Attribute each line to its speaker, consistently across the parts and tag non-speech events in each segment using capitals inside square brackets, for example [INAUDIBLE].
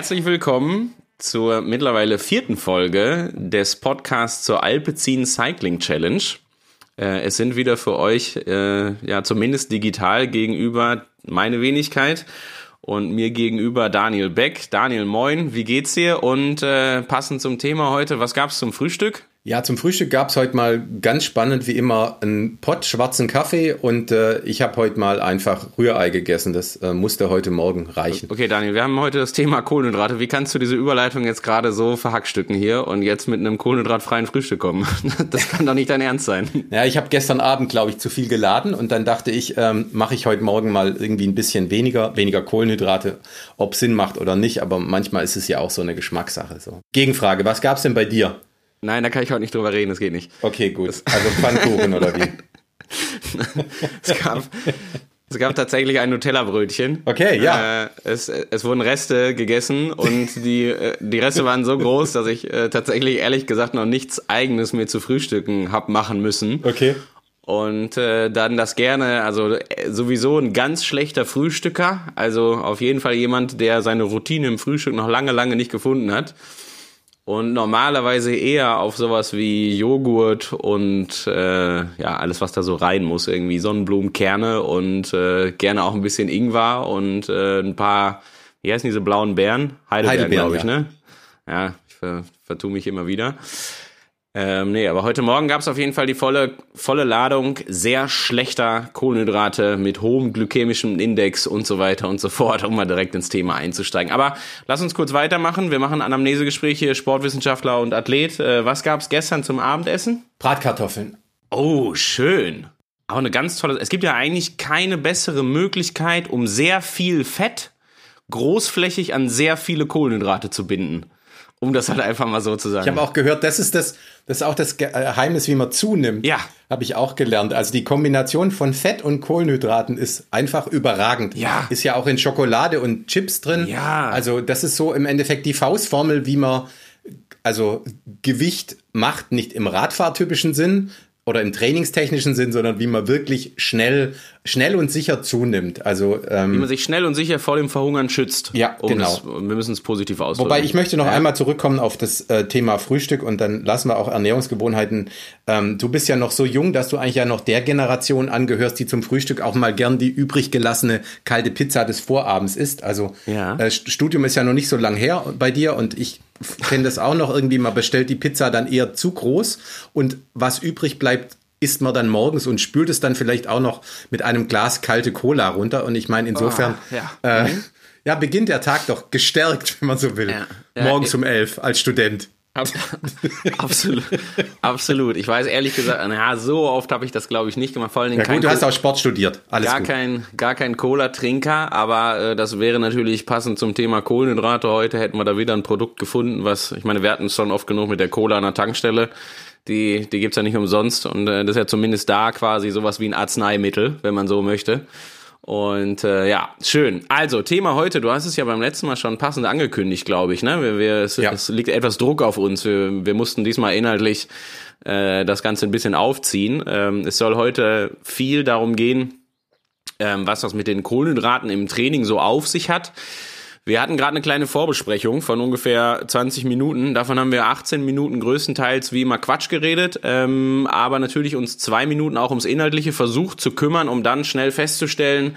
Speaker 1: herzlich willkommen zur mittlerweile vierten Folge des Podcasts zur Alpecin Cycling Challenge. Äh, es sind wieder für euch, äh, ja, zumindest digital gegenüber meine Wenigkeit und mir gegenüber Daniel Beck. Daniel, moin, wie geht's dir? Und äh, passend zum Thema heute, was gab's zum Frühstück?
Speaker 2: Ja, zum Frühstück gab's heute mal ganz spannend wie immer einen Pott schwarzen Kaffee und äh, ich habe heute mal einfach Rührei gegessen. Das äh, musste heute Morgen reichen.
Speaker 1: Okay, Daniel, wir haben heute das Thema Kohlenhydrate. Wie kannst du diese Überleitung jetzt gerade so verhackstücken hier und jetzt mit einem kohlenhydratfreien Frühstück kommen? [LAUGHS] Das kann doch nicht dein Ernst sein.
Speaker 2: Ja, ich habe gestern Abend, glaube ich, zu viel geladen und dann dachte ich, ähm, mache ich heute Morgen mal irgendwie ein bisschen weniger, weniger Kohlenhydrate, ob Sinn macht oder nicht. Aber manchmal ist es ja auch so eine Geschmackssache. So. Gegenfrage, was gab's denn bei dir?
Speaker 1: Nein, da kann ich heute nicht drüber reden, das geht nicht.
Speaker 2: Okay, gut. Also Pfannkuchen oder wie? [LAUGHS]
Speaker 1: es, gab, es gab tatsächlich ein Nutella-Brötchen.
Speaker 2: Okay, ja.
Speaker 1: Äh, es, es wurden Reste gegessen und die, äh, die Reste waren so groß, dass ich äh, tatsächlich ehrlich gesagt noch nichts eigenes mir zu frühstücken hab machen müssen.
Speaker 2: Okay.
Speaker 1: Und äh, dann das gerne, also äh, sowieso ein ganz schlechter Frühstücker, also auf jeden Fall jemand, der seine Routine im Frühstück noch lange, lange nicht gefunden hat und normalerweise eher auf sowas wie Joghurt und äh, ja alles was da so rein muss. Irgendwie Sonnenblumenkerne und äh, gerne auch ein bisschen Ingwer und äh, ein paar wie heißen diese blauen Beeren?
Speaker 2: Heidelbeeren, Heidelbeeren
Speaker 1: glaube ich
Speaker 2: ja.
Speaker 1: ne? Ja ich ver, vertue mich immer wieder ähm, nee, aber heute Morgen gab es auf jeden Fall die volle, volle Ladung sehr schlechter Kohlenhydrate mit hohem glykämischem Index und so weiter und so fort, um mal direkt ins Thema einzusteigen. Aber lass uns kurz weitermachen. Wir machen Anamnesegespräche, Sportwissenschaftler und Athlet. Äh, was gab es gestern zum Abendessen?
Speaker 2: Bratkartoffeln.
Speaker 1: Oh, schön. Auch eine ganz tolle. Es gibt ja eigentlich keine bessere Möglichkeit, um sehr viel Fett großflächig an sehr viele Kohlenhydrate zu binden. Um das halt einfach mal so zu sagen.
Speaker 2: Ich habe auch gehört, das ist das, das ist auch das Geheimnis, wie man zunimmt.
Speaker 1: Ja.
Speaker 2: Habe ich auch gelernt. Also die Kombination von Fett und Kohlenhydraten ist einfach überragend.
Speaker 1: Ja.
Speaker 2: Ist ja auch in Schokolade und Chips drin.
Speaker 1: Ja.
Speaker 2: Also das ist so im Endeffekt die Faustformel, wie man also Gewicht macht, nicht im Radfahrtypischen Sinn, oder im trainingstechnischen Sinn, sondern wie man wirklich schnell, schnell und sicher zunimmt. Also ähm,
Speaker 1: wie man sich schnell und sicher vor dem Verhungern schützt.
Speaker 2: Ja,
Speaker 1: um
Speaker 2: genau.
Speaker 1: Es, wir müssen es positiv ausdrücken.
Speaker 2: Wobei ich möchte noch
Speaker 1: ja.
Speaker 2: einmal zurückkommen auf das äh, Thema Frühstück und dann lassen wir auch Ernährungsgewohnheiten. Ähm, du bist ja noch so jung, dass du eigentlich ja noch der Generation angehörst, die zum Frühstück auch mal gern die übrig gelassene kalte Pizza des Vorabends isst. Also
Speaker 1: Ja.
Speaker 2: äh, Studium ist ja noch nicht so lang her bei dir und ich kenne das auch noch irgendwie, man bestellt die Pizza dann eher zu groß und was übrig bleibt, isst man dann morgens und spült es dann vielleicht auch noch mit einem Glas kalte Cola runter. Und ich meine, insofern
Speaker 1: Oh, ja.
Speaker 2: äh, ja, beginnt der Tag doch gestärkt, [LAUGHS] wenn man so will.
Speaker 1: Ja.
Speaker 2: Morgens um elf als Student.
Speaker 1: Ab- [LAUGHS] absolut, absolut. Ich weiß ehrlich gesagt, na, so oft habe ich das glaube ich nicht gemacht. Vor allen Dingen
Speaker 2: Ja gut, du hast auch Sport studiert. Alles
Speaker 1: gar
Speaker 2: gut.
Speaker 1: kein gar kein Cola-Trinker, aber äh, das wäre natürlich passend zum Thema Kohlenhydrate. Heute hätten wir da wieder ein Produkt gefunden, was ich meine, wir hatten es schon oft genug mit der Cola an der Tankstelle. Die die gibt's ja nicht umsonst und äh, das ist ja zumindest da quasi sowas wie ein Arzneimittel, wenn man so möchte. Und äh, ja, schön. Also, Thema heute, du hast es ja beim letzten Mal schon passend angekündigt, glaube ich. Ne? Wir, wir, es,
Speaker 2: Ja.
Speaker 1: es liegt etwas Druck auf uns. Wir, wir mussten diesmal inhaltlich äh, das Ganze ein bisschen aufziehen. Ähm, es soll heute viel darum gehen, ähm, was das mit den Kohlenhydraten im Training so auf sich hat. Wir hatten gerade eine kleine Vorbesprechung von ungefähr 20 Minuten. Davon haben wir 18 Minuten größtenteils wie immer Quatsch geredet, ähm, aber natürlich uns zwei Minuten auch ums Inhaltliche versucht zu kümmern, um dann schnell festzustellen,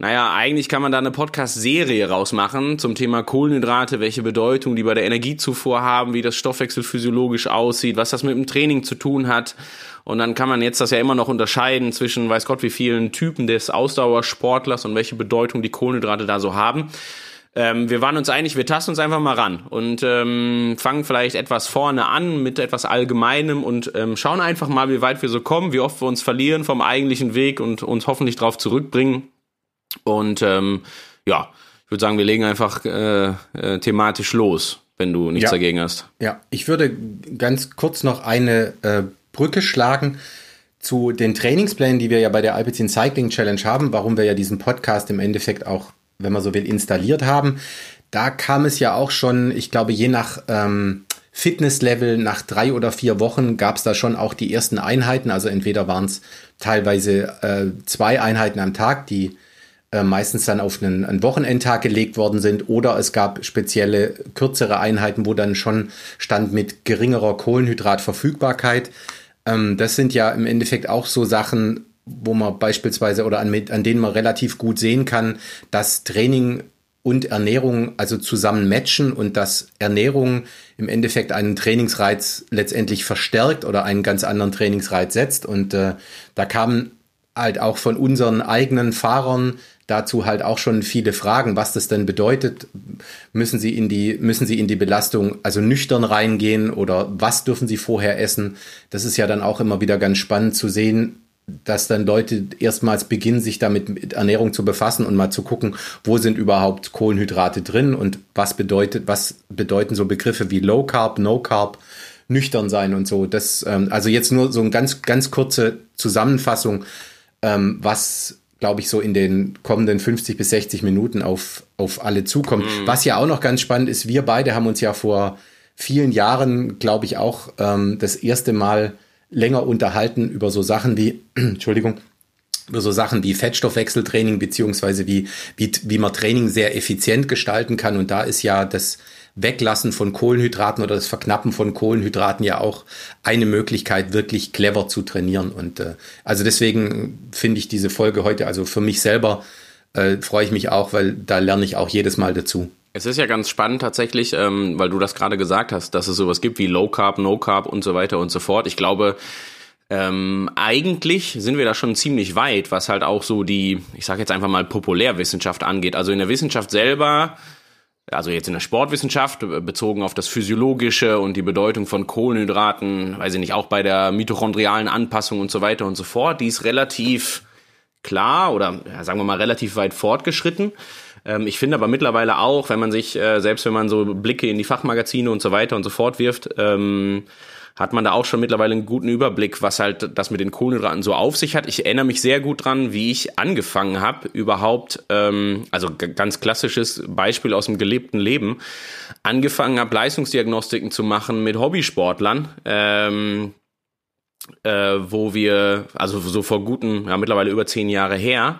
Speaker 1: naja, eigentlich kann man da eine Podcast-Serie rausmachen zum Thema Kohlenhydrate, welche Bedeutung die bei der Energiezufuhr haben, wie das Stoffwechsel physiologisch aussieht, was das mit dem Training zu tun hat. Und dann kann man jetzt das ja immer noch unterscheiden zwischen weiß Gott wie vielen Typen des Ausdauersportlers und welche Bedeutung die Kohlenhydrate da so haben. Ähm, wir waren uns einig, wir tasten uns einfach mal ran und ähm, fangen vielleicht etwas vorne an mit etwas Allgemeinem und ähm, schauen einfach mal, wie weit wir so kommen, wie oft wir uns verlieren vom eigentlichen Weg und uns hoffentlich darauf zurückbringen. Und ähm, ja, ich würde sagen, wir legen einfach äh, äh, thematisch los, wenn du nichts
Speaker 2: Ja.
Speaker 1: dagegen hast.
Speaker 2: Ja, ich würde ganz kurz noch eine äh, Brücke schlagen zu den Trainingsplänen, die wir ja bei der Alpecin Cycling Challenge haben, warum wir ja diesen Podcast im Endeffekt auch, wenn man so will, installiert haben. Da kam es ja auch schon, ich glaube, je nach ähm, Fitnesslevel, nach drei oder vier Wochen gab es da schon auch die ersten Einheiten. Also entweder waren es teilweise äh, zwei Einheiten am Tag, die äh, meistens dann auf einen, einen Wochenendtag gelegt worden sind oder es gab spezielle kürzere Einheiten, wo dann schon stand mit geringerer Kohlenhydratverfügbarkeit. Ähm, das sind ja im Endeffekt auch so Sachen, wo man beispielsweise oder an, an denen man relativ gut sehen kann, dass Training und Ernährung also zusammen matchen und dass Ernährung im Endeffekt einen Trainingsreiz letztendlich verstärkt oder einen ganz anderen Trainingsreiz setzt. Und äh, da kamen halt auch von unseren eigenen Fahrern dazu halt auch schon viele Fragen, was das denn bedeutet. Müssen sie in die, müssen sie in die Belastung also nüchtern reingehen oder was dürfen sie vorher essen? Das ist ja dann auch immer wieder ganz spannend zu sehen, dass dann Leute erstmals beginnen, sich damit mit Ernährung zu befassen und mal zu gucken, wo sind überhaupt Kohlenhydrate drin und was bedeutet, was bedeuten so Begriffe wie Low Carb, No Carb, nüchtern sein und so. Das, ähm, also jetzt nur so eine ganz, ganz kurze Zusammenfassung, ähm, was glaube ich, so in den kommenden 50 bis 60 Minuten auf, auf alle zukommt. Mhm. Was ja auch noch ganz spannend ist, wir beide haben uns ja vor vielen Jahren, glaube ich, auch ähm, das erste Mal länger unterhalten über so Sachen wie, [CLEARS THROAT] Entschuldigung, über so Sachen wie Fettstoffwechseltraining, beziehungsweise wie, wie, wie man Training sehr effizient gestalten kann. Und da ist ja das Weglassen von Kohlenhydraten oder das Verknappen von Kohlenhydraten ja auch eine Möglichkeit, wirklich clever zu trainieren. Und äh, also deswegen finde ich diese Folge heute, also für mich selber äh, freue ich mich auch, weil da lerne ich auch jedes Mal dazu.
Speaker 1: Es ist ja ganz spannend tatsächlich, ähm, weil du das gerade gesagt hast, dass es sowas gibt wie Low Carb, No Carb und so weiter und so fort. Ich glaube, ähm, eigentlich sind wir da schon ziemlich weit, was halt auch so die, ich sage jetzt einfach mal Populärwissenschaft angeht. Also in der Wissenschaft selber also jetzt in der Sportwissenschaft, äh, bezogen auf das Physiologische und die Bedeutung von Kohlenhydraten, weiß ich nicht, auch bei der mitochondrialen Anpassung und so weiter und so fort, die ist relativ klar oder ja, sagen wir mal relativ weit fortgeschritten. Ähm, ich finde aber mittlerweile auch, wenn man sich, äh, selbst wenn man so Blicke in die Fachmagazine und so weiter und so fort wirft, ähm, hat man da auch schon mittlerweile einen guten Überblick, was halt das mit den Kohlenhydraten so auf sich hat. Ich erinnere mich sehr gut dran, wie ich angefangen habe, überhaupt, ähm, also ganz klassisches Beispiel aus dem gelebten Leben, angefangen habe, Leistungsdiagnostiken zu machen mit Hobbysportlern. Ähm, äh, wo wir, also so vor guten, ja mittlerweile über zehn Jahre her,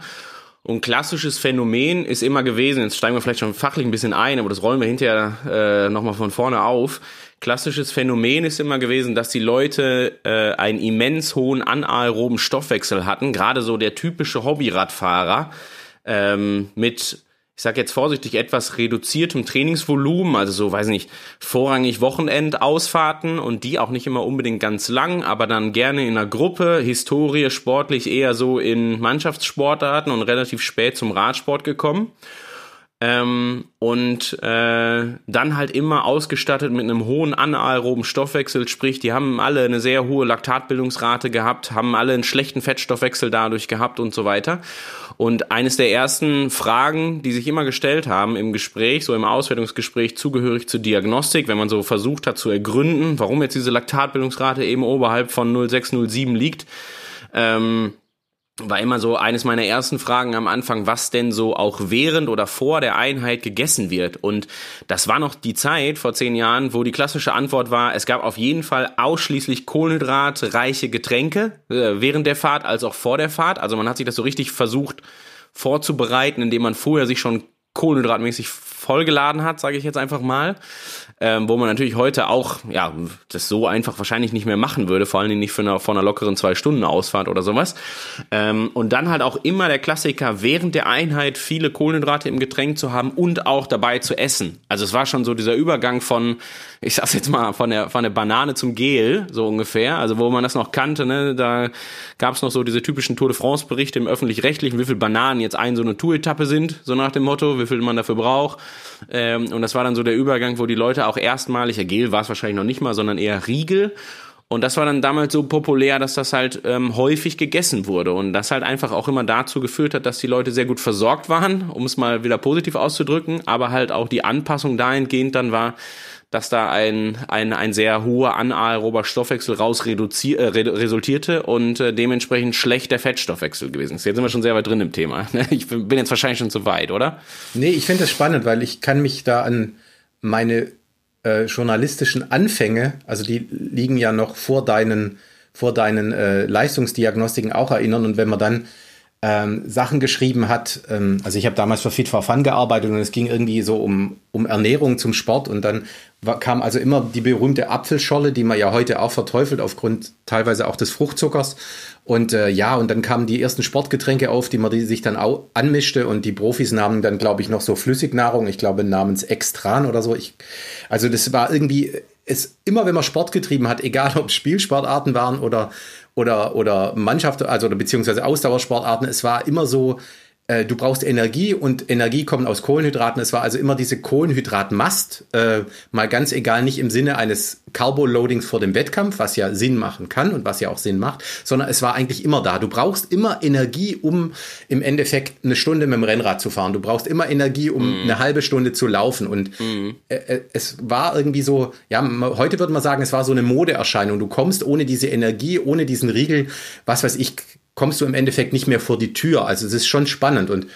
Speaker 1: und klassisches Phänomen ist immer gewesen, jetzt steigen wir vielleicht schon fachlich ein bisschen ein, aber das rollen wir hinterher äh, nochmal von vorne auf. Klassisches Phänomen ist immer gewesen, dass die Leute äh, einen immens hohen anaeroben Stoffwechsel hatten, gerade so der typische Hobbyradfahrer ähm, mit ich sage jetzt vorsichtig, etwas reduziertem Trainingsvolumen, also so, weiß nicht, vorrangig Wochenendausfahrten und die auch nicht immer unbedingt ganz lang, aber dann gerne in einer Gruppe, Historie, sportlich eher so in Mannschaftssportarten und relativ spät zum Radsport gekommen. Ähm, und äh, dann halt immer ausgestattet mit einem hohen anaeroben Stoffwechsel, sprich, die haben alle eine sehr hohe Laktatbildungsrate gehabt, haben alle einen schlechten Fettstoffwechsel dadurch gehabt und so weiter. Und eines der ersten Fragen, die sich immer gestellt haben im Gespräch, so im Auswertungsgespräch zugehörig zur Diagnostik, wenn man so versucht hat zu ergründen, warum jetzt diese Laktatbildungsrate eben oberhalb von 0,607 liegt, ähm, war immer so eines meiner ersten Fragen am Anfang, was denn so auch während oder vor der Einheit gegessen wird. Und das war noch die Zeit vor zehn Jahren, wo die klassische Antwort war, es gab auf jeden Fall ausschließlich kohlenhydratreiche Getränke äh, während der Fahrt als auch vor der Fahrt. Also man hat sich das so richtig versucht vorzubereiten, indem man vorher sich schon kohlenhydratmäßig vollgeladen hat, sage ich jetzt einfach mal ähm, wo man natürlich heute auch, ja, das so einfach wahrscheinlich nicht mehr machen würde, vor allen Dingen nicht für eine, einer lockeren zwei Stunden Ausfahrt oder sowas. Ähm, und dann halt auch immer der Klassiker, während der Einheit viele Kohlenhydrate im Getränk zu haben und auch dabei zu essen. Also es war schon so dieser Übergang von, ich sag's jetzt mal, von der, von der Banane zum Gel, so ungefähr, also wo man das noch kannte, ne, da gab's noch so diese typischen Tour de France Berichte im Öffentlich-Rechtlichen, wie viel Bananen jetzt ein so eine Tour-Etappe sind, so nach dem Motto, wie viel man dafür braucht. Ähm, und das war dann so der Übergang, wo die Leute auch erstmalig, ja, Gel war es wahrscheinlich noch nicht mal, sondern eher Riegel. Und das war dann damals so populär, dass das halt ähm, häufig gegessen wurde und das halt einfach auch immer dazu geführt hat, dass die Leute sehr gut versorgt waren, um es mal wieder positiv auszudrücken, aber halt auch die Anpassung dahingehend dann war, dass da ein, ein, ein sehr hoher anaerober Stoffwechsel raus äh, resultierte und äh, dementsprechend schlechter Fettstoffwechsel gewesen ist. Jetzt sind wir schon sehr weit drin im Thema. [LAUGHS] Ich bin jetzt wahrscheinlich schon zu weit, oder?
Speaker 2: Nee, ich finde das spannend, weil ich kann mich da an meine äh, journalistischen Anfänge, also die liegen ja noch vor deinen, vor deinen äh, Leistungsdiagnostiken auch erinnern. Und wenn man dann ähm, Sachen geschrieben hat. Ähm, also ich habe damals für Fit for Fun gearbeitet und es ging irgendwie so um, um Ernährung zum Sport und dann war, kam also immer die berühmte Apfelscholle, die man ja heute auch verteufelt aufgrund teilweise auch des Fruchtzuckers. Und äh, ja, und dann kamen die ersten Sportgetränke auf, die man die sich dann auch anmischte und die Profis nahmen dann, glaube ich, noch so Flüssignahrung, ich glaube namens Extran oder so. Ich, also das war irgendwie, es immer wenn man Sport getrieben hat, egal ob Spielsportarten waren oder oder, oder Mannschaft, also oder beziehungsweise Ausdauersportarten, es war immer so, äh, du brauchst Energie und Energie kommt aus Kohlenhydraten. Es war also immer diese Kohlenhydratmast, äh, mal ganz egal, nicht im Sinne eines Carbo-Loadings vor dem Wettkampf, was ja Sinn machen kann und was ja auch Sinn macht, sondern es war eigentlich immer da. Du brauchst immer Energie, um im Endeffekt eine Stunde mit dem Rennrad zu fahren. Du brauchst immer Energie, um mm. eine halbe Stunde zu laufen. Und mm. äh, es war irgendwie so, ja, heute würde man sagen, es war so eine Modeerscheinung. Du kommst ohne diese Energie, ohne diesen Riegel, was weiß ich, kommst du im Endeffekt nicht mehr vor die Tür. Also es ist schon spannend und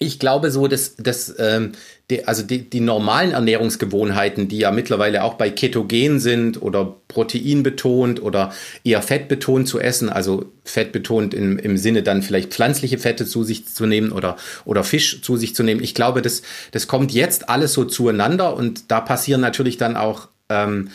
Speaker 2: ich glaube so, dass, dass ähm, die, also die, die normalen Ernährungsgewohnheiten, die ja mittlerweile auch bei Ketogen sind oder proteinbetont oder eher fettbetont zu essen, also fettbetont im, im Sinne dann vielleicht pflanzliche Fette zu sich zu nehmen oder, oder Fisch zu sich zu nehmen. Ich glaube, das, das kommt jetzt alles so zueinander und da passieren natürlich dann auch ähm,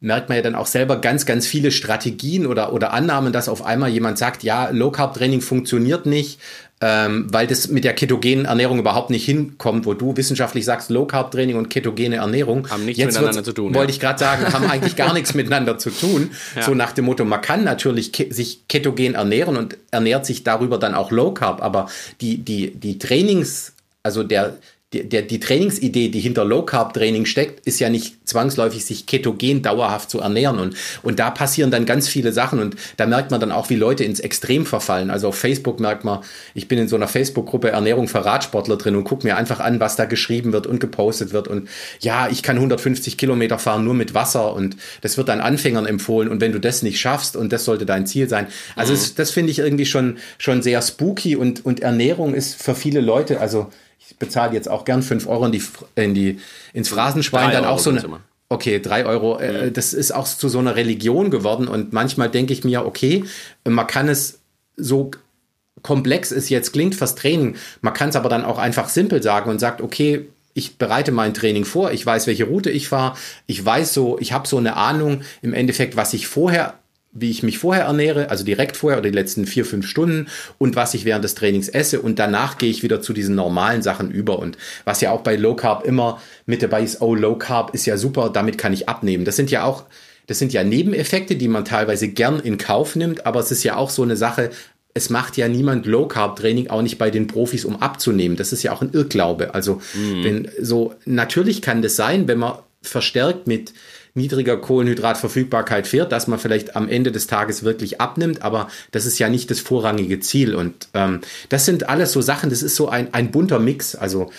Speaker 2: merkt man ja dann auch selber ganz, ganz viele Strategien oder, oder Annahmen, dass auf einmal jemand sagt, ja, Low Carb Training funktioniert nicht, ähm, weil das mit der ketogenen Ernährung überhaupt nicht hinkommt, wo du wissenschaftlich sagst, Low Carb Training und ketogene Ernährung
Speaker 1: haben nichts miteinander zu tun.
Speaker 2: Wollte ja. ich gerade sagen, haben eigentlich gar nichts [LAUGHS] miteinander zu tun. Ja. So nach dem Motto, man kann natürlich ke sich ketogen ernähren und ernährt sich darüber dann auch Low Carb, aber die, die, die Trainings, also der, die, der, die Trainingsidee, die hinter Low Carb Training steckt, ist ja nicht zwangsläufig, sich ketogen dauerhaft zu ernähren. Und, und da passieren dann ganz viele Sachen. Und da merkt man dann auch, wie Leute ins Extrem verfallen. Also auf Facebook merkt man, ich bin in so einer Facebook-Gruppe Ernährung für Radsportler drin und gucke mir einfach an, was da geschrieben wird und gepostet wird. Und ja, ich kann 150 Kilometer fahren nur mit Wasser und das wird dann Anfängern empfohlen. Und wenn du das nicht schaffst und das sollte dein Ziel sein. Also mhm. das, das finde ich irgendwie schon, schon sehr spooky und, und Ernährung ist für viele Leute, also ich bezahle jetzt auch gern fünf Euro in die, in die, ins Phrasenschwein, dann auch so eine. Okay, drei Euro. Äh, das ist auch zu so einer Religion geworden und manchmal denke ich mir, okay, man kann es so komplex es jetzt klingt fürs Training, man kann es aber dann auch einfach simpel sagen und sagt, okay, ich bereite mein Training vor, ich weiß, welche Route ich fahre, ich weiß so, ich habe so eine Ahnung im Endeffekt, was ich vorher wie ich mich vorher ernähre, also direkt vorher oder die letzten vier, fünf Stunden und was ich während des Trainings esse und danach gehe ich wieder zu diesen normalen Sachen über und was ja auch bei Low Carb immer mit dabei ist, oh, Low Carb ist ja super, damit kann ich abnehmen. Das sind ja auch, das sind ja Nebeneffekte, die man teilweise gern in Kauf nimmt, aber es ist ja auch so eine Sache, es macht ja niemand Low Carb Training auch nicht bei den Profis, um abzunehmen. Das ist ja auch ein Irrglaube. Also, mhm. wenn so, natürlich kann das sein, wenn man verstärkt mit niedriger Kohlenhydratverfügbarkeit fährt, dass man vielleicht am Ende des Tages wirklich abnimmt, aber das ist ja nicht das vorrangige Ziel. Und ähm, das sind alles so Sachen, das ist so ein, ein bunter Mix. Also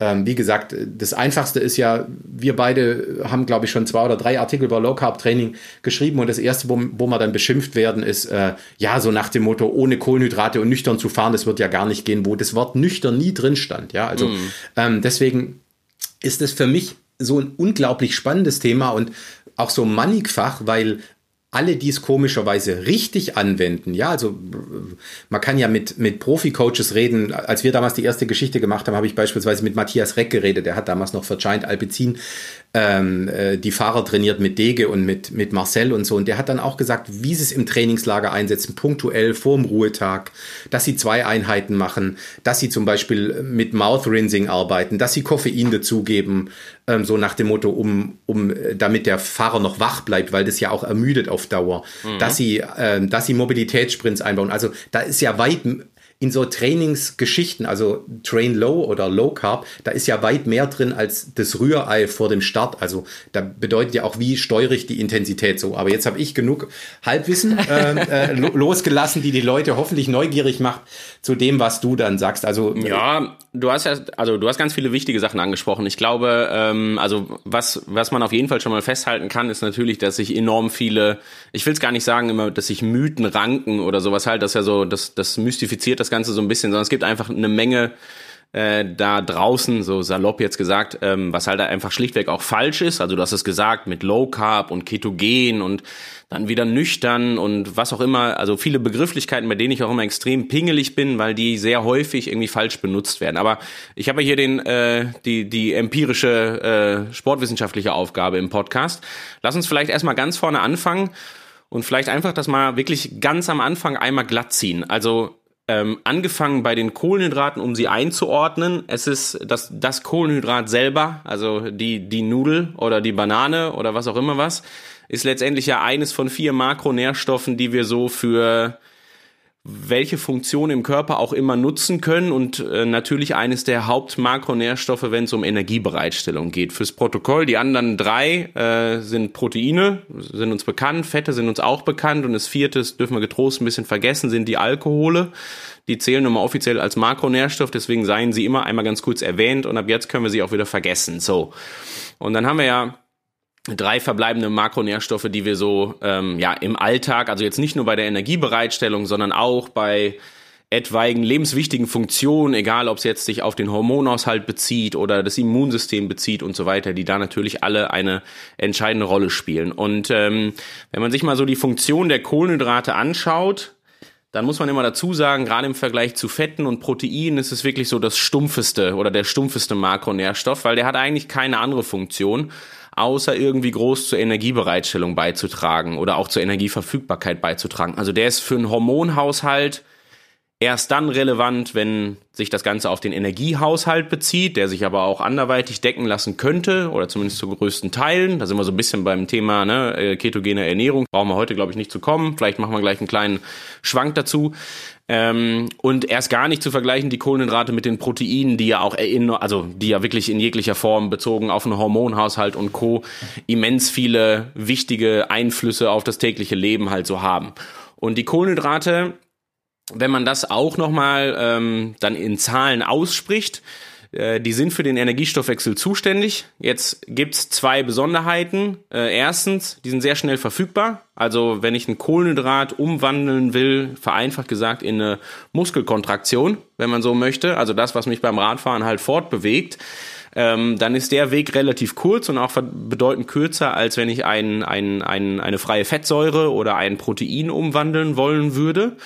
Speaker 2: ähm, wie gesagt, das Einfachste ist ja, wir beide haben, glaube ich, schon zwei oder drei Artikel über Low Carb Training geschrieben und das erste, wo, wo wir dann beschimpft werden, ist, äh, ja, so nach dem Motto, ohne Kohlenhydrate und nüchtern zu fahren, das wird ja gar nicht gehen, wo das Wort nüchtern nie drin stand. Ja, also mm. ähm, deswegen ist es für mich so ein unglaublich spannendes Thema und auch so mannigfach, weil alle dies komischerweise richtig anwenden. Ja, also man kann ja mit, mit Profi-Coaches reden. Als wir damals die erste Geschichte gemacht haben, habe ich beispielsweise mit Matthias Reck geredet. Der hat damals noch für Giant Alpecin ähm, äh, die Fahrer trainiert mit Dege und mit, mit Marcel und so. Und der hat dann auch gesagt, wie sie es im Trainingslager einsetzen, punktuell vorm Ruhetag, dass sie zwei Einheiten machen, dass sie zum Beispiel mit Mouth Rinsing arbeiten, dass sie Koffein dazugeben, ähm, so nach dem Motto, um, um, äh, damit der Fahrer noch wach bleibt, weil das ja auch ermüdet auf Dauer, mhm. dass sie, äh, dass sie Mobilitätssprints einbauen. Also da ist ja weit in so Trainingsgeschichten, also Train Low oder Low Carb, da ist ja weit mehr drin als das Rührei vor dem Start. Also da bedeutet ja auch, wie steuere ich die Intensität so. Aber jetzt habe ich genug Halbwissen [LAUGHS] äh, äh, losgelassen, die die Leute hoffentlich neugierig macht zu dem, was du dann sagst. Also
Speaker 1: ja, du hast ja, also du hast ganz viele wichtige Sachen angesprochen. Ich glaube, ähm, also was was man auf jeden Fall schon mal festhalten kann, ist natürlich, dass sich enorm viele, ich will es gar nicht sagen immer, dass sich Mythen ranken oder sowas halt, das ja so, das das mystifiziert das Ganze so ein bisschen, sondern es gibt einfach eine Menge äh, da draußen, so salopp jetzt gesagt, ähm, was halt einfach schlichtweg auch falsch ist. Also du hast es gesagt mit Low Carb und Ketogen und dann wieder nüchtern und was auch immer. Also viele Begrifflichkeiten, bei denen ich auch immer extrem pingelig bin, weil die sehr häufig irgendwie falsch benutzt werden. Aber ich habe hier den äh, die die empirische äh, sportwissenschaftliche Aufgabe im Podcast. Lass uns vielleicht erstmal ganz vorne anfangen und vielleicht einfach das mal wirklich ganz am Anfang einmal glatt ziehen. Also ähm, angefangen bei den Kohlenhydraten, um sie einzuordnen. Es ist das, das Kohlenhydrat selber, also die, die Nudel oder die Banane oder was auch immer was, ist letztendlich ja eines von vier Makronährstoffen, die wir so für welche Funktion im Körper auch immer nutzen können und äh, natürlich eines der Hauptmakronährstoffe, wenn es um Energiebereitstellung geht. Fürs Protokoll, die anderen drei äh, sind Proteine, sind uns bekannt, Fette sind uns auch bekannt und das vierte, das dürfen wir getrost ein bisschen vergessen, sind die Alkohole. Die zählen mal offiziell als Makronährstoff, deswegen seien sie immer einmal ganz kurz erwähnt und ab jetzt können wir sie auch wieder vergessen. So. Und dann haben wir ja drei verbleibende Makronährstoffe, die wir so ähm, ja im Alltag, also jetzt nicht nur bei der Energiebereitstellung, sondern auch bei etwaigen lebenswichtigen Funktionen, egal ob es jetzt sich auf den Hormonaushalt bezieht oder das Immunsystem bezieht und so weiter, die da natürlich alle eine entscheidende Rolle spielen. Und ähm, wenn man sich mal so die Funktion der Kohlenhydrate anschaut, dann muss man immer dazu sagen, gerade im Vergleich zu Fetten und Proteinen ist es wirklich so das stumpfeste oder der stumpfeste Makronährstoff, weil der hat eigentlich keine andere Funktion außer irgendwie groß zur Energiebereitstellung beizutragen oder auch zur Energieverfügbarkeit beizutragen. Also der ist für einen Hormonhaushalt erst dann relevant, wenn sich das Ganze auf den Energiehaushalt bezieht, der sich aber auch anderweitig decken lassen könnte oder zumindest zu größten Teilen. Da sind wir so ein bisschen beim Thema ne, äh, ketogene Ernährung. Brauchen wir heute, glaube ich, nicht zu kommen. Vielleicht machen wir gleich einen kleinen Schwank dazu. Ähm, und erst gar nicht zu vergleichen die Kohlenhydrate mit den Proteinen, die ja auch in, also die ja wirklich in jeglicher Form bezogen auf den Hormonhaushalt und Co. immens viele wichtige Einflüsse auf das tägliche Leben halt so haben. Und die Kohlenhydrate, wenn man das auch nochmal ähm, dann in Zahlen ausspricht, äh, die sind für den Energiestoffwechsel zuständig. Jetzt gibt's zwei Besonderheiten. Äh, erstens, die sind sehr schnell verfügbar. Also wenn ich ein Kohlenhydrat umwandeln will, vereinfacht gesagt in eine Muskelkontraktion, wenn man so möchte, also das, was mich beim Radfahren halt fortbewegt, ähm, dann ist der Weg relativ kurz und auch bedeutend kürzer, als wenn ich ein, ein, ein, eine freie Fettsäure oder ein Protein umwandeln wollen würde.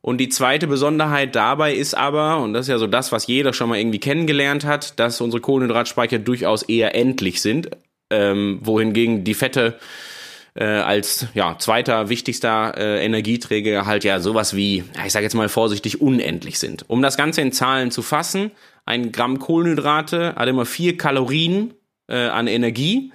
Speaker 1: Und die zweite Besonderheit dabei ist aber, und das ist ja so das, was jeder schon mal irgendwie kennengelernt hat, dass unsere Kohlenhydratspeicher durchaus eher endlich sind, ähm, wohingegen die Fette äh, als ja, zweiter wichtigster äh, Energieträger halt ja sowas wie, ich sage jetzt mal vorsichtig, unendlich sind. Um das Ganze in Zahlen zu fassen, ein Gramm Kohlenhydrate hat immer vier Kalorien äh, an Energie.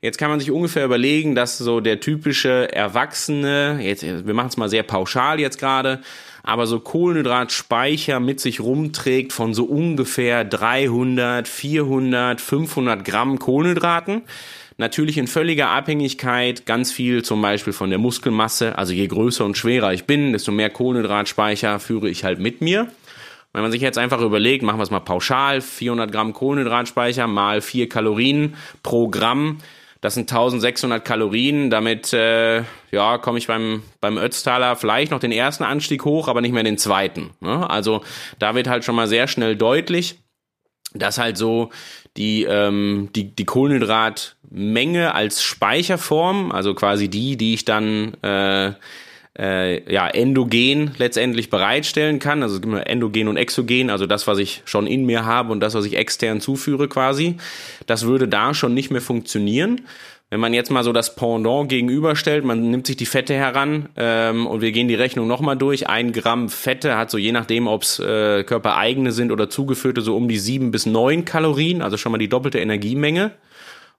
Speaker 1: Jetzt kann man sich ungefähr überlegen, dass so der typische Erwachsene, jetzt, wir machen es mal sehr pauschal jetzt gerade, aber so Kohlenhydratspeicher mit sich rumträgt von so ungefähr 300, 400, 500 Gramm Kohlenhydraten. Natürlich in völliger Abhängigkeit ganz viel zum Beispiel von der Muskelmasse. Also je größer und schwerer ich bin, desto mehr Kohlenhydratspeicher führe ich halt mit mir. Wenn man sich jetzt einfach überlegt, machen wir es mal pauschal, 400 Gramm Kohlenhydratspeicher mal 4 Kalorien pro Gramm, das sind 1600 Kalorien. Damit äh, ja, komme ich beim, beim Ötztaler vielleicht noch den ersten Anstieg hoch, aber nicht mehr den zweiten. Ne? Also da wird halt schon mal sehr schnell deutlich, dass halt so die, ähm, die, die Kohlenhydratmenge als Speicherform, also quasi die, die ich dann äh, äh, ja, endogen letztendlich bereitstellen kann. Also endogen und exogen, also das, was ich schon in mir habe und das, was ich extern zuführe quasi. Das würde da schon nicht mehr funktionieren. Wenn man jetzt mal so das Pendant gegenüberstellt, man nimmt sich die Fette heran ähm, und wir gehen die Rechnung nochmal durch. Ein Gramm Fette hat so je nachdem, ob es äh, körpereigene sind oder zugeführte, so um die sieben bis neun Kalorien, also schon mal die doppelte Energiemenge.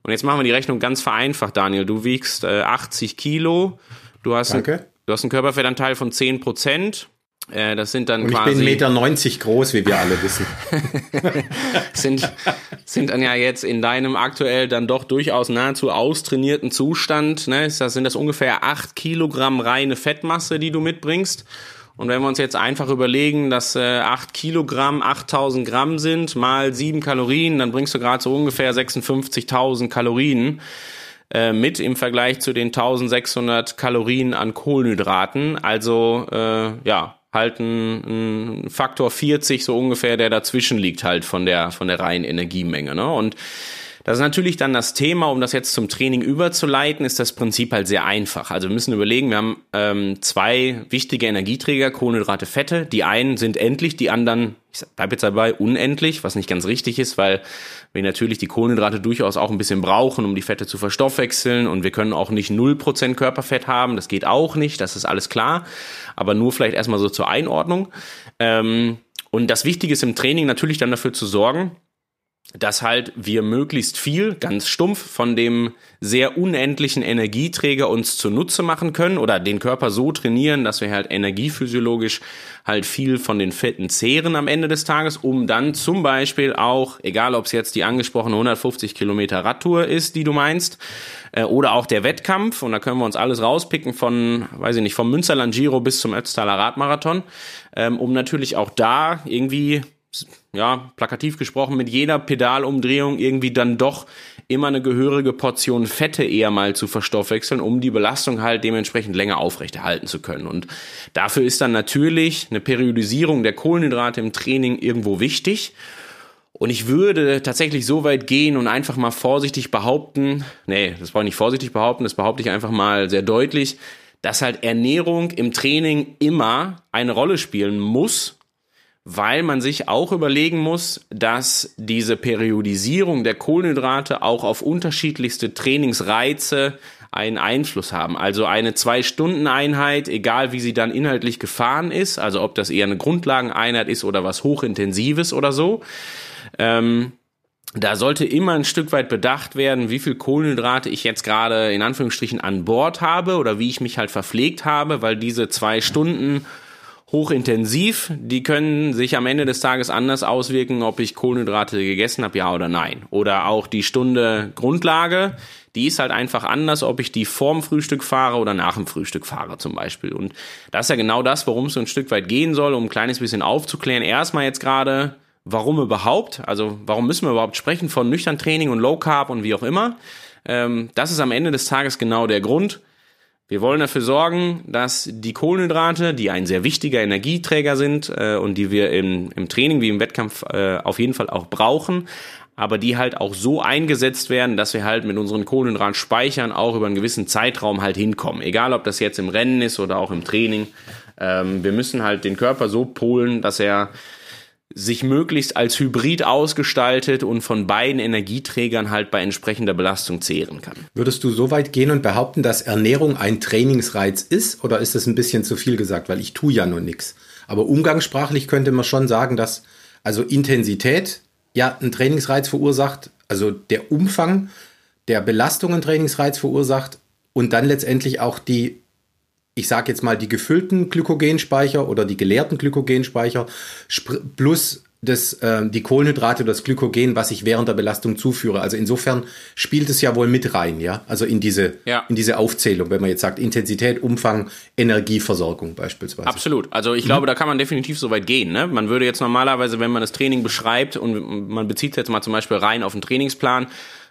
Speaker 1: Und jetzt machen wir die Rechnung ganz vereinfacht, Daniel. Du wiegst äh, 80 Kilo. Du hast
Speaker 2: Danke.
Speaker 1: Du hast einen Körperfettanteil von 10 Prozent. Äh, das sind dann
Speaker 2: Und
Speaker 1: quasi.
Speaker 2: Ich bin 1,90 Meter groß, wie wir alle wissen. [LAUGHS]
Speaker 1: sind, sind dann ja jetzt in deinem aktuell dann doch durchaus nahezu austrainierten Zustand, ne, das, sind das ungefähr 8 Kilogramm reine Fettmasse, die du mitbringst. Und wenn wir uns jetzt einfach überlegen, dass äh, 8 Kilogramm 8000 Gramm sind, mal 7 Kalorien, dann bringst du gerade so ungefähr 56.000 Kalorien äh, mit im Vergleich zu den 1600 Kalorien an Kohlenhydraten. Also äh, ja, halt ein, ein Faktor 40 so ungefähr, der dazwischen liegt halt von der, von der reinen Energiemenge. Ne? Und das ist natürlich dann das Thema, um das jetzt zum Training überzuleiten, ist das Prinzip halt sehr einfach. Also wir müssen überlegen, wir haben ähm, zwei wichtige Energieträger, Kohlenhydrate, Fette. Die einen sind endlich, die anderen, ich bleibe jetzt dabei, unendlich, was nicht ganz richtig ist, weil wir natürlich die Kohlenhydrate durchaus auch ein bisschen brauchen, um die Fette zu verstoffwechseln. Und wir können auch nicht 0% Körperfett haben, das geht auch nicht, das ist alles klar. Aber nur vielleicht erstmal so zur Einordnung. Ähm, und das Wichtige ist im Training natürlich dann dafür zu sorgen, dass halt wir möglichst viel, ganz stumpf, von dem sehr unendlichen Energieträger uns zunutze machen können oder den Körper so trainieren, dass wir halt energiephysiologisch halt viel von den Fetten zehren am Ende des Tages, um dann zum Beispiel auch, egal ob es jetzt die angesprochene 150 Kilometer Radtour ist, die du meinst, äh, oder auch der Wettkampf, und da können wir uns alles rauspicken von, weiß ich nicht, vom Münsterland Giro bis zum Ötztaler Radmarathon, ähm, um natürlich auch da irgendwie ja, plakativ gesprochen, mit jeder Pedalumdrehung irgendwie dann doch immer eine gehörige Portion Fette eher mal zu verstoffwechseln, um die Belastung halt dementsprechend länger aufrechterhalten zu können. Und dafür ist dann natürlich eine Periodisierung der Kohlenhydrate im Training irgendwo wichtig. Und ich würde tatsächlich so weit gehen und einfach mal vorsichtig behaupten, nee, das brauche ich nicht vorsichtig behaupten, das behaupte ich einfach mal sehr deutlich, dass halt Ernährung im Training immer eine Rolle spielen muss weil man sich auch überlegen muss, dass diese Periodisierung der Kohlenhydrate auch auf unterschiedlichste Trainingsreize einen Einfluss haben. Also eine Zwei-Stunden-Einheit, egal wie sie dann inhaltlich gefahren ist, also ob das eher eine Grundlageneinheit ist oder was Hochintensives oder so, ähm, da sollte immer ein Stück weit bedacht werden, wie viel Kohlenhydrate ich jetzt gerade in Anführungsstrichen an Bord habe oder wie ich mich halt verpflegt habe, weil diese zwei Stunden hochintensiv, die können sich am Ende des Tages anders auswirken, ob ich Kohlenhydrate gegessen habe, ja oder nein. Oder auch die Stunde Grundlage, die ist halt einfach anders, ob ich die vorm Frühstück fahre oder nach dem Frühstück fahre zum Beispiel. Und das ist ja genau das, worum es so ein Stück weit gehen soll, um ein kleines bisschen aufzuklären. Erstmal jetzt gerade, warum überhaupt? Also warum müssen wir überhaupt sprechen von nüchtern Training und Low Carb und wie auch immer? Ähm, das ist am Ende des Tages genau der Grund wir wollen dafür sorgen, dass die Kohlenhydrate, die ein sehr wichtiger Energieträger sind äh, und die wir im, im Training wie im Wettkampf äh, auf jeden Fall auch brauchen, aber die halt auch so eingesetzt werden, dass wir halt mit unseren Kohlenhydratspeichern auch über einen gewissen Zeitraum halt hinkommen. Egal, ob das jetzt im Rennen ist oder auch im Training. Ähm, wir müssen halt den Körper so polen, dass er sich möglichst als Hybrid ausgestaltet und von beiden Energieträgern halt bei entsprechender Belastung zehren kann.
Speaker 2: Würdest du so weit gehen und behaupten, dass Ernährung ein Trainingsreiz ist oder ist das ein bisschen zu viel gesagt, weil ich tue ja nur nichts. Aber umgangssprachlich könnte man schon sagen, dass also Intensität ja einen Trainingsreiz verursacht, also der Umfang der Belastung einen Trainingsreiz verursacht und dann letztendlich auch die ich sage jetzt mal, die gefüllten Glykogenspeicher oder die geleerten Glykogenspeicher plus das, äh, die Kohlenhydrate oder das Glykogen, was ich während der Belastung zuführe. Also insofern spielt es ja wohl mit rein, ja. Also in diese, ja. in diese Aufzählung, wenn man jetzt sagt, Intensität, Umfang, Energieversorgung beispielsweise.
Speaker 1: Absolut. Also ich mhm. glaube, da kann man definitiv so weit gehen. Ne? Man würde jetzt normalerweise, wenn man das Training beschreibt und man bezieht jetzt mal zum Beispiel rein auf den Trainingsplan,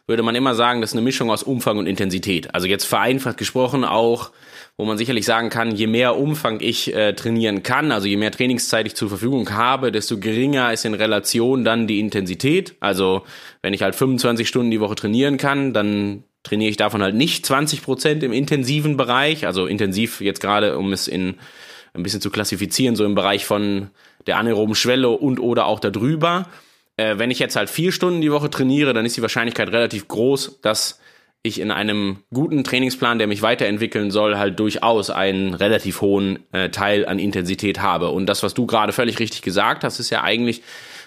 Speaker 1: würde man immer sagen, das ist eine Mischung aus Umfang und Intensität. Also jetzt vereinfacht gesprochen auch wo man sicherlich sagen kann, je mehr Umfang ich äh, trainieren kann, also je mehr Trainingszeit ich zur Verfügung habe, desto geringer ist in Relation dann die Intensität. Also wenn ich halt 25 Stunden die Woche trainieren kann, dann trainiere ich davon halt nicht 20 Prozent im intensiven Bereich, also intensiv jetzt gerade, um es in ein bisschen zu klassifizieren, so im Bereich von der anaeroben Schwelle und oder auch darüber. Äh, wenn ich jetzt halt vier Stunden die Woche trainiere, dann ist die Wahrscheinlichkeit relativ groß, dass ich in einem guten Trainingsplan, der mich weiterentwickeln soll, halt durchaus einen relativ hohen äh, Teil an Intensität habe. Und das, was du gerade völlig richtig gesagt hast, ist ja eigentlich,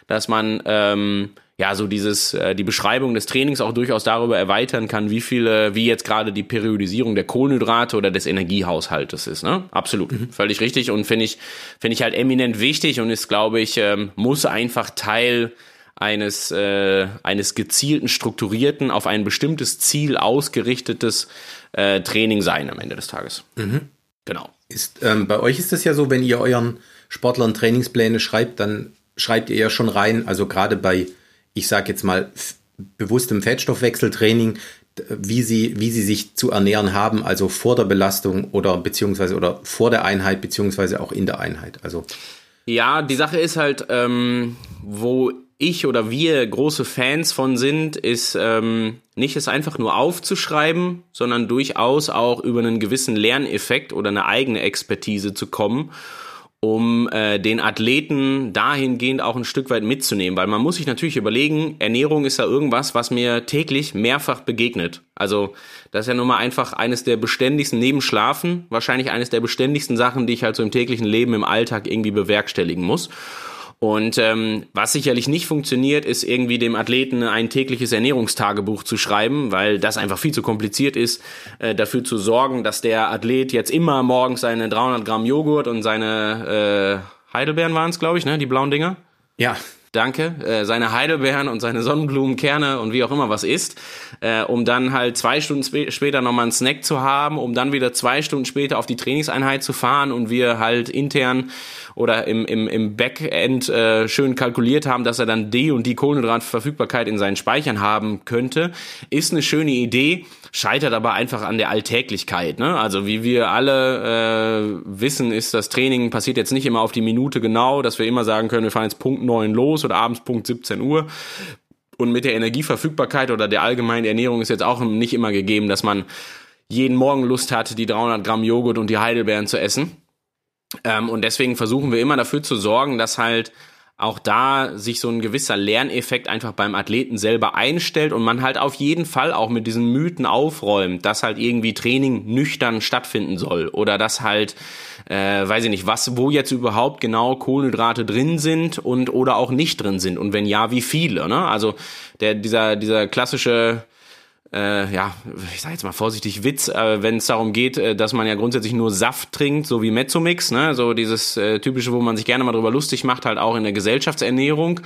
Speaker 1: dass man ähm, ja so dieses äh, die Beschreibung des Trainings auch durchaus darüber erweitern kann, wie viele, wie jetzt gerade die Periodisierung der Kohlenhydrate oder des Energiehaushaltes ist. Ne? Absolut, mhm. völlig richtig und finde ich finde ich halt eminent wichtig und ist, glaube ich, ähm, muss einfach Teil eines, äh, eines gezielten, strukturierten, auf ein bestimmtes Ziel ausgerichtetes äh, Training sein am Ende des Tages. Mhm.
Speaker 2: Genau. Ist, ähm, bei euch ist es ja so, wenn ihr euren Sportlern Trainingspläne schreibt, dann schreibt ihr ja schon rein, also gerade bei, ich sage jetzt mal, bewusstem Fettstoffwechseltraining, wie sie, wie sie sich zu ernähren haben, also vor der Belastung oder beziehungsweise oder vor der Einheit, beziehungsweise auch in der Einheit. Also
Speaker 1: ja, die Sache ist halt, ähm, wo ich oder wir große Fans von sind, ist ähm, nicht es einfach nur aufzuschreiben, sondern durchaus auch über einen gewissen Lerneffekt oder eine eigene Expertise zu kommen um äh, den Athleten dahingehend auch ein Stück weit mitzunehmen, weil man muss sich natürlich überlegen, Ernährung ist ja irgendwas, was mir täglich mehrfach begegnet. Also das ist ja nun mal einfach eines der beständigsten, neben Schlafen, wahrscheinlich eines der beständigsten Sachen, die ich halt so im täglichen Leben, im Alltag irgendwie bewerkstelligen muss. Und ähm, was sicherlich nicht funktioniert, ist irgendwie dem Athleten ein tägliches Ernährungstagebuch zu schreiben, weil das einfach viel zu kompliziert ist, äh, dafür zu sorgen, dass der Athlet jetzt immer morgens seine 300 Gramm Joghurt und seine äh, Heidelbeeren waren es, glaube ich, ne, die blauen Dinger.
Speaker 2: Ja.
Speaker 1: Danke, äh, seine Heidelbeeren und seine Sonnenblumenkerne und wie auch immer was isst, äh, um dann halt zwei Stunden sp später nochmal einen Snack zu haben, um dann wieder zwei Stunden später auf die Trainingseinheit zu fahren und wir halt intern oder im, im, im Backend äh, schön kalkuliert haben, dass er dann die und die Kohlenhydratverfügbarkeit in seinen Speichern haben könnte, ist eine schöne Idee, scheitert aber einfach an der Alltäglichkeit. Ne? Also wie wir alle äh, wissen, ist das Training passiert jetzt nicht immer auf die Minute genau, dass wir immer sagen können, wir fahren jetzt Punkt 9 los oder abends Punkt 17 Uhr. Und mit der Energieverfügbarkeit oder der allgemeinen Ernährung ist jetzt auch nicht immer gegeben, dass man jeden Morgen Lust hat, die 300 Gramm Joghurt und die Heidelbeeren zu essen. Ähm, und deswegen versuchen wir immer dafür zu sorgen, dass halt auch da sich so ein gewisser Lerneffekt einfach beim Athleten selber einstellt und man halt auf jeden Fall auch mit diesen Mythen aufräumt, dass halt irgendwie Training nüchtern stattfinden soll oder dass halt, äh, weiß ich nicht, was, wo jetzt überhaupt genau Kohlenhydrate drin sind und oder auch nicht drin sind und wenn ja, wie viele, ne? Also der, dieser, dieser klassische äh, ja, ich sage jetzt mal vorsichtig Witz, äh, wenn es darum geht, äh, dass man ja grundsätzlich nur Saft trinkt, so wie Mezzomix, ne, so dieses äh, typische, wo man sich gerne mal drüber lustig macht, halt auch in der Gesellschaftsernährung,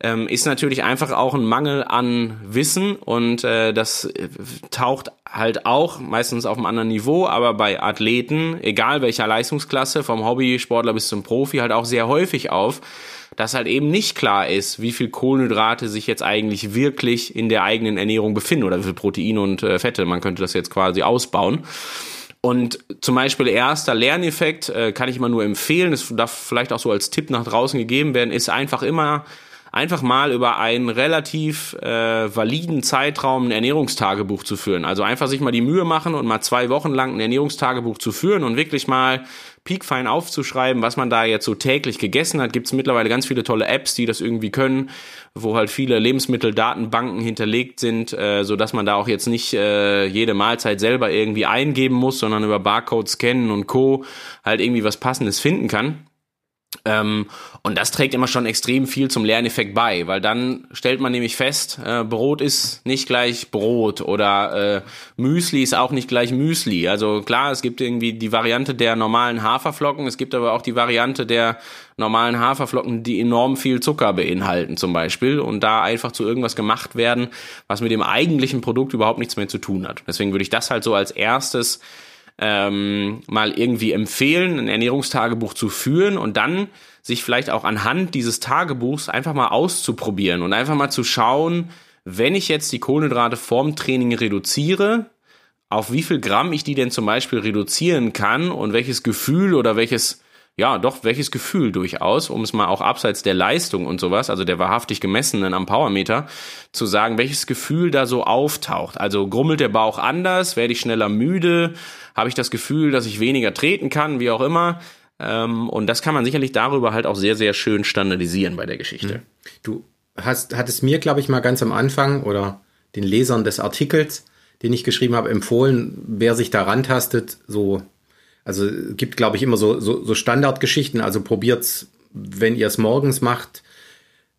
Speaker 1: ähm, ist natürlich einfach auch ein Mangel an Wissen und äh, das äh, taucht halt auch meistens auf einem anderen Niveau, aber bei Athleten, egal welcher Leistungsklasse, vom Hobbysportler bis zum Profi, halt auch sehr häufig auf dass halt eben nicht klar ist, wie viel Kohlenhydrate sich jetzt eigentlich wirklich in der eigenen Ernährung befinden oder wie viel Proteine und äh, Fette. Man könnte das jetzt quasi ausbauen. Und zum Beispiel erster Lerneffekt äh, kann ich immer nur empfehlen, das darf vielleicht auch so als Tipp nach draußen gegeben werden, ist einfach immer einfach mal über einen relativ äh, validen Zeitraum ein Ernährungstagebuch zu führen. Also einfach sich mal die Mühe machen und mal zwei Wochen lang ein Ernährungstagebuch zu führen und wirklich mal piekfein aufzuschreiben, was man da jetzt so täglich gegessen hat. Gibt es mittlerweile ganz viele tolle Apps, die das irgendwie können, wo halt viele Lebensmitteldatenbanken hinterlegt sind, äh, so dass man da auch jetzt nicht äh, jede Mahlzeit selber irgendwie eingeben muss, sondern über Barcode scannen und Co. halt irgendwie was Passendes finden kann. Ähm, und das trägt immer schon extrem viel zum Lerneffekt bei, weil dann stellt man nämlich fest, äh, Brot ist nicht gleich Brot oder äh, Müsli ist auch nicht gleich Müsli. Also klar, es gibt irgendwie die Variante der normalen Haferflocken, es gibt aber auch die Variante der normalen Haferflocken, die enorm viel Zucker beinhalten zum Beispiel und da einfach zu irgendwas gemacht werden, was mit dem eigentlichen Produkt überhaupt nichts mehr zu tun hat. Deswegen würde ich das halt so als erstes ähm, mal irgendwie empfehlen, ein Ernährungstagebuch zu führen und dann sich vielleicht auch anhand dieses Tagebuchs einfach mal auszuprobieren und einfach mal zu schauen, wenn ich jetzt die Kohlenhydrate vorm Training reduziere, auf wie viel Gramm ich die denn zum Beispiel reduzieren kann und welches Gefühl oder welches ja, doch, welches Gefühl durchaus, um es mal auch abseits der Leistung und sowas, also der wahrhaftig gemessenen am Powermeter, zu sagen, welches Gefühl da so auftaucht. Also grummelt der Bauch anders, werde ich schneller müde, habe ich das Gefühl, dass ich weniger treten kann, wie auch immer. Ähm, und das kann man sicherlich darüber halt auch sehr, sehr schön standardisieren bei der Geschichte. Hm.
Speaker 2: Du hast, hattest mir, glaube ich, mal ganz am Anfang oder den Lesern des Artikels, den ich geschrieben habe, empfohlen, wer sich da rantastet, so also gibt, glaube ich, immer so, so, so Standardgeschichten. Also probiert's, wenn ihr es morgens macht,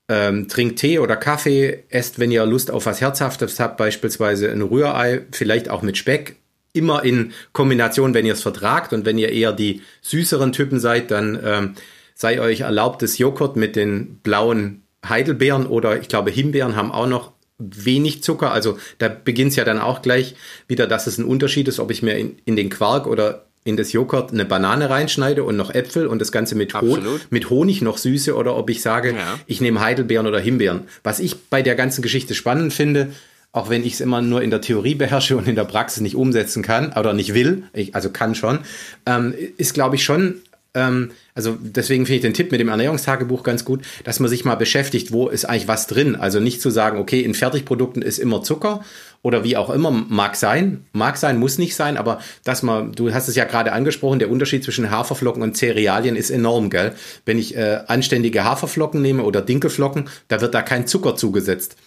Speaker 2: ähm, trinkt Tee oder Kaffee, esst, wenn ihr Lust auf was Herzhaftes habt, beispielsweise ein Rührei, vielleicht auch mit Speck. Immer in Kombination, wenn ihr es vertragt und wenn ihr eher die süßeren Typen seid, dann ähm, sei euch erlaubtes Joghurt mit den blauen Heidelbeeren oder ich glaube Himbeeren haben auch noch wenig Zucker. Also da beginnt es ja dann auch gleich wieder, dass es ein Unterschied ist, ob ich mir in, in den Quark oder in das Joghurt eine Banane reinschneide und noch Äpfel und das Ganze mit, Ho mit Honig noch süße oder ob ich sage, ja. ich nehme Heidelbeeren oder Himbeeren. Was ich bei der ganzen Geschichte spannend finde, auch wenn ich es immer nur in der Theorie beherrsche und in der Praxis nicht umsetzen kann oder nicht will, ich, also kann schon, ähm, ist, glaube ich, schon ähm, also deswegen finde ich den Tipp mit dem Ernährungstagebuch ganz gut, dass man sich mal beschäftigt, wo ist eigentlich was drin. Also nicht zu sagen, okay, in Fertigprodukten ist immer Zucker oder wie auch immer, mag sein, mag sein, muss nicht sein, aber dass man, du hast es ja gerade angesprochen, der Unterschied zwischen Haferflocken und Cerealien ist enorm, gell? Wenn ich äh, anständige Haferflocken nehme oder Dinkelflocken, da wird da kein Zucker zugesetzt.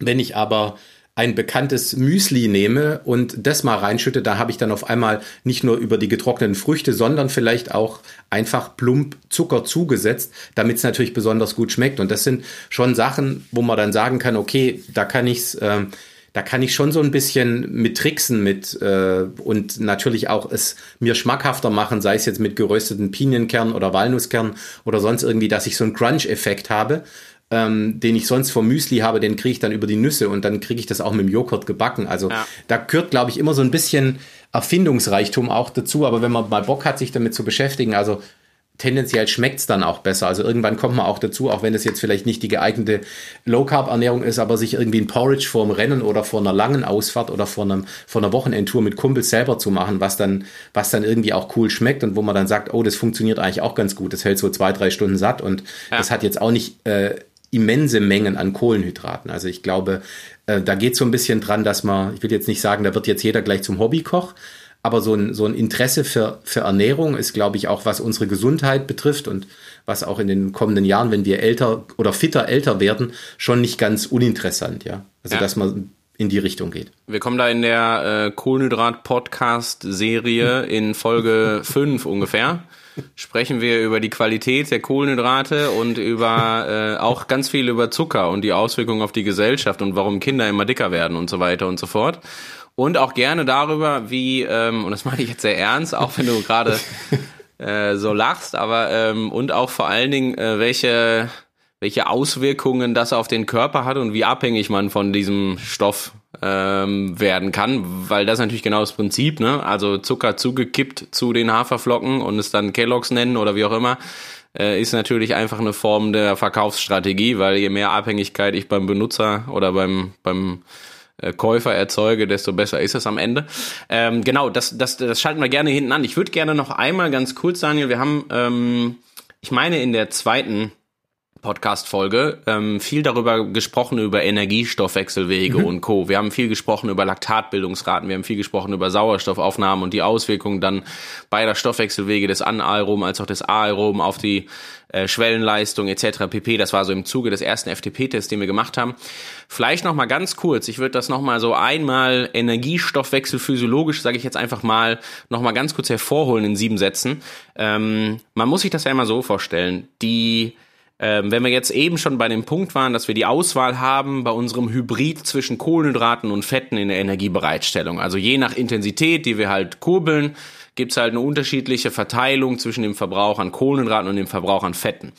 Speaker 2: Wenn ich aber ein bekanntes Müsli nehme und das mal reinschütte, da habe ich dann auf einmal nicht nur über die getrockneten Früchte, sondern vielleicht auch einfach plump Zucker zugesetzt, damit es natürlich besonders gut schmeckt. Und das sind schon Sachen, wo man dann sagen kann, okay, da kann ich's, äh, da kann ich schon so ein bisschen mit tricksen mit äh, und natürlich auch es mir schmackhafter machen, sei es jetzt mit gerösteten Pinienkernen oder Walnusskernen oder sonst irgendwie, dass ich so einen Crunch-Effekt habe ähm, den ich sonst vom Müsli habe, den kriege ich dann über die Nüsse und dann kriege ich das auch mit dem Joghurt gebacken. Also ja. da gehört, glaube ich, immer so ein bisschen Erfindungsreichtum auch dazu. Aber wenn man mal Bock hat, sich damit zu beschäftigen, also tendenziell schmeckt's dann auch besser. Also irgendwann kommt man auch dazu, auch wenn es jetzt vielleicht nicht die geeignete Low-Carb-Ernährung ist, aber sich irgendwie ein Porridge vorm Rennen oder vor einer langen Ausfahrt oder vor, einem, vor einer Wochenendtour mit Kumpels selber zu machen, was dann, was dann irgendwie auch cool schmeckt und wo man dann sagt, oh, das funktioniert eigentlich auch ganz gut. Das hält so zwei, drei Stunden satt und ja. das hat jetzt auch nicht äh, immense Mengen an Kohlenhydraten. Also ich glaube, äh, da geht so ein bisschen dran, dass man, ich will jetzt nicht sagen, da wird jetzt jeder gleich zum Hobbykoch, aber so ein, so ein Interesse für, für Ernährung ist, glaube ich, auch was unsere Gesundheit betrifft und was auch in den kommenden Jahren, wenn wir älter oder fitter älter werden, schon nicht ganz uninteressant, ja. Also ja. dass man in die Richtung geht.
Speaker 1: Wir kommen da in der äh, Kohlenhydrat-Podcast-Serie in Folge [LAUGHS] 5 ungefähr sprechen wir über die Qualität der Kohlenhydrate und über äh, auch ganz viel über Zucker und die Auswirkungen auf die Gesellschaft und warum Kinder immer dicker werden und so weiter und so fort. Und auch gerne darüber, wie, ähm, und das meine ich jetzt sehr ernst, auch wenn du gerade [LAUGHS] äh, so lachst, aber ähm, und auch vor allen Dingen, äh, welche welche Auswirkungen das auf den Körper hat und wie abhängig man von diesem Stoff ähm, werden kann, weil das natürlich genau das Prinzip, ne? Also Zucker zugekippt zu den Haferflocken und es dann Kelloggs nennen oder wie auch immer, äh, ist natürlich einfach eine Form der Verkaufsstrategie, weil je mehr Abhängigkeit ich beim Benutzer oder beim beim äh, Käufer erzeuge, desto besser ist es am Ende. Ähm, genau, das, das, das schalten wir gerne hinten an. Ich würde gerne noch einmal ganz kurz, Daniel, wir haben, ähm, ich meine, in der zweiten Podcast-Folge ähm, viel darüber gesprochen, über Energiestoffwechselwege mhm. und Co. Wir haben viel gesprochen über Laktatbildungsraten, wir haben viel gesprochen über Sauerstoffaufnahmen und die Auswirkungen dann beider Stoffwechselwege des Anaeroben als auch des Aeroben auf die äh, Schwellenleistung etc. pp. Das war so im Zuge des ersten FTP-Tests, den wir gemacht haben. Vielleicht noch mal ganz kurz, ich würde das noch mal so einmal Energiestoffwechsel physiologisch, sage ich jetzt einfach mal, noch mal ganz kurz hervorholen in sieben Sätzen. Ähm, man muss sich das ja immer so vorstellen, die ähm, wenn wir jetzt eben schon bei dem Punkt waren, dass wir die Auswahl haben bei unserem Hybrid zwischen Kohlenhydraten und Fetten in der Energiebereitstellung. Also je nach Intensität, die wir halt kurbeln, gibt es halt eine unterschiedliche Verteilung zwischen dem Verbrauch an Kohlenhydraten und dem Verbrauch an Fetten.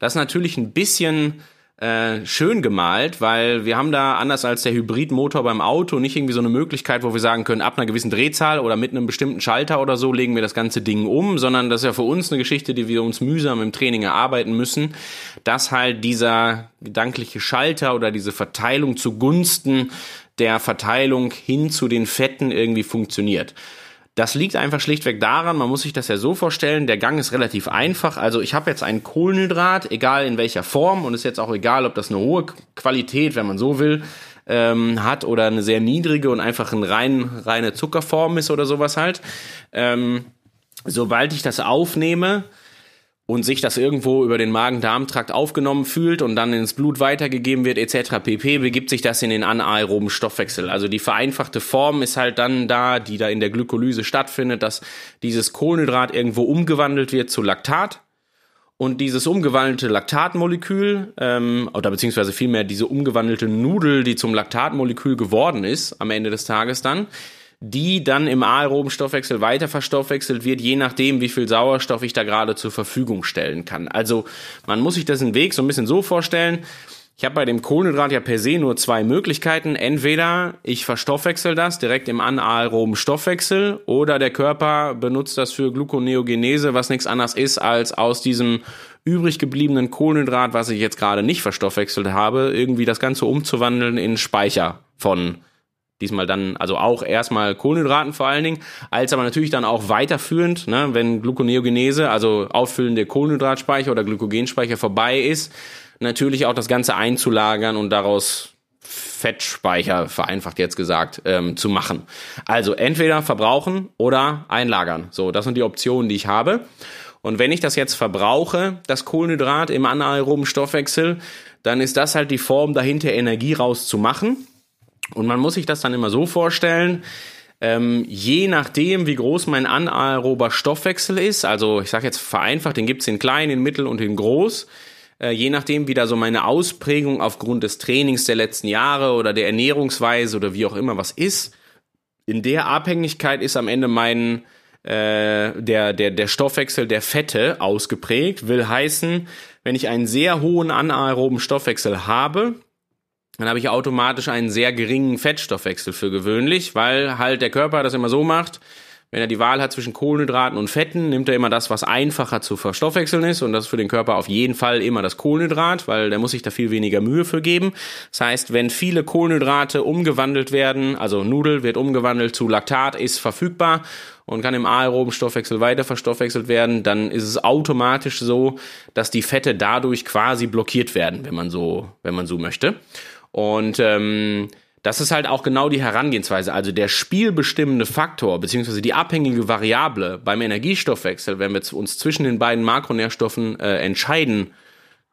Speaker 1: Das ist natürlich ein bisschen äh, schön gemalt, weil wir haben da anders als der Hybridmotor beim Auto nicht irgendwie so eine Möglichkeit, wo wir sagen können, ab einer gewissen Drehzahl oder mit einem bestimmten Schalter oder so legen wir das ganze Ding um, sondern das ist ja für uns eine Geschichte, die wir uns mühsam im Training erarbeiten müssen, dass halt dieser gedankliche Schalter oder diese Verteilung zugunsten der Verteilung hin zu den Fetten irgendwie funktioniert. Das liegt einfach schlichtweg daran, man muss sich das ja so vorstellen, der Gang ist relativ einfach. Also ich habe jetzt einen Kohlenhydrat, egal in welcher Form, und ist jetzt auch egal, ob das eine hohe Qualität, wenn man so will, ähm, hat oder eine sehr niedrige und einfach eine rein, reine Zuckerform ist oder sowas halt. Ähm, sobald ich das aufnehme, und sich das irgendwo über den Magen-Darm-Trakt aufgenommen fühlt und dann ins Blut weitergegeben wird etc. pp, begibt sich das in den anaeroben Stoffwechsel. Also die vereinfachte Form ist halt dann da, die da in der Glykolyse stattfindet, dass dieses Kohlenhydrat irgendwo umgewandelt wird zu Laktat und dieses umgewandelte Laktatmolekül ähm, oder beziehungsweise vielmehr diese umgewandelte Nudel, die zum Laktatmolekül geworden ist am Ende des Tages dann, die dann im aeroben Stoffwechsel weiter verstoffwechselt wird, je nachdem, wie viel Sauerstoff ich da gerade zur Verfügung stellen kann. Also man muss sich das den Weg so ein bisschen so vorstellen. Ich habe bei dem Kohlenhydrat ja per se nur zwei Möglichkeiten. Entweder ich verstoffwechsel das direkt im anaeroben Stoffwechsel oder der Körper benutzt das für Gluconeogenese, was nichts anderes ist, als aus diesem übrig gebliebenen Kohlenhydrat, was ich jetzt gerade nicht verstoffwechselt habe, irgendwie das Ganze umzuwandeln in Speicher von diesmal dann, also auch erstmal Kohlenhydraten vor allen Dingen, als aber natürlich dann auch weiterführend, ne, wenn Gluconeogenese, also Auffüllen der Kohlenhydratspeicher oder Glykogenspeicher vorbei ist, natürlich auch das Ganze einzulagern und daraus Fettspeicher, vereinfacht jetzt gesagt, ähm, zu machen. Also entweder verbrauchen oder einlagern. So, das sind die Optionen, die ich habe. Und wenn ich das jetzt verbrauche, das Kohlenhydrat im anaeroben Stoffwechsel, dann ist das halt die Form dahinter, Energie rauszumachen. Und man muss sich das dann immer so vorstellen, ähm, je nachdem, wie groß mein anaerober Stoffwechsel ist, also ich sage jetzt vereinfacht, den gibt's in klein, in mittel und in groß, äh, je nachdem, wie da so meine Ausprägung aufgrund des Trainings der letzten Jahre oder der Ernährungsweise oder wie auch immer was ist, in der Abhängigkeit ist am Ende mein äh, der, der, der Stoffwechsel der Fette ausgeprägt. Will heißen, wenn ich einen sehr hohen anaeroben Stoffwechsel habe, dann habe ich automatisch einen sehr geringen Fettstoffwechsel für gewöhnlich, weil halt der Körper das immer so macht, wenn er die Wahl hat zwischen Kohlenhydraten und Fetten, nimmt er immer das, was einfacher zu verstoffwechseln ist. Und das ist für den Körper auf jeden Fall immer das Kohlenhydrat, weil der muss sich da viel weniger Mühe für geben. Das heißt, wenn viele Kohlenhydrate umgewandelt werden, also Nudel wird umgewandelt zu Laktat, ist verfügbar und kann im aeroben Stoffwechsel weiter verstoffwechselt werden, dann ist es automatisch so, dass die Fette dadurch quasi blockiert werden, wenn man so, wenn man so möchte. Und ähm, das ist halt auch genau die Herangehensweise. Also der spielbestimmende Faktor, beziehungsweise die abhängige Variable beim Energiestoffwechsel, wenn wir uns zwischen den beiden Makronährstoffen äh, entscheiden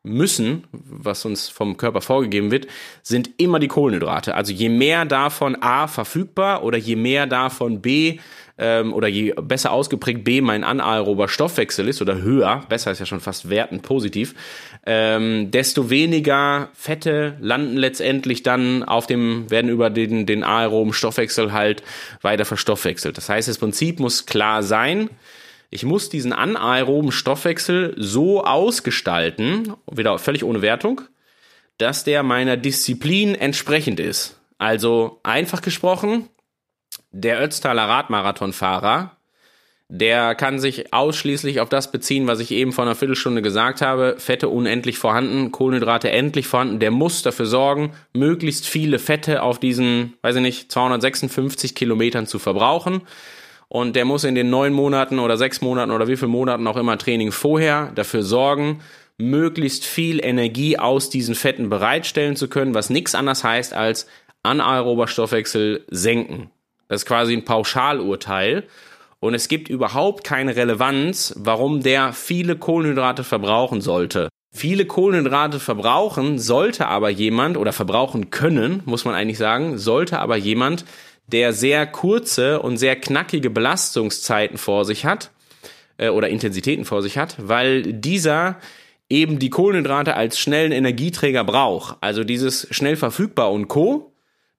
Speaker 1: müssen, was uns vom Körper vorgegeben wird, sind immer die Kohlenhydrate. Also je mehr davon A verfügbar oder je mehr davon B ähm, oder je besser ausgeprägt B mein anaerober Stoffwechsel ist oder höher, besser ist ja schon fast wertend positiv, ähm, desto weniger Fette landen letztendlich dann auf dem, werden über den, den aeroben Stoffwechsel halt weiter verstoffwechselt. Das heißt, das Prinzip muss klar sein, ich muss diesen anaeroben Stoffwechsel so ausgestalten, wieder völlig ohne Wertung, dass der meiner Disziplin entsprechend ist. Also einfach gesprochen, der Ötztaler Radmarathonfahrer, der kann sich ausschließlich auf das beziehen, was ich eben vor einer Viertelstunde gesagt habe. Fette unendlich vorhanden, Kohlenhydrate endlich vorhanden. Der muss dafür sorgen, möglichst viele Fette auf diesen, weiß ich nicht, 256 Kilometern zu verbrauchen. Und der muss in den neun Monaten oder sechs Monaten oder wie viel Monaten auch immer Training vorher dafür sorgen, möglichst viel Energie aus diesen Fetten bereitstellen zu können, was nichts anderes heißt als anaerober Stoffwechsel senken. Das ist quasi ein Pauschalurteil. Und es gibt überhaupt keine Relevanz, warum der viele Kohlenhydrate verbrauchen sollte. Viele Kohlenhydrate verbrauchen sollte aber jemand oder verbrauchen können, muss man eigentlich sagen, sollte aber jemand, der sehr kurze und sehr knackige Belastungszeiten vor sich hat äh, oder Intensitäten vor sich hat, weil dieser eben die Kohlenhydrate als schnellen Energieträger braucht. Also dieses schnell verfügbar und Co.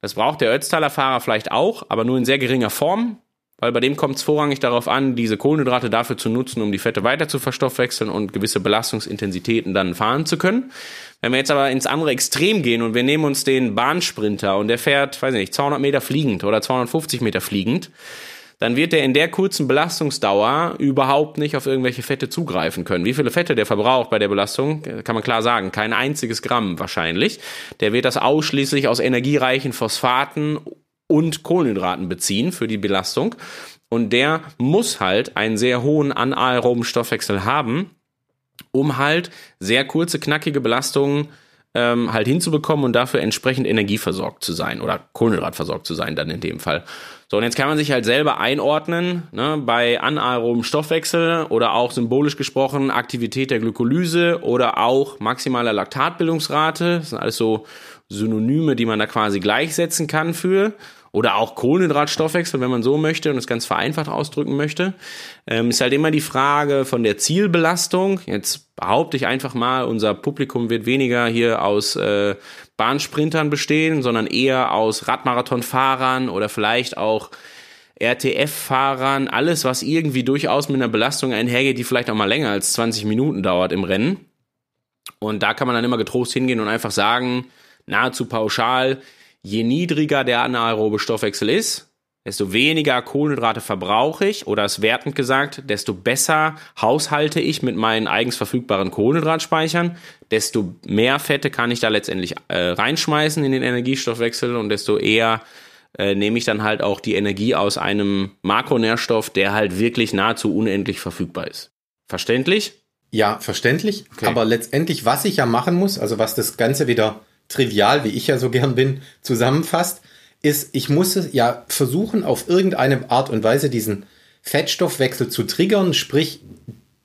Speaker 1: Das braucht der Ötztaler Fahrer vielleicht auch, aber nur in sehr geringer Form, weil bei dem kommt es vorrangig darauf an, diese Kohlenhydrate dafür zu nutzen, um die Fette weiter zu verstoffwechseln und gewisse Belastungsintensitäten dann fahren zu können. Wenn wir jetzt aber ins andere Extrem gehen und wir nehmen uns den Bahnsprinter und der fährt, weiß ich nicht, 200 Meter fliegend oder 250 Meter fliegend, dann wird er in der kurzen Belastungsdauer überhaupt nicht auf irgendwelche Fette zugreifen können. Wie viele Fette der verbraucht bei der Belastung, kann man klar sagen. Kein einziges Gramm wahrscheinlich. Der wird das ausschließlich aus energiereichen Phosphaten und Kohlenhydraten beziehen für die Belastung. Und der muss halt einen sehr hohen anaeroben Stoffwechsel haben, um halt sehr kurze, knackige Belastungen ähm, halt hinzubekommen und dafür entsprechend energieversorgt zu sein oder Kohlenhydratversorgt zu sein dann in dem Fall. So, und jetzt kann man sich halt selber einordnen, ne, bei anaerobem Stoffwechsel oder auch symbolisch gesprochen Aktivität der Glykolyse oder auch maximaler Laktatbildungsrate. Das sind alles so Synonyme, die man da quasi gleichsetzen kann für oder auch Kohlenhydratstoffwechsel, wenn man so möchte und es ganz vereinfacht ausdrücken möchte, ähm, ist halt immer die Frage von der Zielbelastung. Jetzt behaupte ich einfach mal, unser Publikum wird weniger hier aus äh, Bahnsprintern bestehen, sondern eher aus Radmarathonfahrern oder vielleicht auch RTF-Fahrern, alles, was irgendwie durchaus mit einer Belastung einhergeht, die vielleicht auch mal länger als 20 Minuten dauert im Rennen. Und da kann man dann immer getrost hingehen und einfach sagen, nahezu pauschal, je niedriger der anaerobe Stoffwechsel ist, desto weniger Kohlenhydrate verbrauche ich oder es wertend gesagt, desto besser haushalte ich mit meinen eigens verfügbaren Kohlenhydratspeichern, desto mehr Fette kann ich da letztendlich äh, reinschmeißen in den Energiestoffwechsel und desto eher äh, nehme ich dann halt auch die Energie aus einem Makronährstoff, der halt wirklich nahezu unendlich verfügbar ist. Verständlich?
Speaker 2: Ja, verständlich. Okay. Aber letztendlich, was ich ja machen muss, also was das Ganze wieder trivial, wie ich ja so gern bin, zusammenfasst, ist, ich muss ja versuchen, auf irgendeine Art und Weise diesen Fettstoffwechsel zu triggern, sprich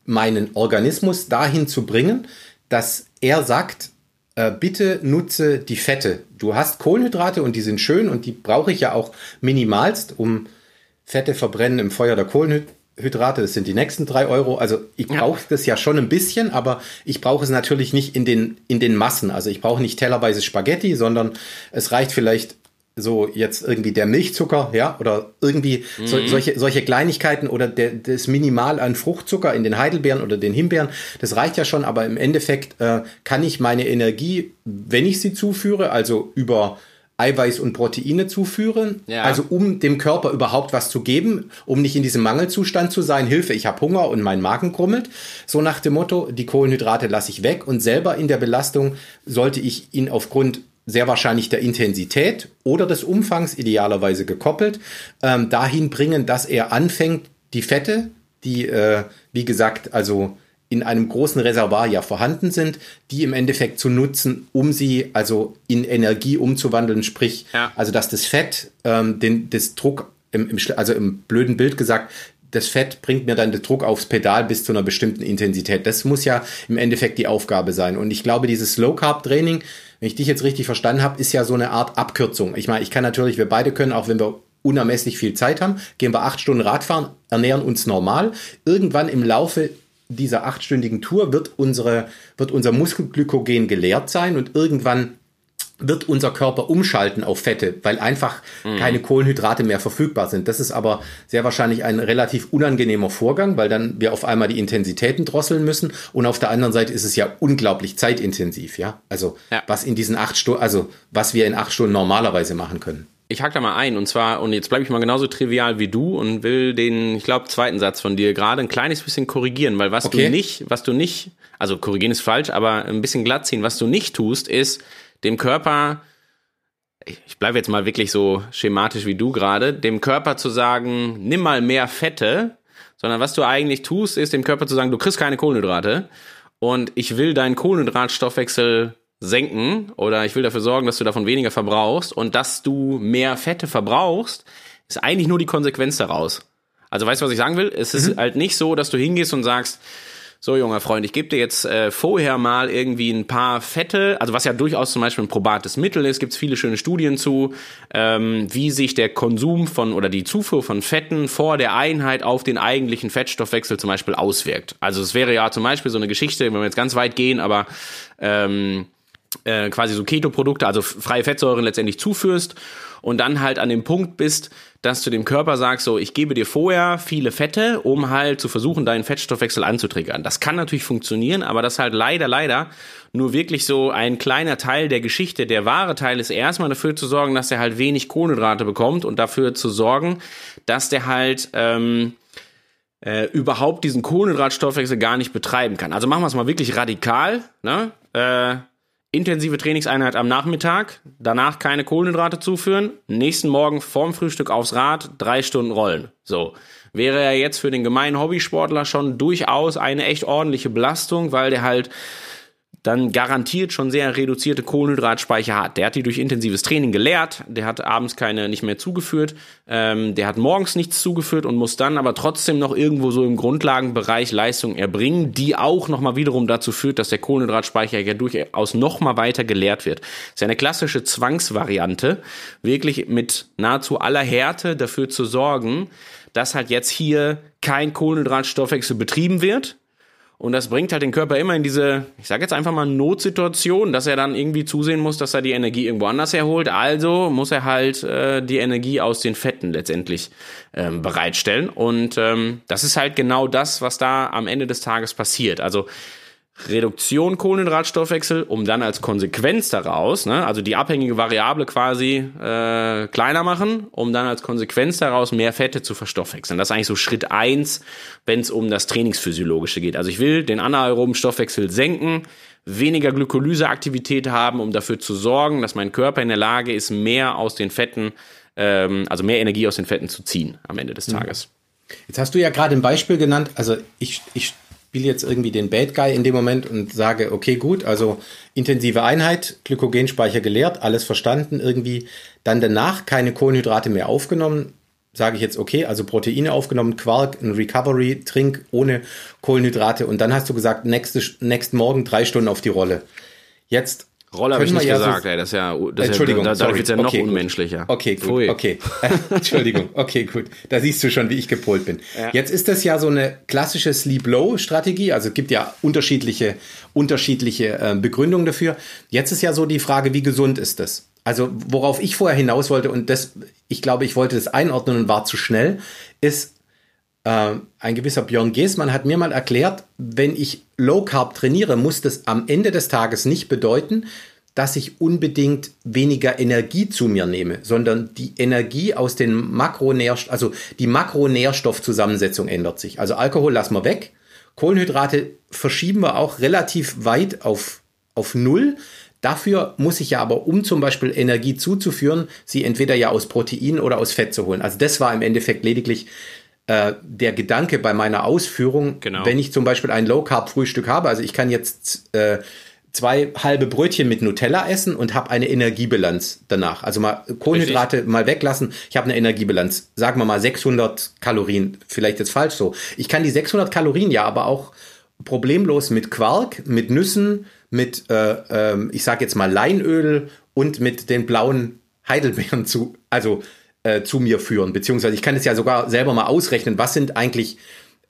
Speaker 2: meinen Organismus dahin zu bringen, dass er sagt, äh, bitte nutze die Fette. Du hast Kohlenhydrate und die sind schön und die brauche ich ja auch minimalst, um Fette verbrennen im Feuer der Kohlenhydrate. Das sind die nächsten drei Euro. Also ich brauche ja. das ja schon ein bisschen, aber ich brauche es natürlich nicht in den, in den Massen. Also ich brauche nicht tellerweise Spaghetti, sondern es reicht vielleicht so jetzt irgendwie der Milchzucker, ja, oder irgendwie mhm. so, solche, solche Kleinigkeiten oder der, das Minimal an Fruchtzucker in den Heidelbeeren oder den Himbeeren, das reicht ja schon, aber im Endeffekt äh, kann ich meine Energie, wenn ich sie zuführe, also über Eiweiß und Proteine zuführen, ja. also um dem Körper überhaupt was zu geben, um nicht in diesem Mangelzustand zu sein, Hilfe, ich habe Hunger und mein Magen krummelt, so nach dem Motto, die Kohlenhydrate lasse ich weg und selber in der Belastung sollte ich ihn aufgrund sehr wahrscheinlich der Intensität oder des Umfangs, idealerweise gekoppelt, ähm, dahin bringen, dass er anfängt, die Fette, die, äh, wie gesagt, also in einem großen Reservoir ja vorhanden sind, die im Endeffekt zu nutzen, um sie also in Energie umzuwandeln, sprich, ja. also dass das Fett ähm, den, das Druck, im, im, also im blöden Bild gesagt, das Fett bringt mir dann den Druck aufs Pedal bis zu einer bestimmten Intensität. Das muss ja im Endeffekt die Aufgabe sein. Und ich glaube, dieses Low Carb Training, wenn ich dich jetzt richtig verstanden habe, ist ja so eine Art Abkürzung. Ich meine, ich kann natürlich, wir beide können, auch wenn wir unermesslich viel Zeit haben, gehen wir acht Stunden Radfahren, ernähren uns normal. Irgendwann im Laufe dieser achtstündigen Tour wird unsere, wird unser Muskelglykogen geleert sein und irgendwann wird unser Körper umschalten auf Fette, weil einfach mhm. keine Kohlenhydrate mehr verfügbar sind. Das ist aber sehr wahrscheinlich ein relativ unangenehmer Vorgang, weil dann wir auf einmal die Intensitäten drosseln müssen. Und auf der anderen Seite ist es ja unglaublich zeitintensiv, ja. Also ja. was in diesen acht Stunden, also was wir in acht Stunden normalerweise machen können.
Speaker 1: Ich hack da mal ein und zwar, und jetzt bleibe ich mal genauso trivial wie du und will den, ich glaube, zweiten Satz von dir gerade ein kleines bisschen korrigieren, weil was okay. du nicht, was du nicht, also korrigieren ist falsch, aber ein bisschen glatt ziehen, was du nicht tust, ist, dem Körper, ich bleibe jetzt mal wirklich so schematisch wie du gerade, dem Körper zu sagen, nimm mal mehr Fette, sondern was du eigentlich tust, ist dem Körper zu sagen, du kriegst keine Kohlenhydrate und ich will deinen Kohlenhydratstoffwechsel senken oder ich will dafür sorgen, dass du davon weniger verbrauchst und dass du mehr Fette verbrauchst, ist eigentlich nur die Konsequenz daraus. Also weißt du, was ich sagen will? Es ist mhm. halt nicht so, dass du hingehst und sagst, so junger Freund, ich gebe dir jetzt äh, vorher mal irgendwie ein paar Fette, also was ja durchaus zum Beispiel ein probates Mittel ist, gibt es viele schöne Studien zu, ähm, wie sich der Konsum von oder die Zufuhr von Fetten vor der Einheit auf den eigentlichen Fettstoffwechsel zum Beispiel auswirkt. Also es wäre ja zum Beispiel so eine Geschichte, wenn wir jetzt ganz weit gehen, aber ähm, äh, quasi so Keto-Produkte, also freie Fettsäuren letztendlich zuführst und dann halt an dem Punkt bist, dass du dem Körper sagst, so, ich gebe dir vorher viele Fette, um halt zu versuchen, deinen Fettstoffwechsel anzutriggern. Das kann natürlich funktionieren, aber das halt leider, leider nur wirklich so ein kleiner Teil der Geschichte. Der wahre Teil ist erstmal dafür zu sorgen, dass er halt wenig Kohlenhydrate bekommt und dafür zu sorgen, dass der halt ähm, äh, überhaupt diesen Kohlenhydratstoffwechsel gar nicht betreiben kann. Also machen wir es mal wirklich radikal. Ne? Äh, intensive Trainingseinheit am Nachmittag, danach keine Kohlenhydrate zuführen, nächsten Morgen vorm Frühstück aufs Rad, drei Stunden rollen. So. Wäre ja jetzt für den gemeinen Hobbysportler schon durchaus eine echt ordentliche Belastung, weil der halt dann garantiert schon sehr reduzierte Kohlenhydratspeicher hat. Der hat die durch intensives Training geleert, der hat abends keine nicht mehr zugeführt, ähm, der hat morgens nichts zugeführt und muss dann aber trotzdem noch irgendwo so im Grundlagenbereich Leistung erbringen, die auch nochmal wiederum dazu führt, dass der Kohlenhydratspeicher ja durchaus nochmal weiter geleert wird. Das ist ja eine klassische Zwangsvariante, wirklich mit nahezu aller Härte dafür zu sorgen, dass halt jetzt hier kein Kohlenhydratstoffwechsel betrieben wird, und das bringt halt den Körper immer in diese, ich sage jetzt einfach mal Notsituation, dass er dann irgendwie zusehen muss, dass er die Energie irgendwo anders herholt. Also muss er halt äh, die Energie aus den Fetten letztendlich ähm, bereitstellen. Und ähm, das ist halt genau das, was da am Ende des Tages passiert. Also Reduktion Kohlenhydratstoffwechsel, um dann als Konsequenz daraus, ne, also die abhängige Variable quasi äh, kleiner machen, um dann als Konsequenz daraus mehr Fette zu verstoffwechseln. Das ist eigentlich so Schritt eins, wenn es um das Trainingsphysiologische geht. Also ich will den anaeroben Stoffwechsel senken, weniger Glykolyseaktivität haben, um dafür zu sorgen, dass mein Körper in der Lage ist, mehr aus den Fetten, ähm, also mehr Energie aus den Fetten zu ziehen am Ende des Tages.
Speaker 2: Jetzt hast du ja gerade ein Beispiel genannt, also ich, ich spiele jetzt irgendwie den Bad Guy in dem Moment und sage, okay, gut, also intensive Einheit, Glykogenspeicher geleert, alles verstanden, irgendwie dann danach keine Kohlenhydrate mehr aufgenommen, sage ich jetzt, okay, also Proteine aufgenommen, Quark, ein Recovery-Trink ohne Kohlenhydrate und dann hast du gesagt, nächste, nächsten Morgen drei Stunden auf die Rolle. Jetzt
Speaker 1: Rolle habe ich nicht gesagt, so, ey, das ist ja, das
Speaker 2: Entschuldigung,
Speaker 1: ja,
Speaker 2: da,
Speaker 1: dadurch
Speaker 2: sorry.
Speaker 1: ja noch
Speaker 2: okay,
Speaker 1: unmenschlicher.
Speaker 2: Okay, gut, Pfui. okay. [LAUGHS] Entschuldigung, okay, gut. Da siehst du schon, wie ich gepolt bin. Ja. Jetzt ist das ja so eine klassische Sleep-Low-Strategie, also es gibt ja unterschiedliche, unterschiedliche äh, Begründungen dafür. Jetzt ist ja so die Frage, wie gesund ist das? Also worauf ich vorher hinaus wollte und das, ich glaube, ich wollte das einordnen und war zu schnell, ist, äh, ein gewisser Björn Geßmann hat mir mal erklärt, wenn ich Low Carb trainiere, muss das am Ende des Tages nicht bedeuten, dass ich unbedingt weniger Energie zu mir nehme, sondern die Energie aus den Makronährstoffen, also die Makronährstoffzusammensetzung ändert sich. Also Alkohol lassen wir weg, Kohlenhydrate verschieben wir auch relativ weit auf, auf Null. Dafür muss ich ja aber, um zum Beispiel Energie zuzuführen, sie entweder ja aus Protein oder aus Fett zu holen. Also das war im Endeffekt lediglich äh, der Gedanke bei meiner Ausführung,
Speaker 1: Genau.
Speaker 2: wenn ich zum Beispiel ein Low-Carb-Frühstück habe, also ich kann jetzt äh, zwei halbe Brötchen mit Nutella essen und habe eine Energiebilanz danach. Also mal Kohlenhydrate
Speaker 1: Richtig.
Speaker 2: mal weglassen. Ich habe eine Energiebilanz, sagen wir mal 600 Kalorien. Vielleicht jetzt falsch so. Ich kann die 600 Kalorien ja aber auch problemlos mit Quark, mit Nüssen, mit, äh, ähm, ich sage jetzt mal Leinöl und mit den blauen Heidelbeeren zu, also äh, zu mir führen. Beziehungsweise ich kann es ja sogar selber mal ausrechnen, was sind eigentlich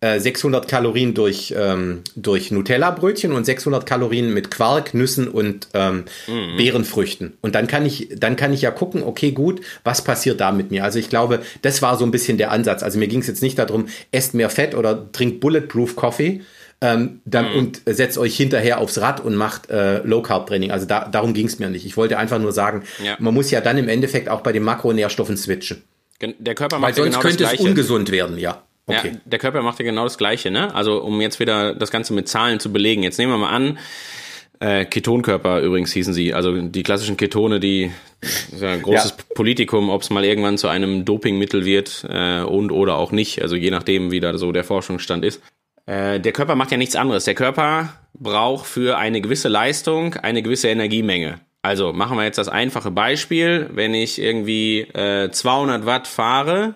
Speaker 2: äh, 600 Kalorien durch, ähm, durch Nutella-Brötchen und 600 Kalorien mit Quark, Nüssen und ähm,
Speaker 1: Mhm.
Speaker 2: Beerenfrüchten. Und dann kann ich, dann kann ich ja gucken, okay, gut, was passiert da mit mir? Also ich glaube, das war so ein bisschen der Ansatz. Also mir ging es jetzt nicht darum, esst mehr Fett oder trinkt Bulletproof Coffee. Ähm, dann,
Speaker 1: Mhm.
Speaker 2: Und setzt euch hinterher aufs Rad und macht äh, Low Carb Training. Also da, darum ging es mir nicht. Ich wollte einfach nur sagen,
Speaker 1: Ja.
Speaker 2: man muss ja dann im Endeffekt auch bei den Makronährstoffen switchen.
Speaker 1: Der Körper
Speaker 2: Weil
Speaker 1: macht ja
Speaker 2: sonst
Speaker 1: genau
Speaker 2: könnte
Speaker 1: das
Speaker 2: es
Speaker 1: Gleiche.
Speaker 2: ungesund werden, ja. Okay.
Speaker 1: Ja, der Körper macht ja genau das Gleiche, ne? Also um jetzt wieder das Ganze mit Zahlen zu belegen. Jetzt nehmen wir mal an, äh, Ketonkörper übrigens hießen sie, also die klassischen Ketone, die ist ja ein großes
Speaker 2: Ja.
Speaker 1: Politikum, ob es mal irgendwann zu einem Dopingmittel wird äh, und oder auch nicht, also je nachdem, wie da so der Forschungsstand ist. Äh, der Körper macht ja nichts anderes. Der Körper braucht für eine gewisse Leistung eine gewisse Energiemenge. Also machen wir jetzt das einfache Beispiel, wenn ich irgendwie äh, 200 Watt fahre,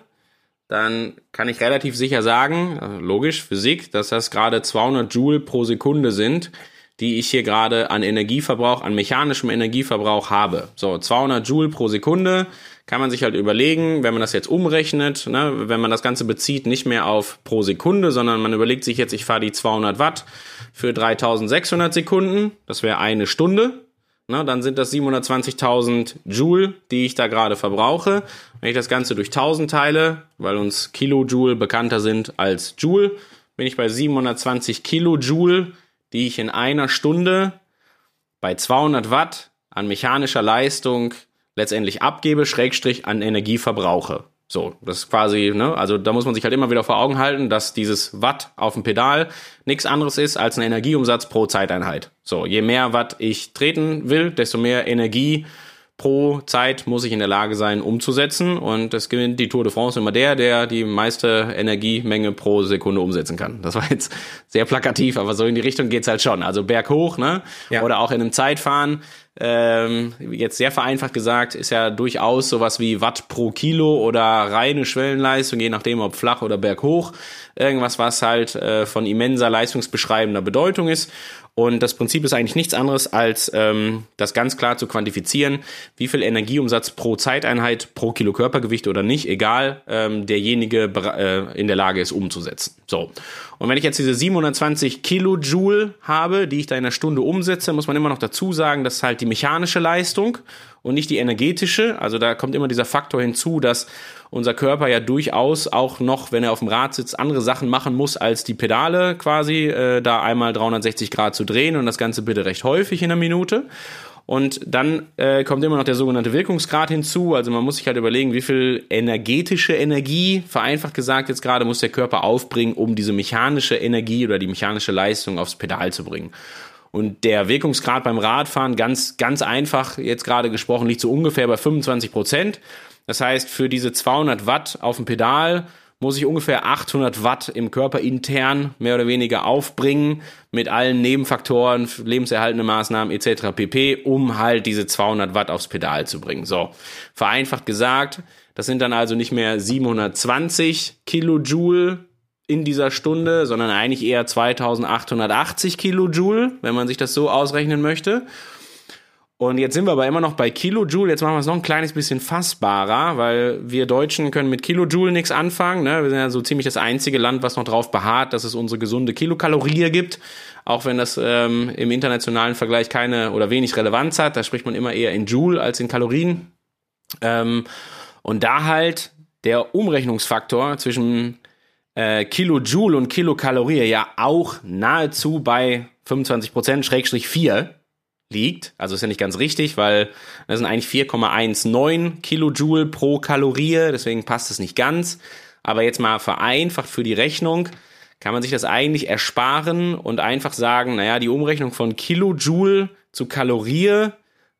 Speaker 1: dann kann ich relativ sicher sagen, also logisch, Physik, dass das gerade 200 Joule pro Sekunde sind, die ich hier gerade an Energieverbrauch, an mechanischem Energieverbrauch habe. So, 200 Joule pro Sekunde kann man sich halt überlegen, wenn man das jetzt umrechnet, ne, wenn man das Ganze bezieht, nicht mehr auf pro Sekunde, sondern man überlegt sich jetzt, ich fahre die 200 Watt für 3600 Sekunden, das wäre eine Stunde, Ne, dann sind das 720.000 Joule, die ich da gerade verbrauche. Wenn ich das Ganze durch 1000 teile, weil uns Kilojoule bekannter sind als Joule, bin ich bei 720 Kilojoule, die ich in einer Stunde bei 200 Watt an mechanischer Leistung letztendlich abgebe, Schrägstrich an Energie verbrauche. So, das ist quasi, ne, also da muss man sich halt immer wieder vor Augen halten, dass dieses Watt auf dem Pedal nichts anderes ist als ein Energieumsatz pro Zeiteinheit. So, je mehr Watt ich treten will, desto mehr Energie pro Zeit muss ich in der Lage sein umzusetzen und das gewinnt die Tour de France immer der, der die meiste Energiemenge pro Sekunde umsetzen kann. Das war jetzt sehr plakativ, aber so in die Richtung geht's halt schon. Also berghoch, ne?
Speaker 2: Ja.
Speaker 1: Oder auch in einem Zeitfahren, ähm, jetzt sehr vereinfacht gesagt, ist ja durchaus sowas wie Watt pro Kilo oder reine Schwellenleistung, je nachdem ob flach oder berghoch. Irgendwas, was halt äh, von immenser leistungsbeschreibender Bedeutung ist. Und das Prinzip ist eigentlich nichts anderes, als ähm, das ganz klar zu quantifizieren, wie viel Energieumsatz pro Zeiteinheit, pro Kilo Körpergewicht oder nicht, egal, ähm, derjenige äh, in der Lage ist umzusetzen. So. Und wenn ich jetzt diese 720 Kilojoule habe, die ich da in einer Stunde umsetze, muss man immer noch dazu sagen, das ist halt die mechanische Leistung und nicht die energetische. Also da kommt immer dieser Faktor hinzu, dass unser Körper ja durchaus auch noch, wenn er auf dem Rad sitzt, andere Sachen machen muss als die Pedale quasi, äh, da einmal 360 Grad zu drehen und das Ganze bitte recht häufig in einer Minute. Und dann äh, kommt immer noch der sogenannte Wirkungsgrad hinzu. Also man muss sich halt überlegen, wie viel energetische Energie, vereinfacht gesagt jetzt gerade, muss der Körper aufbringen, um diese mechanische Energie oder die mechanische Leistung aufs Pedal zu bringen. Und der Wirkungsgrad beim Radfahren, ganz, ganz einfach jetzt gerade gesprochen, liegt so ungefähr bei 25 Prozent. Das heißt, für diese 200 Watt auf dem Pedal muss ich ungefähr 800 Watt im Körper intern mehr oder weniger aufbringen mit allen Nebenfaktoren, lebenserhaltende Maßnahmen etc. pp, um halt diese 200 Watt aufs Pedal zu bringen. So, vereinfacht gesagt, das sind dann also nicht mehr 720 Kilojoule in dieser Stunde, sondern eigentlich eher 2880 Kilojoule, wenn man sich das so ausrechnen möchte. Und jetzt sind wir aber immer noch bei Kilojoule. Jetzt machen wir es noch ein kleines bisschen fassbarer, weil wir Deutschen können mit Kilojoule nichts anfangen. Ne? Wir sind ja so ziemlich das einzige Land, was noch darauf beharrt, dass es unsere gesunde Kilokalorie gibt. Auch wenn das ähm, im internationalen Vergleich keine oder wenig Relevanz hat. Da spricht man immer eher in Joule als in Kalorien. Ähm, und da halt der Umrechnungsfaktor zwischen äh, Kilojoule und Kilokalorie ja auch nahezu bei 25 Prozent, Schrägstrich 4 liegt. Also ist ja nicht ganz richtig, weil das sind eigentlich 4,19 Kilojoule pro Kalorie, deswegen passt es nicht ganz. Aber jetzt mal vereinfacht für die Rechnung kann man sich das eigentlich ersparen und einfach sagen, naja, die Umrechnung von Kilojoule zu Kalorie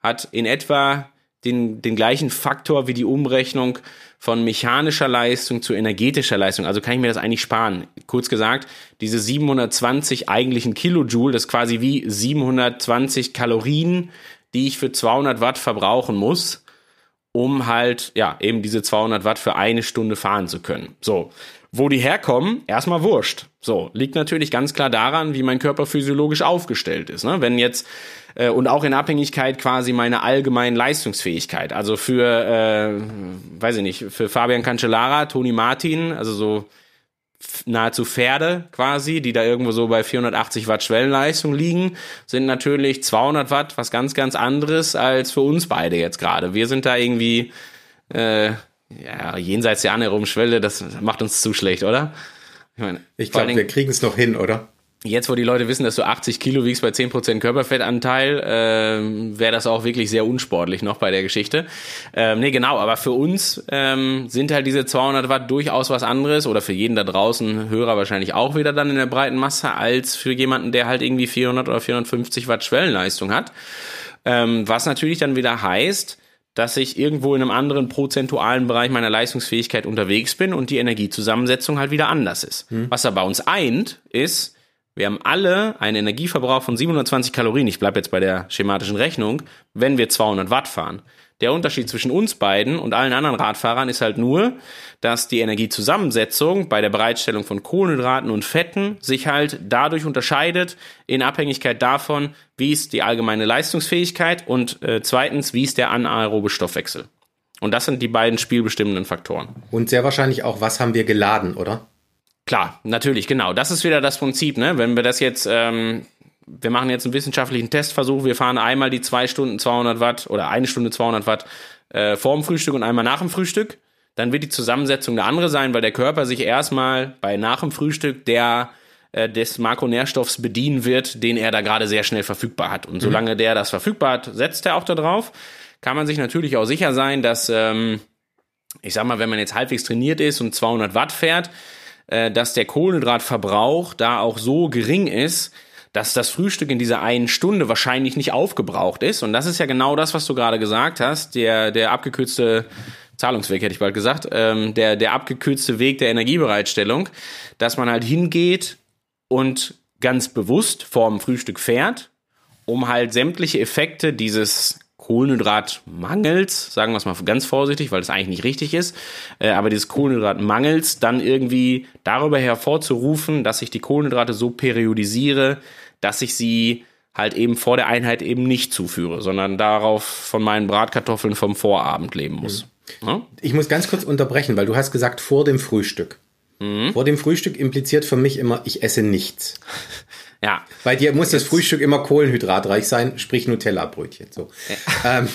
Speaker 1: hat in etwa den, den gleichen Faktor wie die Umrechnung von mechanischer Leistung zu energetischer Leistung. Also kann ich mir das eigentlich sparen. Kurz gesagt, diese 720 eigentlichen Kilojoule, das ist quasi wie 720 Kalorien, die ich für 200 Watt verbrauchen muss, um halt, ja, eben diese 200 Watt für eine Stunde fahren zu können. So. Wo die herkommen, erstmal wurscht. So, liegt natürlich ganz klar daran, wie mein Körper physiologisch aufgestellt ist. Ne? Wenn jetzt äh, und auch in Abhängigkeit quasi meiner allgemeinen Leistungsfähigkeit. Also für, äh, weiß ich nicht, für Fabian Cancellara, Toni Martin, also so nahezu Pferde quasi, die da irgendwo so bei 480 Watt Schwellenleistung liegen, sind natürlich 200 Watt was ganz, ganz anderes als für uns beide jetzt gerade. Wir sind da irgendwie äh, ja, jenseits der anaeroben Schwelle, das macht uns zu schlecht, oder?
Speaker 2: Ich, meine, ich glaube, wir kriegen es noch hin, oder?
Speaker 1: Jetzt, wo die Leute wissen, dass du 80 Kilo wiegst bei 10% Körperfettanteil, äh, wäre das auch wirklich sehr unsportlich noch bei der Geschichte. Ähm, nee, genau, aber für uns ähm, sind halt diese 200 Watt durchaus was anderes oder für jeden da draußen Hörer wahrscheinlich auch wieder dann in der breiten Masse als für jemanden, der halt irgendwie 400 oder 450 Watt Schwellenleistung hat. Ähm, was natürlich dann wieder heißt, dass ich irgendwo in einem anderen prozentualen Bereich meiner Leistungsfähigkeit unterwegs bin und die Energiezusammensetzung halt wieder anders ist. Hm. Was da bei uns eint, ist, wir haben alle einen Energieverbrauch von 720 Kalorien. Ich bleibe jetzt bei der schematischen Rechnung, wenn wir 200 Watt fahren. Der Unterschied zwischen uns beiden und allen anderen Radfahrern ist halt nur, dass die Energiezusammensetzung bei der Bereitstellung von Kohlenhydraten und Fetten sich halt dadurch unterscheidet in Abhängigkeit davon, wie ist die allgemeine Leistungsfähigkeit und äh, zweitens, wie ist der anaerobe Stoffwechsel. Und das sind die beiden spielbestimmenden Faktoren.
Speaker 2: Und sehr wahrscheinlich auch, was haben wir geladen, oder?
Speaker 1: Klar, natürlich, genau. Das ist wieder das Prinzip, ne? Wenn wir das jetzt, ähm, wir machen jetzt einen wissenschaftlichen Testversuch, wir fahren einmal die zwei Stunden 200 Watt oder eine Stunde 200 Watt äh, vor dem Frühstück und einmal nach dem Frühstück, dann wird die Zusammensetzung eine andere sein, weil der Körper sich erstmal bei nach dem Frühstück der äh, des Makronährstoffs bedienen wird, den er da gerade sehr schnell verfügbar hat. Und mhm. solange der das verfügbar hat, setzt er auch da drauf. Kann man sich natürlich auch sicher sein, dass, ähm, ich sag mal, wenn man jetzt halbwegs trainiert ist und 200 Watt fährt, äh, dass der Kohlenhydratverbrauch da auch so gering ist, dass das Frühstück in dieser einen Stunde wahrscheinlich nicht aufgebraucht ist. Und das ist ja genau das, was du gerade gesagt hast, der, der abgekürzte Zahlungsweg, hätte ich bald gesagt, ähm, der, der abgekürzte Weg der Energiebereitstellung, dass man halt hingeht und ganz bewusst vorm Frühstück fährt, um halt sämtliche Effekte dieses Kohlenhydratmangels, sagen wir es mal ganz vorsichtig, weil das eigentlich nicht richtig ist, äh, aber dieses Kohlenhydratmangels dann irgendwie darüber hervorzurufen, dass ich die Kohlenhydrate so periodisiere, dass ich sie halt eben vor der Einheit eben nicht zuführe, sondern darauf von meinen Bratkartoffeln vom Vorabend leben muss.
Speaker 2: Mhm. Ja? Ich muss ganz kurz unterbrechen, weil du hast gesagt vor dem Frühstück. Mhm. Vor dem Frühstück impliziert für mich immer, ich esse nichts.
Speaker 1: Ja.
Speaker 2: Bei dir muss das Frühstück immer kohlenhydratreich sein, sprich Nutella-Brötchen. So. Ja. Ähm,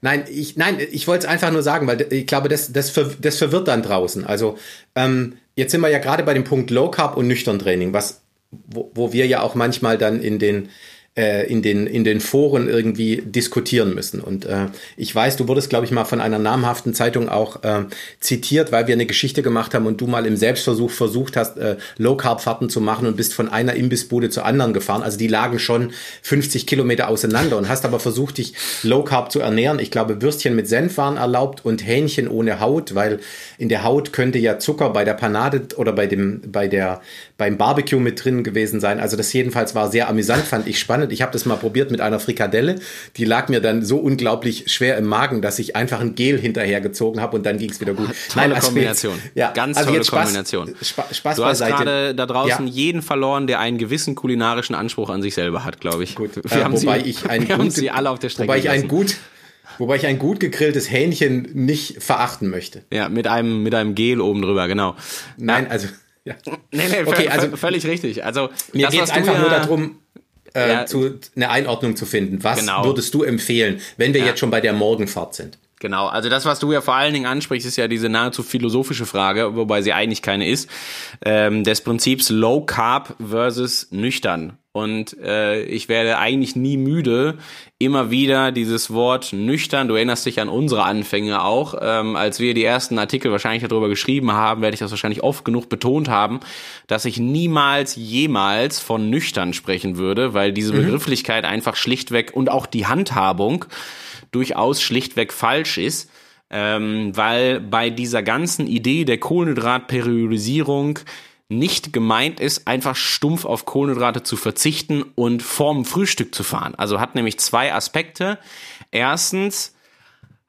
Speaker 2: nein, ich, nein, ich wollte es einfach nur sagen, weil ich glaube, das, das, ver, das verwirrt dann draußen. Also ähm, jetzt sind wir ja gerade bei dem Punkt Low Carb und nüchtern Training, was wo, wo wir ja auch manchmal dann in den äh, in, den, in den Foren irgendwie diskutieren müssen. Und äh, ich weiß, du wurdest, glaube ich, mal von einer namhaften Zeitung auch äh, zitiert, weil wir eine Geschichte gemacht haben und du mal im Selbstversuch versucht hast, äh, Low-Carb-Fahrten zu machen und bist von einer Imbissbude zur anderen gefahren. Also die lagen schon 50 Kilometer auseinander und hast aber versucht, dich Low-Carb zu ernähren. Ich glaube, Würstchen mit Senf waren erlaubt und Hähnchen ohne Haut, weil in der Haut könnte ja Zucker bei der Panade oder bei dem, bei der, beim Barbecue mit drin gewesen sein. Also das jedenfalls war sehr amüsant, fand ich spannend. Ich habe das mal probiert mit einer Frikadelle. Die lag mir dann so unglaublich schwer im Magen, dass ich einfach ein Gel hinterhergezogen habe und dann ging es wieder gut.
Speaker 1: Tolle Nein, also Kombination. Jetzt, ja, ganz also tolle Spaß, Kombination.
Speaker 2: Spaß, Spaß
Speaker 1: du hast gerade da draußen ja. jeden verloren, der einen gewissen kulinarischen Anspruch an sich selber hat, glaube ich.
Speaker 2: Gut. Wir, äh, haben, wobei sie, ich ein
Speaker 1: wir haben sie alle auf der Strecke
Speaker 2: Wobei ich ein gut Wobei ich ein gut gegrilltes Hähnchen nicht verachten möchte.
Speaker 1: Ja, mit einem, mit einem Gel oben drüber, genau.
Speaker 2: Nein, also. Ja.
Speaker 1: Nee, nee, okay, also, völlig richtig. Also,
Speaker 2: mir geht es einfach ja, nur darum, äh, ja, zu, eine Einordnung zu finden. Was genau. würdest du empfehlen, wenn wir jetzt schon bei der Morgenfahrt sind?
Speaker 1: Genau, also das, was du ja vor allen Dingen ansprichst, ist ja diese nahezu philosophische Frage, wobei sie eigentlich keine ist, ähm, des Prinzips Low Carb versus nüchtern. Und äh, ich werde eigentlich nie müde, immer wieder dieses Wort nüchtern, du erinnerst dich an unsere Anfänge auch, ähm, als wir die ersten Artikel wahrscheinlich darüber geschrieben haben, werde ich das wahrscheinlich oft genug betont haben, dass ich niemals jemals von nüchtern sprechen würde, weil diese mhm. Begrifflichkeit einfach schlichtweg und auch die Handhabung durchaus schlichtweg falsch ist. Ähm, weil bei dieser ganzen Idee der Kohlenhydratperiodisierung nicht gemeint ist, einfach stumpf auf Kohlenhydrate zu verzichten und vorm Frühstück zu fahren. Also hat nämlich zwei Aspekte. Erstens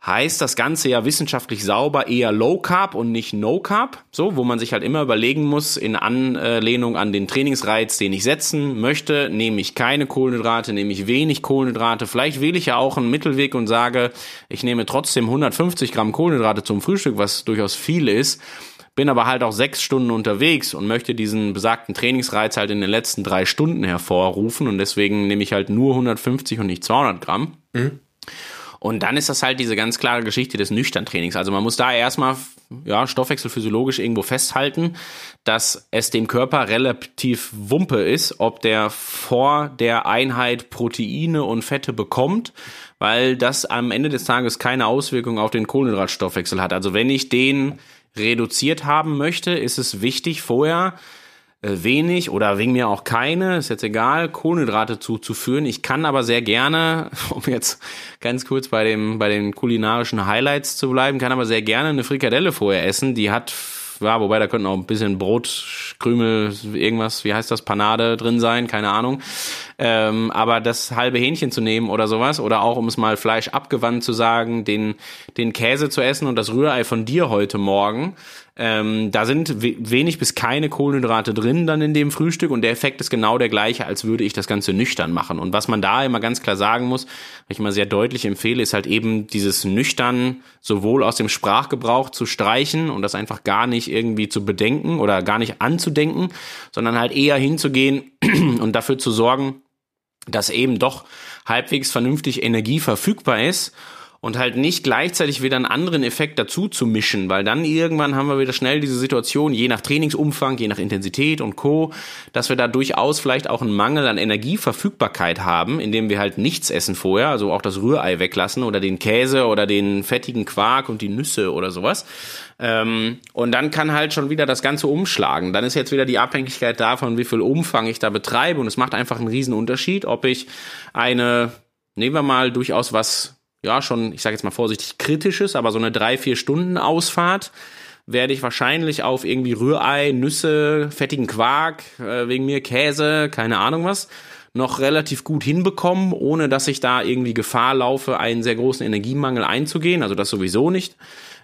Speaker 1: heißt das Ganze ja wissenschaftlich sauber eher Low Carb und nicht No Carb, so, wo man sich halt immer überlegen muss, in Anlehnung an den Trainingsreiz, den ich setzen möchte, nehme ich keine Kohlenhydrate, nehme ich wenig Kohlenhydrate, vielleicht wähle ich ja auch einen Mittelweg und sage, ich nehme trotzdem 150 Gramm Kohlenhydrate zum Frühstück, was durchaus viel ist bin aber halt auch sechs Stunden unterwegs und möchte diesen besagten Trainingsreiz halt in den letzten drei Stunden hervorrufen und deswegen nehme ich halt nur 150 und nicht 200 Gramm. Mhm. Und dann ist das halt diese ganz klare Geschichte des Nüchtern-Trainings. Also man muss da erstmal ja, stoffwechselphysiologisch irgendwo festhalten, dass es dem Körper relativ wumpe ist, ob der vor der Einheit Proteine und Fette bekommt, weil das am Ende des Tages keine Auswirkung auf den Kohlenhydratstoffwechsel hat. Also wenn ich den reduziert haben möchte, ist es wichtig, vorher äh, wenig oder wegen mir auch keine, ist jetzt egal, Kohlenhydrate zuzuführen. Ich kann aber sehr gerne, [LAUGHS] um jetzt ganz kurz bei dem bei den kulinarischen Highlights zu bleiben, kann aber sehr gerne eine Frikadelle vorher essen. Die hat ja, wobei da könnten auch ein bisschen Brot, Krümel, irgendwas, wie heißt das, Panade drin sein, keine Ahnung. Ähm, aber das halbe Hähnchen zu nehmen oder sowas, oder auch, um es mal Fleisch abgewandt zu sagen, den, den Käse zu essen und das Rührei von dir heute Morgen, ähm, da sind wenig bis keine Kohlenhydrate drin dann in dem Frühstück und der Effekt ist genau der gleiche, als würde ich das Ganze nüchtern machen. Und was man da immer ganz klar sagen muss, was ich immer sehr deutlich empfehle, ist halt eben dieses nüchtern sowohl aus dem Sprachgebrauch zu streichen und das einfach gar nicht irgendwie zu bedenken oder gar nicht anzudenken, sondern halt eher hinzugehen [CLEARS THROAT] und dafür zu sorgen, dass eben doch halbwegs vernünftig Energie verfügbar ist und halt nicht gleichzeitig wieder einen anderen Effekt dazu zu mischen, weil dann irgendwann haben wir wieder schnell diese Situation, je nach Trainingsumfang, je nach Intensität und Co., dass wir da durchaus vielleicht auch einen Mangel an Energieverfügbarkeit haben, indem wir halt nichts essen vorher, also auch das Rührei weglassen oder den Käse oder den fettigen Quark und die Nüsse oder sowas. Ähm, und dann kann halt schon wieder das Ganze umschlagen. Dann ist jetzt wieder die Abhängigkeit davon, wie viel Umfang ich da betreibe und es macht einfach einen riesen Unterschied, ob ich eine, nehmen wir mal durchaus was ja, schon, ich sage jetzt mal vorsichtig, kritisches, aber so eine drei, vier Stunden Ausfahrt werde ich wahrscheinlich auf irgendwie Rührei, Nüsse, fettigen Quark, äh, wegen mir Käse, keine Ahnung was, noch relativ gut hinbekommen, ohne dass ich da irgendwie Gefahr laufe, einen sehr großen Energiemangel einzugehen. Also das sowieso nicht.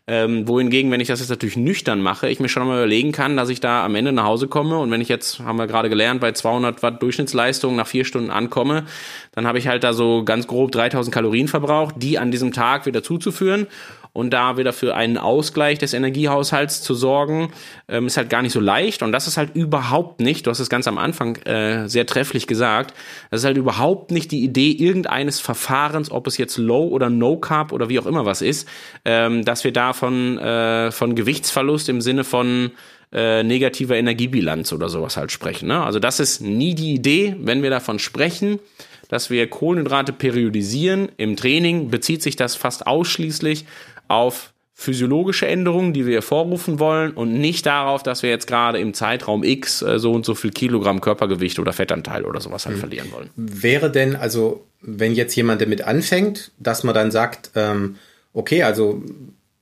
Speaker 1: Ähm, wohingegen, wenn ich das jetzt natürlich nüchtern mache, ich mir schon mal überlegen kann, dass ich da am Ende nach Hause komme und wenn ich jetzt, haben wir gerade gelernt, bei 200 Watt Durchschnittsleistung nach vier Stunden ankomme, dann habe ich halt da so ganz grob 3000 Kalorien verbraucht, die an diesem Tag wieder zuzuführen und da wieder für einen Ausgleich des Energiehaushalts zu sorgen, ähm, ist halt gar nicht so leicht und das ist halt überhaupt nicht, du hast es ganz am Anfang äh, sehr trefflich gesagt, das ist halt überhaupt nicht die Idee irgendeines Verfahrens, ob es jetzt Low oder No Carb oder wie auch immer was ist, ähm, dass wir da von, äh, von Gewichtsverlust im Sinne von äh, negativer Energiebilanz oder sowas halt sprechen. Ne? Also das ist nie die Idee, wenn wir davon sprechen, dass wir Kohlenhydrate periodisieren. Im Training bezieht sich das fast ausschließlich auf physiologische Änderungen, die wir hervorrufen wollen und nicht darauf, dass wir jetzt gerade im Zeitraum X äh, so und so viel Kilogramm Körpergewicht oder Fettanteil oder sowas halt mhm. verlieren wollen.
Speaker 2: Wäre denn also, wenn jetzt jemand damit anfängt, dass man dann sagt, ähm, okay, also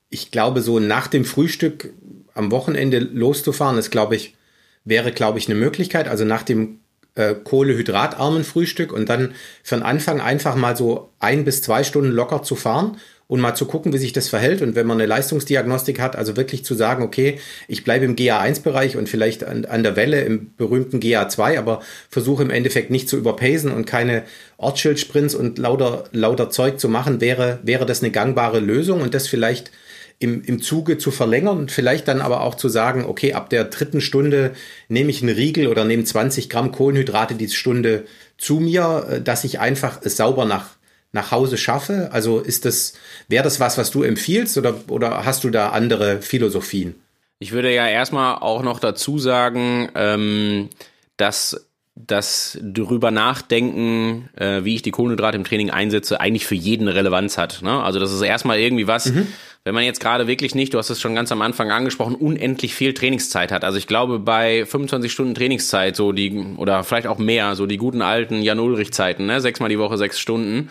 Speaker 2: ich glaube so nach dem Frühstück am Wochenende loszufahren, ist, glaube ich, wäre, glaube ich, eine Möglichkeit. Also nach dem äh, kohlehydratarmen Frühstück und dann für den Anfang einfach mal so ein bis zwei Stunden locker zu fahren und mal zu gucken, wie sich das verhält. Und wenn man eine Leistungsdiagnostik hat, also wirklich zu sagen, okay, ich bleibe im GA1-Bereich und vielleicht an, an der Welle im berühmten GA2, aber versuche im Endeffekt nicht zu überpacen und keine Ortsschildsprints und lauter, lauter Zeug zu machen, wäre, wäre das eine gangbare Lösung und das vielleicht im, im Zuge zu verlängern und vielleicht dann aber auch zu sagen, okay, ab der dritten Stunde nehme ich einen Riegel oder nehme 20 Gramm Kohlenhydrate die Stunde zu mir, äh, dass ich einfach es sauber nach, nach Hause schaffe. Also ist das, wäre das was, was du empfiehlst oder, oder hast du da andere Philosophien?
Speaker 1: Ich würde ja erstmal auch noch dazu sagen, ähm, dass das drüber nachdenken, äh, wie ich die Kohlenhydrate im Training einsetze, eigentlich für jeden Relevanz hat. Ne? Also das ist erstmal irgendwie was, mhm wenn man jetzt gerade wirklich nicht, du hast es schon ganz am Anfang angesprochen, unendlich viel Trainingszeit hat. Also ich glaube, bei 25 Stunden Trainingszeit, so die, oder vielleicht auch mehr, so die guten alten Jan Ulrich Zeiten, ne, sechsmal die Woche sechs Stunden,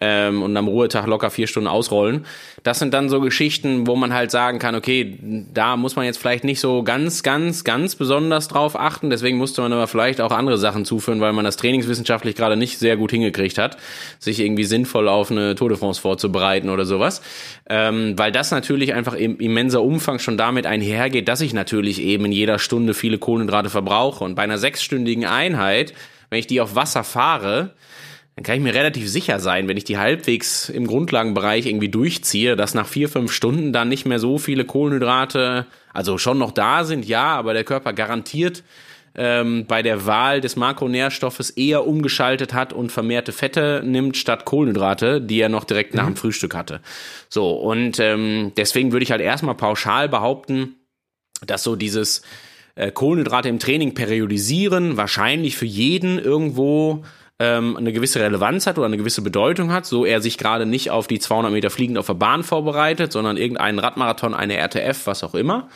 Speaker 1: ähm, und am Ruhetag locker vier Stunden ausrollen. Das sind dann so Geschichten, wo man halt sagen kann, okay, da muss man jetzt vielleicht nicht so ganz, ganz, ganz besonders drauf achten. Deswegen musste man aber vielleicht auch andere Sachen zuführen, weil man das trainingswissenschaftlich gerade nicht sehr gut hingekriegt hat, sich irgendwie sinnvoll auf eine Tour de France vorzubereiten oder sowas. Ähm, weil das natürlich einfach im immenser Umfang schon damit einhergeht, dass ich natürlich eben in jeder Stunde viele Kohlenhydrate verbrauche. Und bei einer sechsstündigen Einheit, wenn ich die auf Wasser fahre, dann kann ich mir relativ sicher sein, wenn ich die halbwegs im Grundlagenbereich irgendwie durchziehe, dass nach vier, fünf Stunden dann nicht mehr so viele Kohlenhydrate, also schon noch da sind, ja, aber der Körper garantiert ähm, bei der Wahl des Makronährstoffes eher umgeschaltet hat und vermehrte Fette nimmt statt Kohlenhydrate, die er noch direkt mhm. nach dem Frühstück hatte. So, und ähm, deswegen würde ich halt erstmal pauschal behaupten, dass so dieses äh, Kohlenhydrate im Training periodisieren wahrscheinlich für jeden irgendwo ähm, eine gewisse Relevanz hat oder eine gewisse Bedeutung hat, so er sich gerade nicht auf die 200 Meter fliegend auf der Bahn vorbereitet, sondern irgendeinen Radmarathon, eine RTF, was auch immer.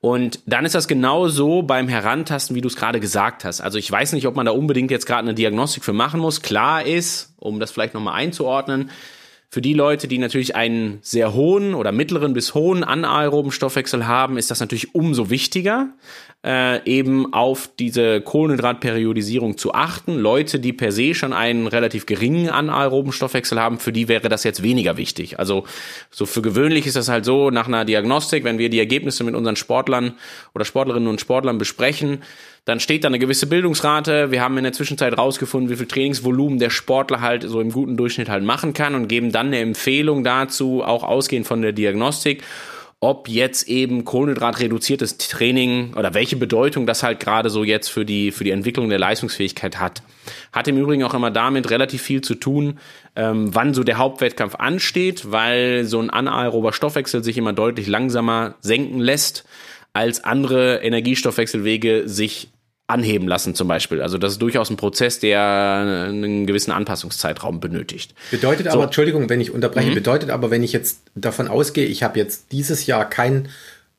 Speaker 1: Und dann ist das genau so beim Herantasten, wie du es gerade gesagt hast. Also ich weiß nicht, ob man da unbedingt jetzt gerade eine Diagnostik für machen muss. Klar ist, um das vielleicht nochmal einzuordnen, für die Leute, die natürlich einen sehr hohen oder mittleren bis hohen anaeroben Stoffwechsel haben, ist das natürlich umso wichtiger, äh, eben auf diese Kohlenhydratperiodisierung zu achten. Leute, die per se schon einen relativ geringen anaeroben Stoffwechsel haben, für die wäre das jetzt weniger wichtig. Also so für gewöhnlich ist das halt so, nach einer Diagnostik, wenn wir die Ergebnisse mit unseren Sportlern oder Sportlerinnen und Sportlern besprechen, dann steht da eine gewisse Bildungsrate. Wir haben in der Zwischenzeit rausgefunden, wie viel Trainingsvolumen der Sportler halt so im guten Durchschnitt halt machen kann und geben dann eine Empfehlung dazu, auch ausgehend von der Diagnostik, ob jetzt eben kohlenhydratreduziertes Training oder welche Bedeutung das halt gerade so jetzt für die, für die Entwicklung der Leistungsfähigkeit hat. Hat im Übrigen auch immer damit relativ viel zu tun, ähm, wann so der Hauptwettkampf ansteht, weil so ein anaerober Stoffwechsel sich immer deutlich langsamer senken lässt als andere Energiestoffwechselwege sich anheben lassen zum Beispiel. Also das ist durchaus ein Prozess, der einen gewissen Anpassungszeitraum benötigt.
Speaker 2: Bedeutet aber, Entschuldigung, wenn ich unterbreche, mhm. bedeutet aber, wenn ich jetzt davon ausgehe, ich habe jetzt dieses Jahr kein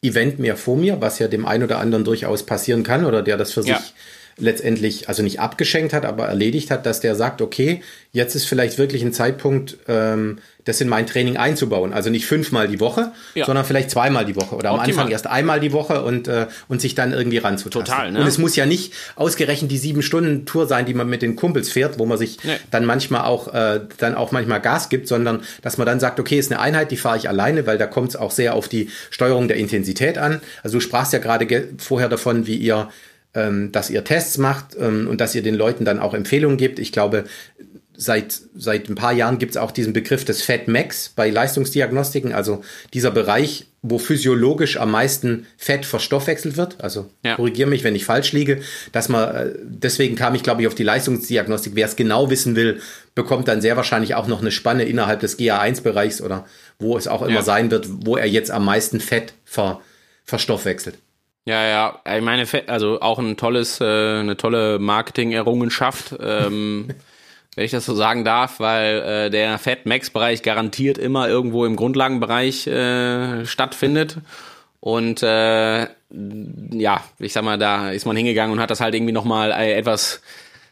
Speaker 2: Event mehr vor mir, was ja dem einen oder anderen durchaus passieren kann oder der das für ja. sich letztendlich, also nicht abgeschenkt hat, aber erledigt hat, dass der sagt, okay, jetzt ist vielleicht wirklich ein Zeitpunkt, ähm, das in mein Training einzubauen. Also nicht fünfmal die Woche, ja. sondern vielleicht zweimal die Woche oder am Optimal. Anfang erst einmal die Woche und, äh, und sich dann irgendwie ranzutasten. Total, ne? Und es muss ja nicht ausgerechnet die sieben Stunden Tour sein, die man mit den Kumpels fährt, wo man sich nee. dann manchmal auch, äh, dann auch manchmal Gas gibt, sondern dass man dann sagt, okay, ist eine Einheit, die fahre ich alleine, weil da kommt es auch sehr auf die Steuerung der Intensität an. Also du sprachst ja gerade vorher davon, wie ihr ähm, dass ihr Tests macht ähm, und dass ihr den Leuten dann auch Empfehlungen gibt. Ich glaube, seit, seit ein paar Jahren gibt es auch diesen Begriff des Fat Max bei Leistungsdiagnostiken, also dieser Bereich, wo physiologisch am meisten Fett verstoffwechselt wird. Also ja. korrigiere mich, wenn ich falsch liege, dass man, äh, deswegen kam ich, glaube ich, auf die Leistungsdiagnostik. Wer es genau wissen will, bekommt dann sehr wahrscheinlich auch noch eine Spanne innerhalb des GA1-Bereichs oder wo es auch immer ja. sein wird, wo er jetzt am meisten Fett ver, verstoffwechselt.
Speaker 1: Ja, ja, ich meine, also auch ein tolles, äh, eine tolle Marketing-Errungenschaft. Ähm, [LAUGHS] wenn ich das so sagen darf, weil äh, der Fat Max Bereich garantiert immer irgendwo im Grundlagenbereich äh, stattfindet und äh, ja, ich sag mal, da ist man hingegangen und hat das halt irgendwie noch mal äh, etwas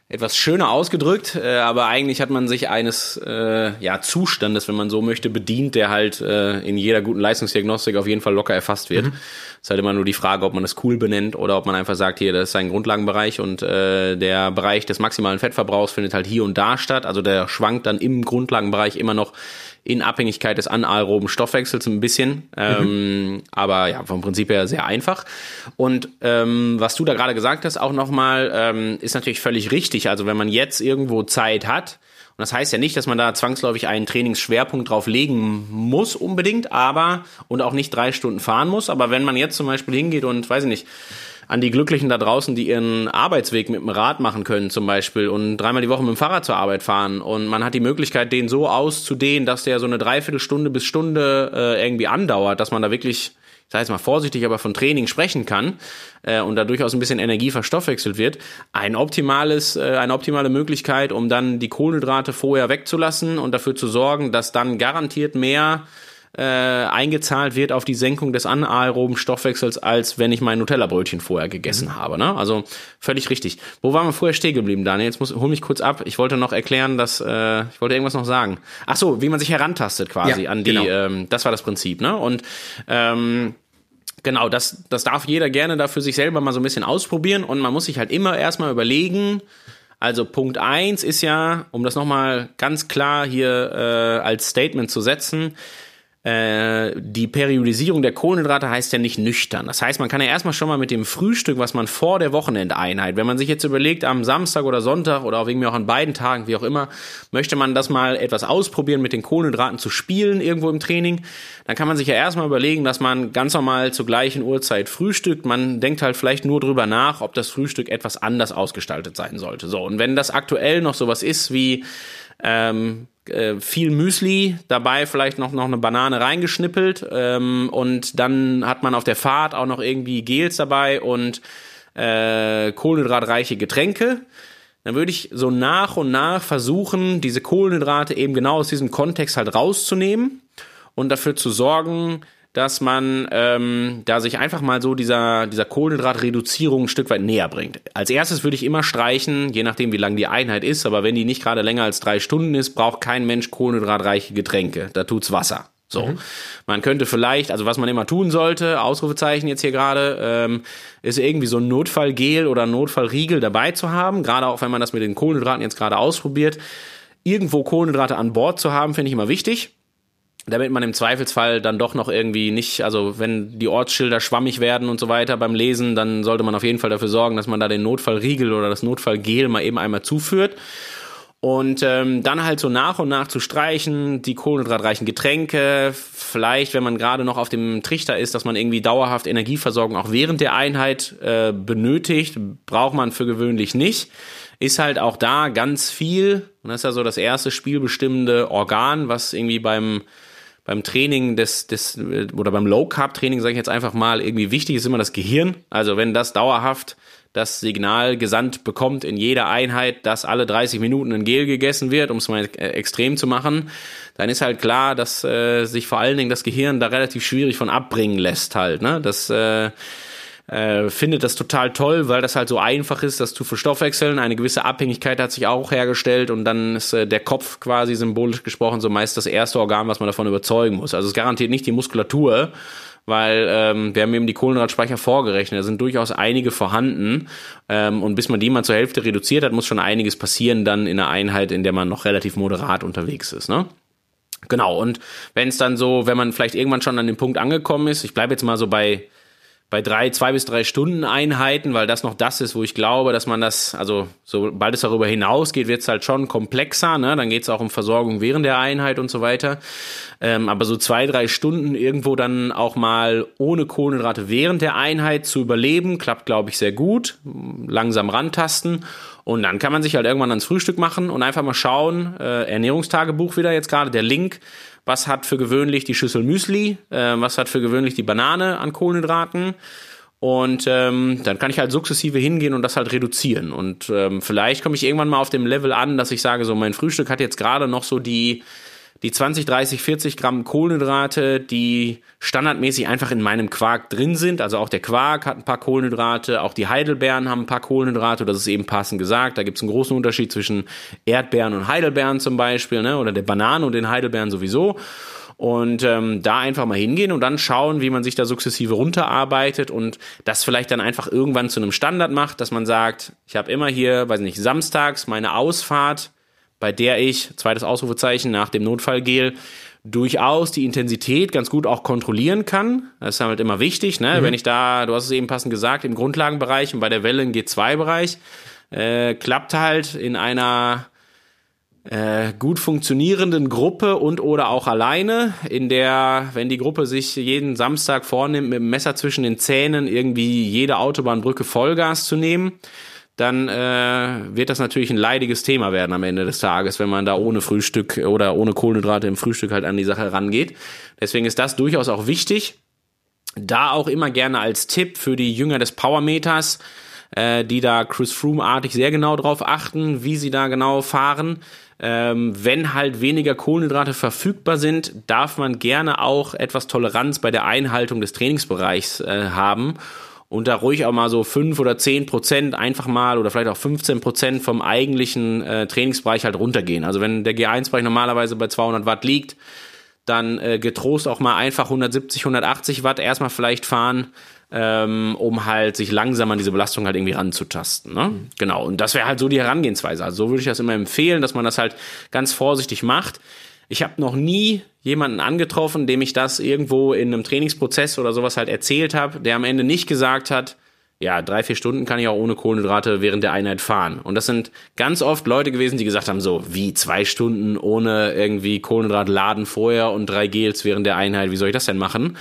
Speaker 1: etwas schöner ausgedrückt, äh, aber eigentlich hat man sich eines äh, ja, Zustandes, wenn man so möchte, bedient, der halt äh, in jeder guten Leistungsdiagnostik auf jeden Fall locker erfasst wird. Mhm. ist halt immer nur die Frage, ob man das cool benennt oder ob man einfach sagt, hier, das ist ein Grundlagenbereich und äh, der Bereich des maximalen Fettverbrauchs findet halt hier und da statt. Also der schwankt dann im Grundlagenbereich immer noch in Abhängigkeit des anaeroben Stoffwechsels ein bisschen. Ähm, mhm. aber ja, vom Prinzip her sehr einfach. Und ähm, was du da gerade gesagt hast, auch nochmal, ähm, ist natürlich völlig richtig. Also wenn man jetzt irgendwo Zeit hat, und das heißt ja nicht, dass man da zwangsläufig einen Trainingsschwerpunkt drauf legen muss unbedingt, aber und auch nicht drei Stunden fahren muss. Aber wenn man jetzt zum Beispiel hingeht und, weiß ich nicht, an die Glücklichen da draußen, die ihren Arbeitsweg mit dem Rad machen können zum Beispiel und dreimal die Woche mit dem Fahrrad zur Arbeit fahren. Und man hat die Möglichkeit, den so auszudehnen, dass der so eine Dreiviertelstunde bis Stunde äh, irgendwie andauert, dass man da wirklich ich sage jetzt mal vorsichtig, aber von Training sprechen kann äh, und da durchaus ein bisschen Energie verstoffwechselt wird, ein optimales, äh, eine optimale Möglichkeit, um dann die Kohlenhydrate vorher wegzulassen und dafür zu sorgen, dass dann garantiert mehr äh, eingezahlt wird auf die Senkung des anaeroben Stoffwechsels, als wenn ich mein Nutella-Brötchen vorher gegessen mhm. habe. Ne? Also völlig richtig. Wo waren wir vorher stehen geblieben, Daniel? Jetzt muss hol mich kurz ab. Ich wollte noch erklären, dass äh, ich wollte irgendwas noch sagen. Ach so, wie man sich herantastet quasi ja, an die. Genau. Ähm, das war das Prinzip. Ne? Und ähm, Genau, das, das darf jeder gerne da für sich selber mal so ein bisschen ausprobieren und man muss sich halt immer erstmal überlegen, also Punkt eins ist ja, um das nochmal ganz klar hier äh, als Statement zu setzen, äh, die Periodisierung der Kohlenhydrate heißt ja nicht nüchtern. Das heißt, man kann ja erstmal schon mal mit dem Frühstück, was man vor der Wochenendeinheit, wenn man sich jetzt überlegt, am Samstag oder Sonntag oder auch irgendwie auch an beiden Tagen, wie auch immer, möchte man das mal etwas ausprobieren, mit den Kohlenhydraten zu spielen irgendwo im Training, dann kann man sich ja erstmal überlegen, dass man ganz normal zur gleichen Uhrzeit frühstückt. Man denkt halt vielleicht nur drüber nach, ob das Frühstück etwas anders ausgestaltet sein sollte. So, und wenn das aktuell noch sowas ist wie ähm, äh, viel Müsli, dabei vielleicht noch, noch eine Banane reingeschnippelt ähm, und dann hat man auf der Fahrt auch noch irgendwie Gels dabei und äh, kohlenhydratreiche Getränke. Dann würde ich so nach und nach versuchen, diese Kohlenhydrate eben genau aus diesem Kontext halt rauszunehmen und dafür zu sorgen, dass man ähm, da sich einfach mal so dieser, dieser Kohlenhydratreduzierung ein Stück weit näher bringt. Als erstes würde ich immer streichen, je nachdem wie lang die Einheit ist, aber wenn die nicht gerade länger als drei Stunden ist, braucht kein Mensch kohlenhydratreiche Getränke. Da tut's Wasser. So, mhm. man könnte vielleicht, also was man immer tun sollte, Ausrufezeichen jetzt hier gerade, ähm, ist irgendwie so ein Notfallgel oder Notfallriegel dabei zu haben, gerade auch wenn man das mit den Kohlenhydraten jetzt gerade ausprobiert. Irgendwo Kohlenhydrate an Bord zu haben, finde ich immer wichtig damit man im Zweifelsfall dann doch noch irgendwie nicht, also wenn die Ortsschilder schwammig werden und so weiter beim Lesen, dann sollte man auf jeden Fall dafür sorgen, dass man da den Notfallriegel oder das Notfallgel mal eben einmal zuführt. Und ähm, dann halt so nach und nach zu streichen, die kohlenhydratreichen Getränke, vielleicht, wenn man gerade noch auf dem Trichter ist, dass man irgendwie dauerhaft Energieversorgung auch während der Einheit äh, benötigt, braucht man für gewöhnlich nicht. Ist halt auch da ganz viel, und das ist ja so das erste spielbestimmende Organ, was irgendwie beim beim Training des, des oder beim Low Carb Training sage ich jetzt einfach mal irgendwie wichtig ist immer das Gehirn. Also wenn das dauerhaft das Signal gesandt bekommt in jeder Einheit, dass alle 30 Minuten ein Gel gegessen wird, um es mal äh, extrem zu machen, dann ist halt klar, dass äh, sich vor allen Dingen das Gehirn da relativ schwierig von abbringen lässt halt. Ne? Das äh, äh, findet das total toll, weil das halt so einfach ist, das zu verstoffwechseln. Eine gewisse Abhängigkeit hat sich auch hergestellt und dann ist äh, der Kopf quasi symbolisch gesprochen so meist das erste Organ, was man davon überzeugen muss. Also es garantiert nicht die Muskulatur, weil ähm, wir haben eben die Kohlenhydratspeicher vorgerechnet. Da sind durchaus einige vorhanden. Ähm, und bis man die mal zur Hälfte reduziert hat, muss schon einiges passieren dann in einer Einheit, in der man noch relativ moderat unterwegs ist. Ne? Genau, und wenn es dann so, wenn man vielleicht irgendwann schon an dem Punkt angekommen ist, ich bleibe jetzt mal so bei bei drei, zwei bis drei Stunden Einheiten, weil das noch das ist, wo ich glaube, dass man das, also sobald es darüber hinausgeht, wird es halt schon komplexer, ne? Dann geht es auch um Versorgung während der Einheit und so weiter. Ähm, aber so zwei, drei Stunden irgendwo dann auch mal ohne Kohlenhydrate während der Einheit zu überleben, klappt, glaube ich, sehr gut. Langsam rantasten. Und dann kann man sich halt irgendwann ans Frühstück machen und einfach mal schauen, äh, Ernährungstagebuch wieder jetzt gerade, der Link, was hat für gewöhnlich die Schüssel Müsli, äh, was hat für gewöhnlich die Banane an Kohlenhydraten. Und ähm, dann kann ich halt sukzessive hingehen und das halt reduzieren. Und ähm, vielleicht komme ich irgendwann mal auf dem Level an, dass ich sage, so mein Frühstück hat jetzt gerade noch so die die 20, 30, 40 Gramm Kohlenhydrate, die standardmäßig einfach in meinem Quark drin sind. Also auch der Quark hat ein paar Kohlenhydrate, auch die Heidelbeeren haben ein paar Kohlenhydrate, das ist eben passend gesagt. Da gibt es einen großen Unterschied zwischen Erdbeeren und Heidelbeeren zum Beispiel, ne? oder der Banane und den Heidelbeeren sowieso. Und ähm, da einfach mal hingehen und dann schauen, wie man sich da sukzessive runterarbeitet und das vielleicht dann einfach irgendwann zu einem Standard macht, dass man sagt, ich habe immer hier, weiß nicht, samstags meine Ausfahrt bei der ich, zweites Ausrufezeichen nach dem Notfallgel, durchaus die Intensität ganz gut auch kontrollieren kann. Das ist halt immer wichtig, ne? Mhm. Wenn ich da, du hast es eben passend gesagt, im Grundlagenbereich und bei der Welle im G2-Bereich, äh, klappt halt in einer äh, gut funktionierenden Gruppe und oder auch alleine, in der, wenn die Gruppe sich jeden Samstag vornimmt, mit dem Messer zwischen den Zähnen irgendwie jede Autobahnbrücke Vollgas zu nehmen, dann äh, wird das natürlich ein leidiges Thema werden am Ende des Tages, wenn man da ohne Frühstück oder ohne Kohlenhydrate im Frühstück halt an die Sache rangeht. Deswegen ist das durchaus auch wichtig. Da auch immer gerne als Tipp für die Jünger des Powermeters, äh, die da Chris Froome-artig sehr genau drauf achten, wie sie da genau fahren. Ähm, wenn halt weniger Kohlenhydrate verfügbar sind, darf man gerne auch etwas Toleranz bei der Einhaltung des Trainingsbereichs äh, haben und da ruhig auch mal so fünf oder zehn Prozent einfach mal oder vielleicht auch 15 Prozent vom eigentlichen äh, Trainingsbereich halt runtergehen. Also wenn der G1-Bereich normalerweise bei 200 Watt liegt, dann äh, getrost auch mal einfach 170, 180 Watt erstmal vielleicht fahren, ähm, um halt sich langsam an diese Belastung halt irgendwie ranzutasten. Ne? Mhm. Genau, und das wäre halt so die Herangehensweise. Also so würde ich das immer empfehlen, dass man das halt ganz vorsichtig macht. Ich habe noch nie jemanden angetroffen, dem ich das irgendwo in einem Trainingsprozess oder sowas halt erzählt habe, der am Ende nicht gesagt hat, ja, drei, vier Stunden kann ich auch ohne Kohlenhydrate während der Einheit fahren. Und das sind ganz oft Leute gewesen, die gesagt haben, so, wie zwei Stunden ohne irgendwie Kohlenhydrat laden vorher und drei Gels während der Einheit, wie soll ich das denn machen?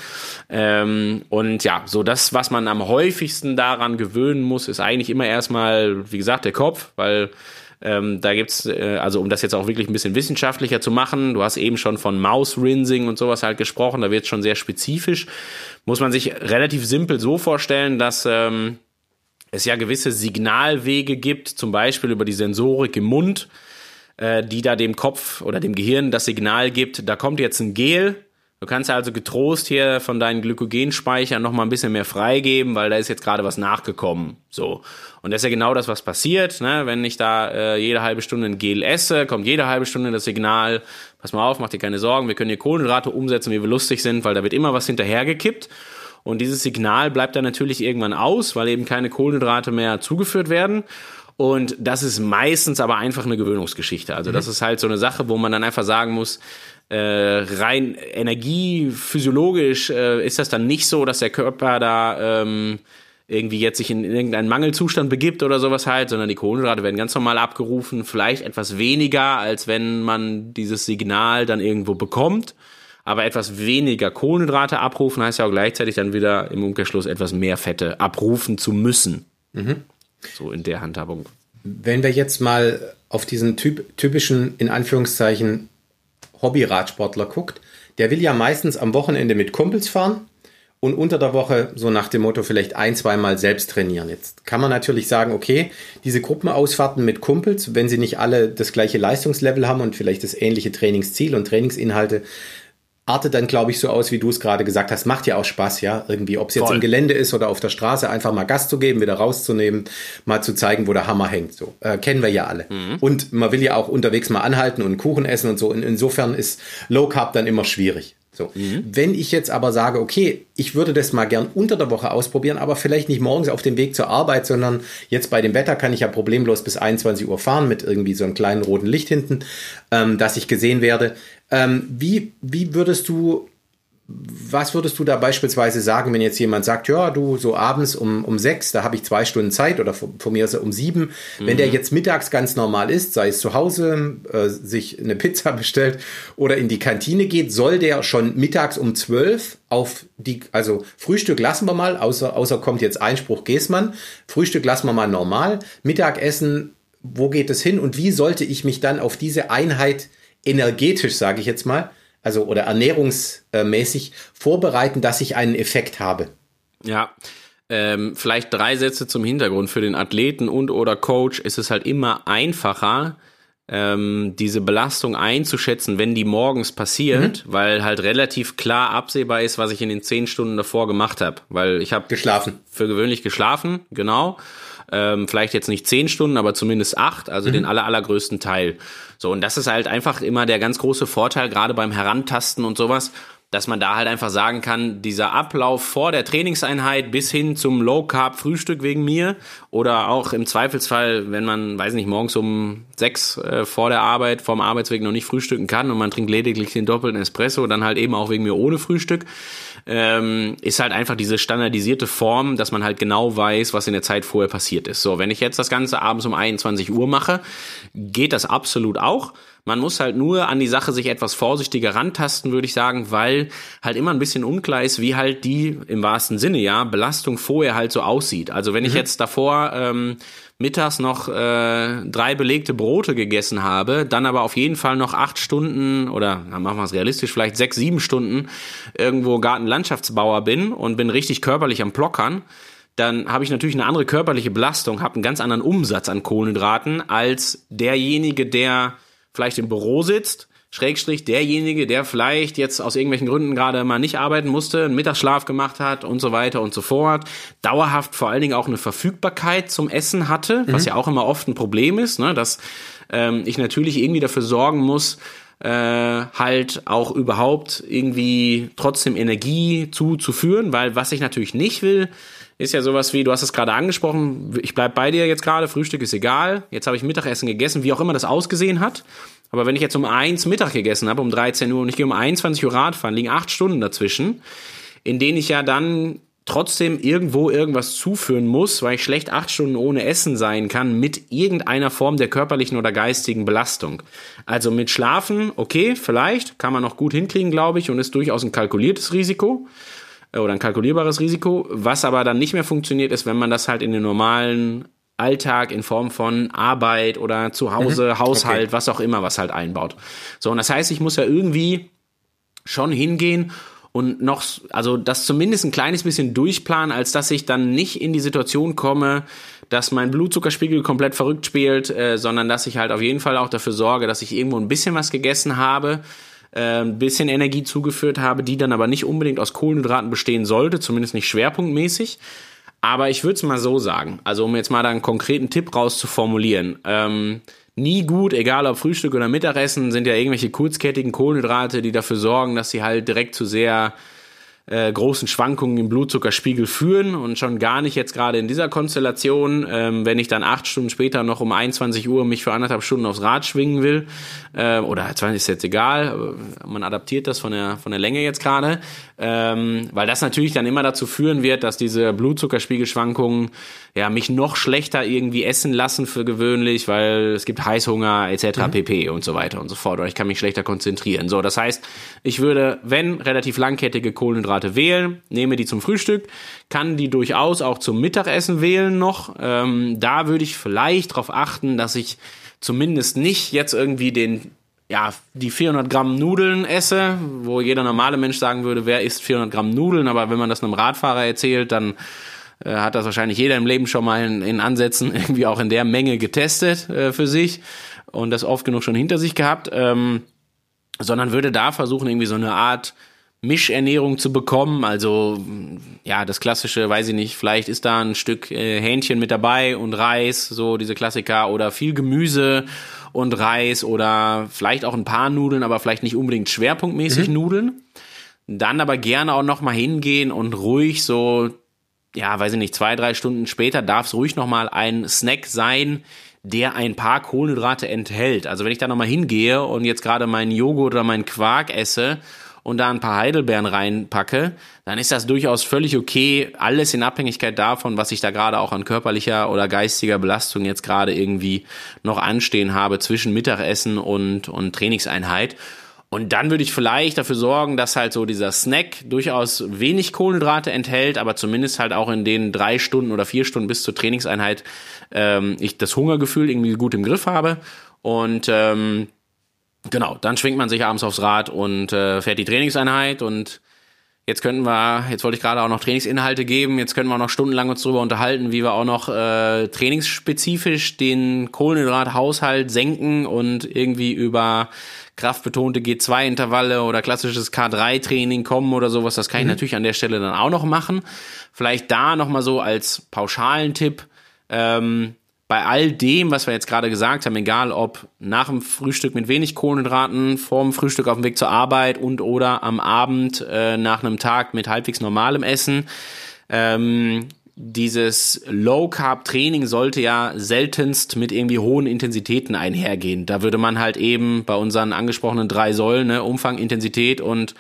Speaker 1: Ähm, und ja, so das, was man am häufigsten daran gewöhnen muss, ist eigentlich immer erstmal, wie gesagt, der Kopf, weil ähm, da gibt's, äh, also um das jetzt auch wirklich ein bisschen wissenschaftlicher zu machen, du hast eben schon von Mouse-Rinsing und sowas halt gesprochen, da wird es schon sehr spezifisch. Muss man sich relativ simpel so vorstellen, dass ähm, es ja gewisse Signalwege gibt, zum Beispiel über die Sensorik im Mund, äh, die da dem Kopf oder dem Gehirn das Signal gibt, da kommt jetzt ein Gel, Du kannst also getrost hier von deinen Glykogenspeichern noch mal ein bisschen mehr freigeben, weil da ist jetzt gerade was nachgekommen. So. Und das ist ja genau das, was passiert. Ne? Wenn ich da äh, jede halbe Stunde ein Gel esse, kommt jede halbe Stunde das Signal, pass mal auf, mach dir keine Sorgen, wir können hier Kohlenhydrate umsetzen, wie wir lustig sind, weil da wird immer was hinterhergekippt. Und dieses Signal bleibt dann natürlich irgendwann aus, weil eben keine Kohlenhydrate mehr zugeführt werden. Und das ist meistens aber einfach eine Gewöhnungsgeschichte. Also das mhm. ist halt so eine Sache, wo man dann einfach sagen muss, äh, rein energiephysiologisch äh, ist das dann nicht so, dass der Körper da ähm, irgendwie jetzt sich in irgendeinen Mangelzustand begibt oder sowas halt, sondern die Kohlenhydrate werden ganz normal abgerufen, vielleicht etwas weniger, als wenn man dieses Signal dann irgendwo bekommt. Aber etwas weniger Kohlenhydrate abrufen heißt ja auch gleichzeitig dann wieder im Umkehrschluss etwas mehr Fette abrufen zu müssen. Mhm. So in der Handhabung.
Speaker 2: Wenn wir jetzt mal auf diesen typ, typischen, in Anführungszeichen, Hobby-Radsportler guckt, der will ja meistens am Wochenende mit Kumpels fahren und unter der Woche so nach dem Motto vielleicht ein, zweimal selbst trainieren. Jetzt kann man natürlich sagen, okay, diese Gruppenausfahrten mit Kumpels, wenn sie nicht alle das gleiche Leistungslevel haben und vielleicht das ähnliche Trainingsziel und Trainingsinhalte, artet dann, glaube ich, so aus, wie du es gerade gesagt hast. Macht ja auch Spaß, ja, irgendwie, ob es jetzt im Gelände ist oder auf der Straße, einfach mal Gas zu geben, wieder rauszunehmen, mal zu zeigen, wo der Hammer hängt. So äh, kennen wir ja alle. Mhm. Und man will ja auch unterwegs mal anhalten und einen Kuchen essen und so. In, insofern ist Low Carb dann immer schwierig. So. Mhm. Wenn ich jetzt aber sage, okay, ich würde das mal gern unter der Woche ausprobieren, aber vielleicht nicht morgens auf dem Weg zur Arbeit, sondern jetzt bei dem Wetter kann ich ja problemlos bis 21 Uhr fahren mit irgendwie so einem kleinen roten Licht hinten, ähm, dass ich gesehen werde. Ähm, wie, wie würdest du was würdest du da beispielsweise sagen, wenn jetzt jemand sagt, ja, du so abends um, um sechs, da habe ich zwei Stunden Zeit oder von, von mir aus um sieben. Mhm. Wenn der mhm. jetzt mittags ganz normal ist, sei es zu Hause, äh, sich eine Pizza [LAUGHS] bestellt oder in die Kantine geht, soll der schon mittags um zwölf auf die, also Frühstück lassen wir mal, außer, außer kommt jetzt Einspruch Geßmann, Frühstück lassen wir mal normal, Mittagessen, wo geht es hin und wie sollte ich mich dann auf diese Einheit energetisch, sage ich jetzt mal, also oder ernährungsmäßig vorbereiten, dass ich einen Effekt habe.
Speaker 1: Ja, ähm, vielleicht drei Sätze zum Hintergrund. Für den Athleten und oder Coach ist es halt immer einfacher, ähm, diese Belastung einzuschätzen, wenn die morgens passiert, mhm. weil halt relativ klar absehbar ist, was ich in den zehn Stunden davor gemacht habe. Weil ich habe
Speaker 2: geschlafen.
Speaker 1: Für gewöhnlich geschlafen, genau. Ähm, vielleicht jetzt nicht zehn Stunden, aber zumindest acht, also mhm. den aller, allergrößten Teil. So, und das ist halt einfach immer der ganz große Vorteil, gerade beim Herantasten und sowas, dass man da halt einfach sagen kann, dieser Ablauf vor der Trainingseinheit bis hin zum Low Carb Frühstück wegen mir oder auch im Zweifelsfall, wenn man, weiß nicht, morgens um sechs äh, vor der Arbeit, vorm Arbeitsweg noch nicht frühstücken kann und man trinkt lediglich den doppelten Espresso, dann halt eben auch wegen mir ohne Frühstück, ähm, ist halt einfach diese standardisierte Form, dass man halt genau weiß, was in der Zeit vorher passiert ist. So, wenn ich jetzt das Ganze abends um 21 Uhr mache, geht das absolut auch. Man muss halt nur an die Sache sich etwas vorsichtiger rantasten, würde ich sagen, weil halt immer ein bisschen unklar ist, wie halt die im wahrsten Sinne ja Belastung vorher halt so aussieht. Also wenn mhm. ich jetzt davor ähm, mittags noch äh, drei belegte Brote gegessen habe, dann aber auf jeden Fall noch acht Stunden oder dann machen wir es realistisch, vielleicht sechs, sieben Stunden irgendwo Gartenlandschaftsbauer bin und bin richtig körperlich am Plockern, dann habe ich natürlich eine andere körperliche Belastung, habe einen ganz anderen Umsatz an Kohlenhydraten als derjenige, der vielleicht im Büro sitzt, Schrägstrich derjenige, der vielleicht jetzt aus irgendwelchen Gründen gerade mal nicht arbeiten musste, einen Mittagsschlaf gemacht hat und so weiter und so fort, dauerhaft vor allen Dingen auch eine Verfügbarkeit zum Essen hatte, mhm. was ja auch immer oft ein Problem ist, ne, dass ähm, ich natürlich irgendwie dafür sorgen muss, äh, halt auch überhaupt irgendwie trotzdem Energie zuzuführen, weil was ich natürlich nicht will, ist ja sowas wie, du hast es gerade angesprochen, ich bleib bei dir jetzt gerade, Frühstück ist egal, jetzt habe ich Mittagessen gegessen, wie auch immer das ausgesehen hat. Aber wenn ich jetzt um eins Mittag gegessen habe, um 13 Uhr und ich gehe um 21 Uhr Radfahren, liegen acht Stunden dazwischen, in denen ich ja dann trotzdem irgendwo irgendwas zuführen muss, weil ich schlecht acht Stunden ohne Essen sein kann, mit irgendeiner Form der körperlichen oder geistigen Belastung. Also mit Schlafen, okay, vielleicht, kann man noch gut hinkriegen, glaube ich, und ist durchaus ein kalkuliertes Risiko. Äh, oder ein kalkulierbares Risiko. Was aber dann nicht mehr funktioniert, ist, wenn man das halt in den normalen Alltag in Form von Arbeit oder zu Hause, mhm. Haushalt, okay. was auch immer, was halt einbaut. So, und das heißt, ich muss ja irgendwie schon hingehen und noch, also das zumindest ein kleines bisschen durchplanen, als dass ich dann nicht in die Situation komme, dass mein Blutzuckerspiegel komplett verrückt spielt, äh, sondern dass ich halt auf jeden Fall auch dafür sorge, dass ich irgendwo ein bisschen was gegessen habe, äh, ein bisschen Energie zugeführt habe, die dann aber nicht unbedingt aus Kohlenhydraten bestehen sollte, zumindest nicht schwerpunktmäßig. Aber ich würde es mal so sagen, also um jetzt mal da einen konkreten Tipp rauszuformulieren. Ähm, nie gut, egal ob Frühstück oder Mittagessen, sind ja irgendwelche kurzkettigen Kohlenhydrate, die dafür sorgen, dass sie halt direkt zu sehr äh, großen Schwankungen im Blutzuckerspiegel führen und schon gar nicht jetzt gerade in dieser Konstellation, ähm, wenn ich dann acht Stunden später noch um 21 Uhr mich für anderthalb Stunden aufs Rad schwingen will, äh, oder 20 ist jetzt egal, man adaptiert das von der, von der Länge jetzt gerade, ähm, weil das natürlich dann immer dazu führen wird, dass diese Blutzuckerspiegelschwankungen ja mich noch schlechter irgendwie essen lassen für gewöhnlich, weil es gibt Heißhunger etc. Mhm. pp und so weiter und so fort oder ich kann mich schlechter konzentrieren. So, das heißt, ich würde, wenn relativ langkettige Kohlenhydrate wählen, nehme die zum Frühstück, kann die durchaus auch zum Mittagessen wählen noch. Ähm, da würde ich vielleicht darauf achten, dass ich zumindest nicht jetzt irgendwie den ja, die 400 Gramm Nudeln esse, wo jeder normale Mensch sagen würde, wer isst 400 Gramm Nudeln, aber wenn man das einem Radfahrer erzählt, dann äh, hat das wahrscheinlich jeder im Leben schon mal in, in Ansätzen [LAUGHS] irgendwie auch in der Menge getestet äh, für sich und das oft genug schon hinter sich gehabt, ähm, sondern würde da versuchen, irgendwie so eine Art Mischernährung zu bekommen. Also ja, das klassische, weiß ich nicht, vielleicht ist da ein Stück äh, Hähnchen mit dabei und Reis, so diese Klassiker oder viel Gemüse und Reis oder vielleicht auch ein paar Nudeln, aber vielleicht nicht unbedingt schwerpunktmäßig mhm. Nudeln. Dann aber gerne auch noch mal hingehen und ruhig so, ja, weiß ich nicht, zwei, drei Stunden später darf es ruhig noch mal ein Snack sein, der ein paar Kohlenhydrate enthält. Also wenn ich da noch mal hingehe und jetzt gerade meinen Joghurt oder meinen Quark esse und da ein paar Heidelbeeren reinpacke, dann ist das durchaus völlig okay. Alles in Abhängigkeit davon, was ich da gerade auch an körperlicher oder geistiger Belastung jetzt gerade irgendwie noch anstehen habe zwischen Mittagessen und, und Trainingseinheit. Und dann würde ich vielleicht dafür sorgen, dass halt so dieser Snack durchaus wenig Kohlenhydrate enthält, aber zumindest halt auch in den drei Stunden oder vier Stunden bis zur Trainingseinheit ähm, ich das Hungergefühl irgendwie gut im Griff habe. Und ähm, genau, dann schwingt man sich abends aufs Rad und äh, fährt die Trainingseinheit und Jetzt könnten wir, jetzt wollte ich gerade auch noch Trainingsinhalte geben, jetzt können wir noch stundenlang uns darüber unterhalten, wie wir auch noch äh, trainingsspezifisch den Kohlenhydrathaushalt senken und irgendwie über kraftbetonte G2-Intervalle oder klassisches K3-Training kommen oder sowas. Das kann ich mhm. natürlich an der Stelle dann auch noch machen. Vielleicht da nochmal so als pauschalen Tipp. Ähm, bei all dem, was wir jetzt gerade gesagt haben, egal ob nach dem Frühstück mit wenig Kohlenhydraten, vorm Frühstück auf dem Weg zur Arbeit und oder am Abend äh, nach einem Tag mit halbwegs normalem Essen, ähm, dieses Low Carb Training sollte ja seltenst mit irgendwie hohen Intensitäten einhergehen. Da würde man halt eben bei unseren angesprochenen drei Säulen, ne, Umfang, Intensität und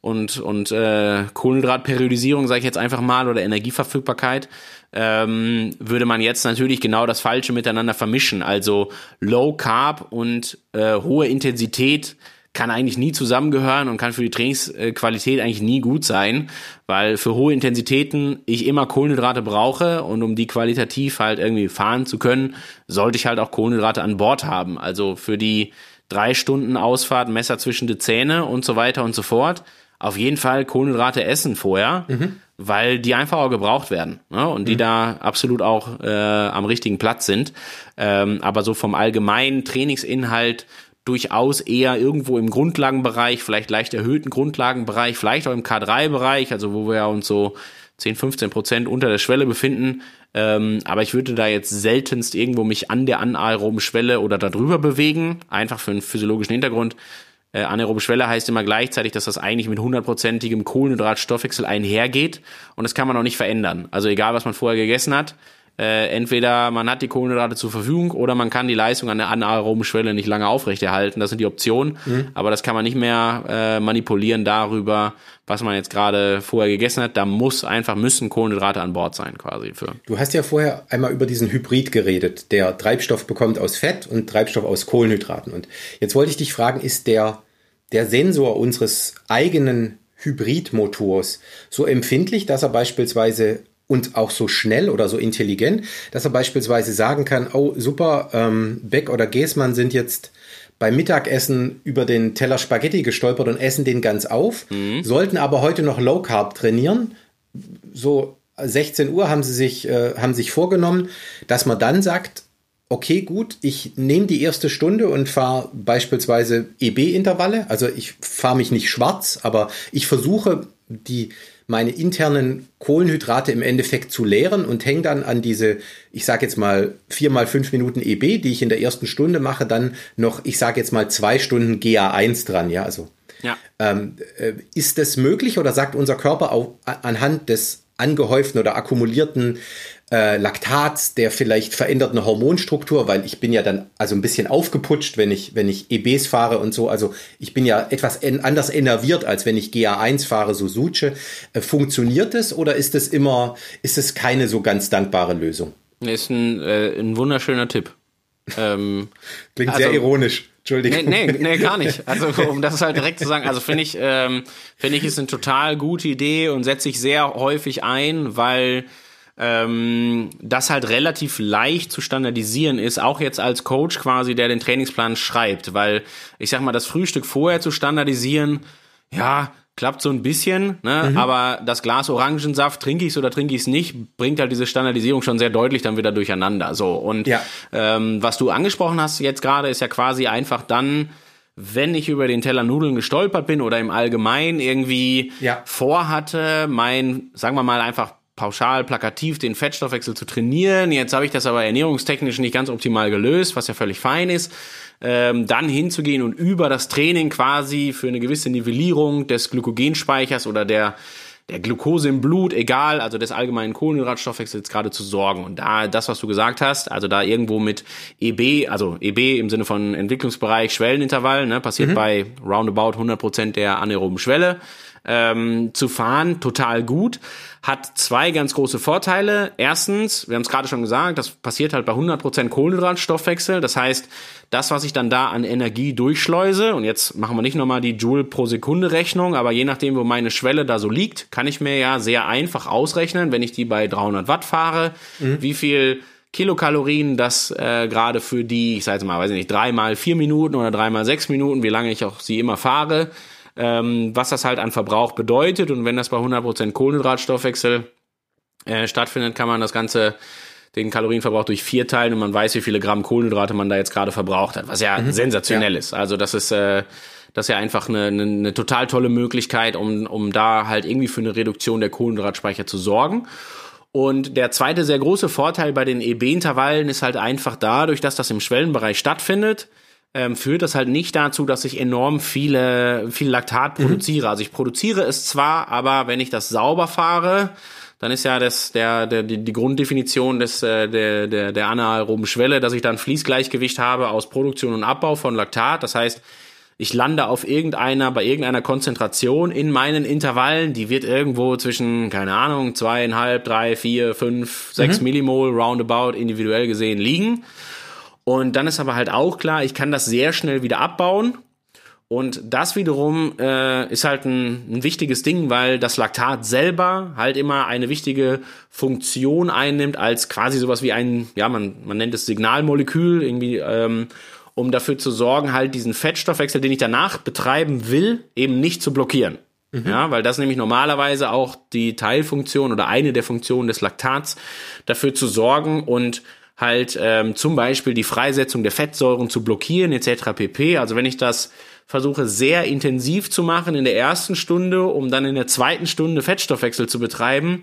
Speaker 1: und und äh, Kohlenhydratperiodisierung, sage ich jetzt einfach mal, oder Energieverfügbarkeit, ähm, würde man jetzt natürlich genau das Falsche miteinander vermischen. Also Low Carb und äh, hohe Intensität kann eigentlich nie zusammengehören und kann für die Trainingsqualität eigentlich nie gut sein, weil für hohe Intensitäten ich immer Kohlenhydrate brauche und um die qualitativ halt irgendwie fahren zu können, sollte ich halt auch Kohlenhydrate an Bord haben. Also für die drei Stunden Ausfahrt, Messer zwischen die Zähne und so weiter und so fort. Auf jeden Fall Kohlenhydrate essen vorher, mhm. weil die einfach auch gebraucht werden ne? und die mhm. da absolut auch äh, am richtigen Platz sind. Ähm, aber so vom allgemeinen Trainingsinhalt durchaus eher irgendwo im Grundlagenbereich, vielleicht leicht erhöhten Grundlagenbereich, vielleicht auch im K3-Bereich, also wo wir uns so 10, 15 Prozent unter der Schwelle befinden. Ähm, aber ich würde da jetzt seltenst irgendwo mich an der anaeroben Schwelle oder darüber bewegen, einfach für einen physiologischen Hintergrund. Äh, anaerobe Schwelle heißt immer gleichzeitig, dass das eigentlich mit hundertprozentigem Kohlenhydratstoffwechsel einhergeht und das kann man auch nicht verändern. Also egal, was man vorher gegessen hat, äh, entweder man hat die Kohlenhydrate zur Verfügung oder man kann die Leistung an der anaeroben Schwelle nicht lange aufrechterhalten. Das sind die Optionen, mhm. aber das kann man nicht mehr äh, manipulieren darüber, was man jetzt gerade vorher gegessen hat. Da muss einfach müssen Kohlenhydrate an Bord sein quasi für.
Speaker 2: Du hast ja vorher einmal über diesen Hybrid geredet, der Treibstoff bekommt aus Fett und Treibstoff aus Kohlenhydraten. Und jetzt wollte ich dich fragen, ist der der Sensor unseres eigenen Hybridmotors so empfindlich, dass er beispielsweise und auch so schnell oder so intelligent, dass er beispielsweise sagen kann, oh super, ähm, Beck oder Geßmann sind jetzt beim Mittagessen über den Teller Spaghetti gestolpert und essen den ganz auf, mhm. sollten aber heute noch Low Carb trainieren. So 16 Uhr haben sie sich, äh, haben sich vorgenommen, dass man dann sagt, okay, gut, ich nehme die erste Stunde und fahre beispielsweise EB-Intervalle. Also ich fahre mich nicht schwarz, aber ich versuche die meine internen Kohlenhydrate im Endeffekt zu leeren und hänge dann an diese, ich sage jetzt mal vier mal fünf Minuten EB, die ich in der ersten Stunde mache, dann noch, ich sage jetzt mal zwei Stunden GA1 dran, ja, also. Ja. Ähm, äh, ist das möglich oder sagt unser Körper auch anhand des angehäuften oder akkumulierten äh, Laktats, der vielleicht veränderten Hormonstruktur, weil ich bin ja dann also ein bisschen aufgeputscht, wenn ich, wenn ich EBs fahre und so. Also ich bin ja etwas en anders enerviert, als wenn ich GA1 fahre, so Suche. Äh, funktioniert es oder ist es immer, ist es keine so ganz dankbare Lösung?
Speaker 1: Ist ein, äh, ein wunderschöner Tipp.
Speaker 2: Ähm, [LAUGHS] Klingt also, sehr ironisch. Entschuldigung.
Speaker 1: Nee, nee, nee, gar nicht. [LAUGHS] Also um das halt direkt zu sagen, also finde ich, ähm, finde ich, ist eine total gute Idee und setze ich sehr häufig ein, weil ähm, das halt relativ leicht zu standardisieren ist, auch jetzt als Coach quasi, der den Trainingsplan schreibt, weil ich sag mal, das Frühstück vorher zu standardisieren, ja, klappt so ein bisschen, ne? Mhm. aber das Glas Orangensaft, trinke ich es oder trinke ich es nicht, bringt halt diese Standardisierung schon sehr deutlich dann wieder durcheinander. So und ja. ähm, was du angesprochen hast jetzt gerade, ist ja quasi einfach dann, wenn ich über den Teller Nudeln gestolpert bin oder im Allgemeinen irgendwie ja. vorhatte, mein, sagen wir mal einfach pauschal, plakativ den Fettstoffwechsel zu trainieren. Jetzt habe ich das aber ernährungstechnisch nicht ganz optimal gelöst, was ja völlig fein ist. Ähm, dann hinzugehen und über das Training quasi für eine gewisse Nivellierung des Glykogenspeichers oder der der Glucose im Blut, egal, also des allgemeinen Kohlenhydratstoffwechsels gerade zu sorgen. Und da das, was du gesagt hast, also da irgendwo mit EB, also EB im Sinne von Entwicklungsbereich, Schwellenintervall, ne, passiert mhm. bei roundabout 100 Prozent der anaeroben Schwelle ähm, zu fahren, total gut. Hat zwei ganz große Vorteile. Erstens, wir haben es gerade schon gesagt, das passiert halt bei 100% Kohlenhydratstoffwechsel. Das heißt, das, was ich dann da an Energie durchschleuse, und jetzt machen wir nicht nochmal die Joule pro Sekunde Rechnung, aber je nachdem, wo meine Schwelle da so liegt, kann ich mir ja sehr einfach ausrechnen, wenn ich die bei 300 Watt fahre, mhm. wie viel Kilokalorien das äh, gerade für die, ich sage jetzt mal, weiß ich nicht, dreimal vier Minuten oder dreimal sechs Minuten, wie lange ich auch sie immer fahre, ähm, was das halt an Verbrauch bedeutet. Und wenn das bei 100% Kohlenhydratstoffwechsel äh, stattfindet, kann man das Ganze den Kalorienverbrauch durch vier teilen und man weiß, wie viele Gramm Kohlenhydrate man da jetzt gerade verbraucht hat, was ja mhm. sensationell ja. ist. Also das ist äh, das ist ja einfach eine, eine, eine total tolle Möglichkeit, um, um da halt irgendwie für eine Reduktion der Kohlenhydratspeicher zu sorgen. Und der zweite sehr große Vorteil bei den EB-Intervallen ist halt einfach dadurch, dass das im Schwellenbereich stattfindet, ähm, führt das halt nicht dazu, dass ich enorm viele, viel Laktat mhm. produziere. Mhm. Also ich produziere es zwar, aber wenn ich das sauber fahre, dann ist ja das der, der die, Grunddefinition des äh, der der der anaeroben Schwelle, dass ich dann Fließgleichgewicht habe aus Produktion und Abbau von Laktat. Das heißt, ich lande auf irgendeiner, bei irgendeiner Konzentration in meinen Intervallen, die wird irgendwo zwischen, keine Ahnung, zweieinhalb, drei, vier, fünf, sechs mhm. Millimol roundabout individuell gesehen liegen. Und dann ist aber halt auch klar, ich kann das sehr schnell wieder abbauen. Und das wiederum äh, ist halt ein, ein wichtiges Ding, weil das Laktat selber halt immer eine wichtige Funktion einnimmt als quasi sowas wie ein, ja, man, man nennt es Signalmolekül, irgendwie, ähm, um dafür zu sorgen, halt diesen Fettstoffwechsel, den ich danach betreiben will, eben nicht zu blockieren. Mhm. Ja, weil das nämlich normalerweise auch die Teilfunktion oder eine der Funktionen des Laktats dafür zu sorgen und halt ähm, zum Beispiel die Freisetzung der Fettsäuren zu blockieren etc. pp. Also wenn ich das versuche sehr intensiv zu machen in der ersten Stunde, um dann in der zweiten Stunde Fettstoffwechsel zu betreiben,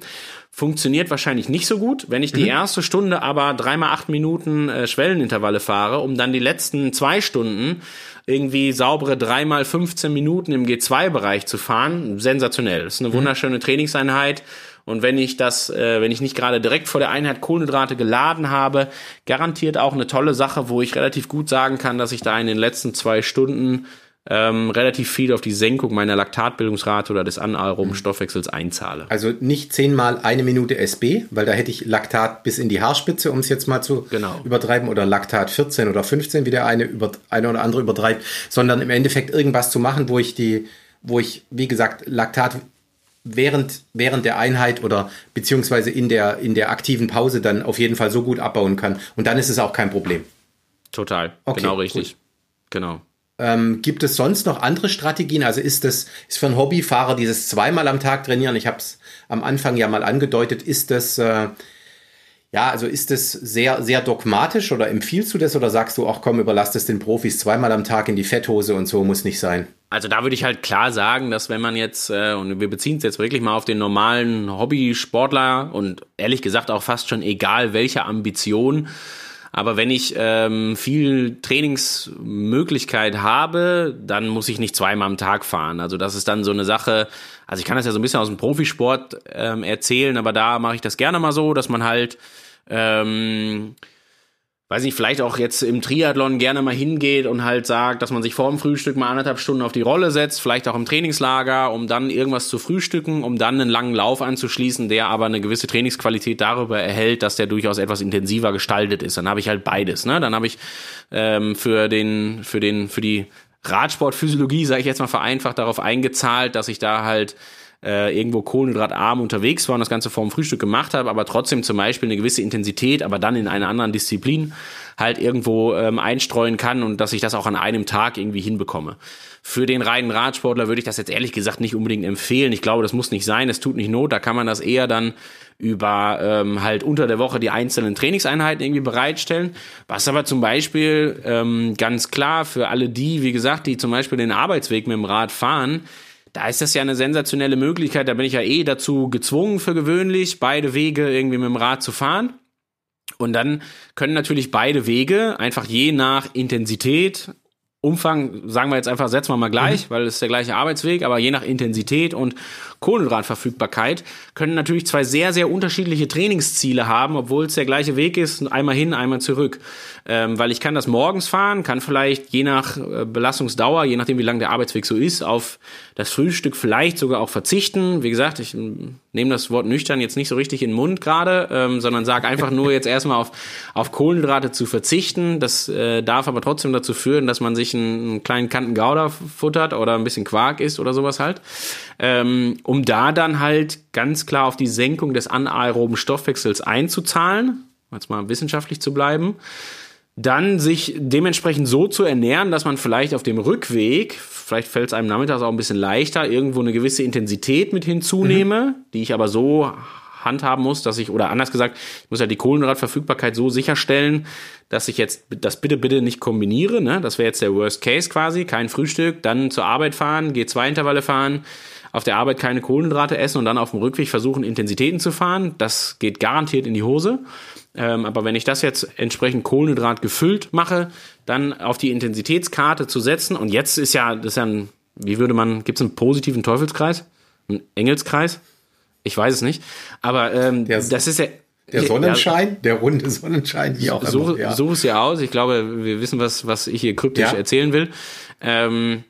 Speaker 1: funktioniert wahrscheinlich nicht so gut. Wenn ich die mhm. erste Stunde aber dreimal acht Minuten äh, Schwellenintervalle fahre, um dann die letzten zwei Stunden irgendwie saubere dreimal 15 Minuten im G2-Bereich zu fahren, sensationell. Das ist eine mhm. wunderschöne Trainingseinheit und wenn ich das, äh, wenn ich nicht gerade direkt vor der Einheit Kohlenhydrate geladen habe, garantiert auch eine tolle Sache, wo ich relativ gut sagen kann, dass ich da in den letzten zwei Stunden ähm, relativ viel auf die Senkung meiner Laktatbildungsrate oder des anaeroben. Stoffwechsels einzahle.
Speaker 2: Also nicht zehnmal eine Minute SB, weil da hätte ich Laktat bis in die Haarspitze, um es jetzt mal zu genau. übertreiben, oder Laktat 14 oder 15, wie der eine, über, eine oder andere übertreibt, sondern im Endeffekt irgendwas zu machen, wo ich die, wo ich, wie gesagt, Laktat während, während der Einheit oder beziehungsweise in der, in der aktiven Pause dann auf jeden Fall so gut abbauen kann. Und dann ist es auch kein Problem.
Speaker 1: Total. Okay, genau richtig. Gut. Genau.
Speaker 2: Ähm, gibt es sonst noch andere Strategien? Also ist das ist für einen Hobbyfahrer dieses zweimal am Tag trainieren? Ich habe es am Anfang ja mal angedeutet. Ist das äh, ja, also ist das sehr, sehr dogmatisch oder empfiehlst du das oder sagst du, ach komm, überlass das den Profis zweimal am Tag in die Fetthose und so muss nicht sein?
Speaker 1: Also da würde ich halt klar sagen, dass wenn man jetzt, äh, und wir beziehen es jetzt wirklich mal auf den normalen Hobbysportler und ehrlich gesagt auch fast schon egal welche Ambition, aber wenn ich ähm, viel Trainingsmöglichkeit habe, dann muss ich nicht zweimal am Tag fahren. Also das ist dann so eine Sache, also ich kann das ja so ein bisschen aus dem Profisport ähm, erzählen, aber da mache ich das gerne mal so, dass man halt ähm, weiß nicht, vielleicht auch jetzt im Triathlon gerne mal hingeht und halt sagt, dass man sich vor dem Frühstück mal anderthalb Stunden auf die Rolle setzt, vielleicht auch im Trainingslager, um dann irgendwas zu frühstücken, um dann einen langen Lauf anzuschließen, der aber eine gewisse Trainingsqualität darüber erhält, dass der durchaus etwas intensiver gestaltet ist. Dann habe ich halt beides. Ne? Dann habe ich ähm, für den, für den, für die Radsportphysiologie, sage ich jetzt mal vereinfacht, darauf eingezahlt, dass ich da halt äh, irgendwo kohlenhydratarm unterwegs war und das Ganze vorm Frühstück gemacht habe, aber trotzdem zum Beispiel eine gewisse Intensität, aber dann in einer anderen Disziplin halt irgendwo ähm, einstreuen kann und dass ich das auch an einem Tag irgendwie hinbekomme. Für den reinen Radsportler würde ich das jetzt ehrlich gesagt nicht unbedingt empfehlen. Ich glaube, das muss nicht sein, es tut nicht Not, da kann man das eher dann über ähm, halt unter der Woche die einzelnen Trainingseinheiten irgendwie bereitstellen. Was aber zum Beispiel ähm, ganz klar für alle die, wie gesagt, die zum Beispiel den Arbeitsweg mit dem Rad fahren, da ist das ja eine sensationelle Möglichkeit. Da bin ich ja eh dazu gezwungen für gewöhnlich, beide Wege irgendwie mit dem Rad zu fahren. Und dann können natürlich beide Wege einfach je nach Intensität, Umfang, sagen wir jetzt einfach, setzen wir mal gleich, mhm. weil es ist der gleiche Arbeitsweg, aber je nach Intensität und Kohlenhydratverfügbarkeit, können natürlich zwei sehr, sehr unterschiedliche Trainingsziele haben, obwohl es der gleiche Weg ist, einmal hin, einmal zurück. Ähm, weil ich kann das morgens fahren, kann vielleicht je nach äh, Belastungsdauer, je nachdem wie lang der Arbeitsweg so ist, auf das Frühstück vielleicht sogar auch verzichten. Wie gesagt, ich nehme das Wort nüchtern jetzt nicht so richtig in den Mund gerade, ähm, sondern sage einfach nur jetzt erstmal auf, auf Kohlenhydrate zu verzichten. Das äh, darf aber trotzdem dazu führen, dass man sich einen, einen kleinen Kanten Gouda futtert oder ein bisschen Quark isst oder sowas halt. Ähm, um da dann halt ganz klar auf die Senkung des anaeroben Stoffwechsels einzuzahlen, jetzt mal wissenschaftlich zu bleiben dann sich dementsprechend so zu ernähren, dass man vielleicht auf dem Rückweg, vielleicht fällt es einem nachmittags auch ein bisschen leichter, irgendwo eine gewisse Intensität mit hinzunehme, mhm. die ich aber so handhaben muss, dass ich, oder anders gesagt, ich muss ja die Kohlenhydratverfügbarkeit so sicherstellen, dass ich jetzt das bitte, bitte nicht kombiniere. Ne? Das wäre jetzt der Worst Case quasi. Kein Frühstück, dann zur Arbeit fahren, G2-Intervalle fahren, auf der Arbeit keine Kohlenhydrate essen und dann auf dem Rückweg versuchen, Intensitäten zu fahren. Das geht garantiert in die Hose. Ähm, aber wenn ich das jetzt entsprechend Kohlenhydrat gefüllt mache, dann auf die Intensitätskarte zu setzen und jetzt ist ja, das ist ja ein, wie würde man, gibt es einen positiven Teufelskreis? Einen Engelskreis? Ich weiß es nicht. Aber ähm, der, das ist ja.
Speaker 2: Der Sonnenschein, ja, der runde Sonnenschein, wie auch
Speaker 1: immer. Ja. Such es ja aus. Ich glaube, wir wissen, was, was ich hier kryptisch ja. erzählen will. Ähm,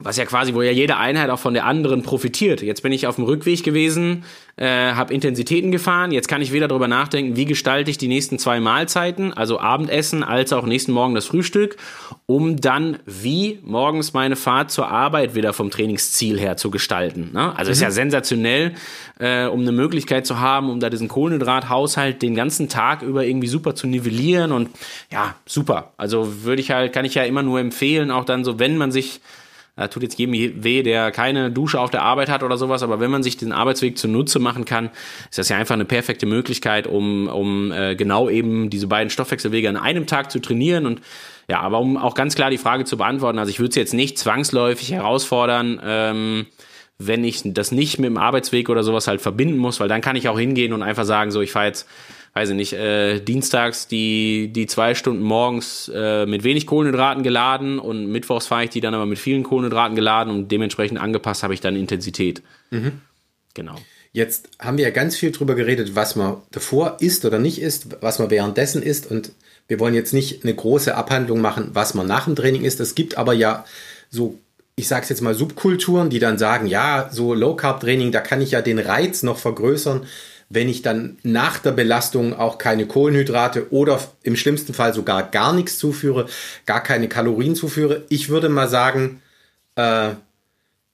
Speaker 1: was ja quasi, wo ja jede Einheit auch von der anderen profitiert. Jetzt bin ich auf dem Rückweg gewesen, äh, habe Intensitäten gefahren. Jetzt kann ich wieder darüber nachdenken, wie gestalte ich die nächsten zwei Mahlzeiten, also Abendessen als auch nächsten Morgen das Frühstück, um dann wie morgens meine Fahrt zur Arbeit wieder vom Trainingsziel her zu gestalten. Ne? Also mhm. ist ja mhm. sensationell, äh, um eine Möglichkeit zu haben, um da diesen Kohlenhydrathaushalt den ganzen Tag über irgendwie super zu nivellieren und ja, super. Also würde ich halt, kann ich ja immer nur empfehlen, auch dann so, wenn man sich äh, tut jetzt jedem weh, der keine Dusche auf der Arbeit hat oder sowas, aber wenn man sich den Arbeitsweg zunutze machen kann, ist das ja einfach eine perfekte Möglichkeit, um, um äh, genau eben diese beiden Stoffwechselwege an einem Tag zu trainieren. Und ja, aber um auch ganz klar die Frage zu beantworten, also ich würde es jetzt nicht zwangsläufig herausfordern, ähm, wenn ich das nicht mit dem Arbeitsweg oder sowas halt verbinden muss, weil dann kann ich auch hingehen und einfach sagen, so ich fahre jetzt weiß ich nicht, äh, dienstags die, die zwei Stunden morgens äh, mit wenig Kohlenhydraten geladen und mittwochs fahre ich die dann aber mit vielen Kohlenhydraten geladen und dementsprechend angepasst habe ich dann Intensität. Mhm.
Speaker 2: Genau. Jetzt haben wir ja ganz viel drüber geredet, was man davor isst oder nicht isst, was man währenddessen isst und wir wollen jetzt nicht eine große Abhandlung machen, was man nach dem Training isst. Es gibt aber ja so, ich sage es jetzt mal, Subkulturen, die dann sagen, ja, so Low Carb Training, da kann ich ja den Reiz noch vergrößern wenn ich dann nach der Belastung auch keine Kohlenhydrate oder im schlimmsten Fall sogar gar nichts zuführe, gar keine Kalorien zuführe. Ich würde mal sagen, äh,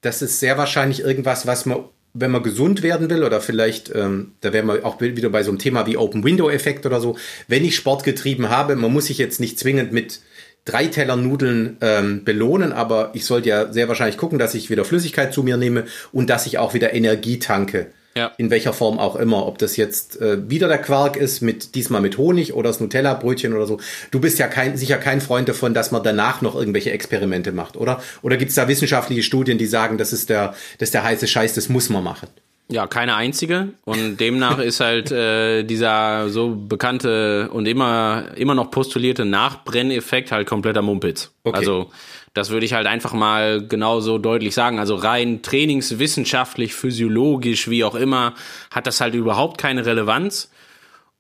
Speaker 2: das ist sehr wahrscheinlich irgendwas, was man, wenn man gesund werden will, oder vielleicht, ähm, da wären wir auch wieder bei so einem Thema wie Open Window Effekt oder so, wenn ich Sport getrieben habe, man muss sich jetzt nicht zwingend mit drei Teller Nudeln ähm, belohnen, aber ich sollte ja sehr wahrscheinlich gucken, dass ich wieder Flüssigkeit zu mir nehme und dass ich auch wieder Energie tanke. Ja. In welcher Form auch immer. Ob das jetzt äh, wieder der Quark ist, mit diesmal mit Honig oder das Nutella-Brötchen oder so. Du bist ja kein, sicher kein Freund davon, dass man danach noch irgendwelche Experimente macht, oder? Oder gibt es da wissenschaftliche Studien, die sagen, das ist der, das ist der heiße Scheiß, das muss man machen?
Speaker 1: Ja, keine einzige. Und demnach ist halt äh, dieser so bekannte und immer, immer noch postulierte Nachbrenneffekt halt kompletter Mumpitz. Okay. Also das würde ich halt einfach mal genauso deutlich sagen. Also rein trainingswissenschaftlich, physiologisch, wie auch immer, hat das halt überhaupt keine Relevanz.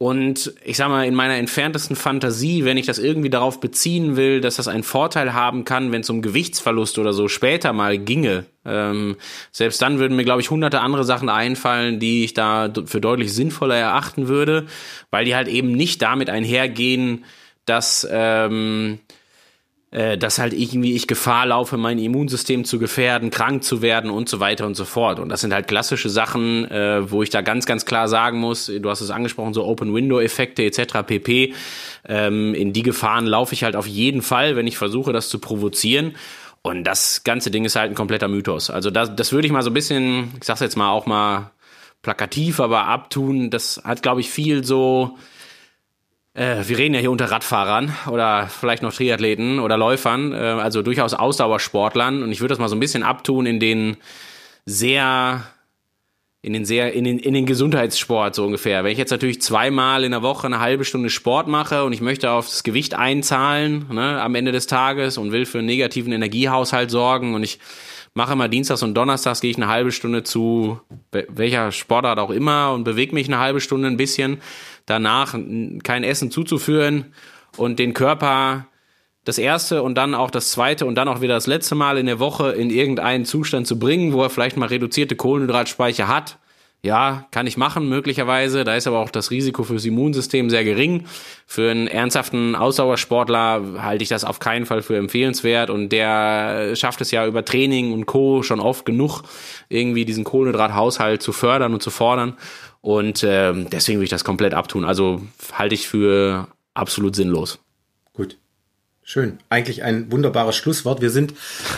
Speaker 1: Und ich sag mal, in meiner entferntesten Fantasie, wenn ich das irgendwie darauf beziehen will, dass das einen Vorteil haben kann, wenn es um Gewichtsverlust oder so später mal ginge, ähm, selbst dann würden mir, glaube ich, hunderte andere Sachen einfallen, die ich da für deutlich sinnvoller erachten würde, weil die halt eben nicht damit einhergehen, dass ähm, äh, dass halt irgendwie ich Gefahr laufe, mein Immunsystem zu gefährden, krank zu werden und so weiter und so fort. Und das sind halt klassische Sachen, äh, wo ich da ganz, ganz klar sagen muss, du hast es angesprochen, so Open-Window-Effekte etc. pp. Ähm, in die Gefahren laufe ich halt auf jeden Fall, wenn ich versuche, das zu provozieren. Und das ganze Ding ist halt ein kompletter Mythos. Also das, das würde ich mal so ein bisschen, ich sag's jetzt mal auch mal plakativ, aber abtun. Das hat, glaube ich, viel so äh, wir reden ja hier unter Radfahrern oder vielleicht noch Triathleten oder Läufern, äh, also durchaus Ausdauersportlern. Und ich würde das mal so ein bisschen abtun in den sehr, in den sehr, in den, in den Gesundheitssport so ungefähr. Wenn ich jetzt natürlich zweimal in der Woche eine halbe Stunde Sport mache und ich möchte aufs Gewicht einzahlen ne, am Ende des Tages und will für einen negativen Energiehaushalt sorgen und ich mache immer Dienstags und Donnerstags, gehe ich eine halbe Stunde zu welcher Sportart auch immer und bewege mich eine halbe Stunde ein bisschen. Danach kein Essen zuzuführen und den Körper das erste und dann auch das zweite und dann auch wieder das letzte Mal in der Woche in irgendeinen Zustand zu bringen, wo er vielleicht mal reduzierte Kohlenhydratspeicher hat. Ja, kann ich machen, möglicherweise. Da ist aber auch das Risiko fürs Immunsystem sehr gering. Für einen ernsthaften Ausdauersportler halte ich das auf keinen Fall für empfehlenswert. Und der schafft es ja über Training und Co. schon oft genug, irgendwie diesen Kohlenhydrathaushalt zu fördern und zu fordern. Und äh, deswegen will ich das komplett abtun. Also halte ich für absolut sinnlos.
Speaker 2: Gut. Schön. Eigentlich ein wunderbares Schlusswort. Wir sind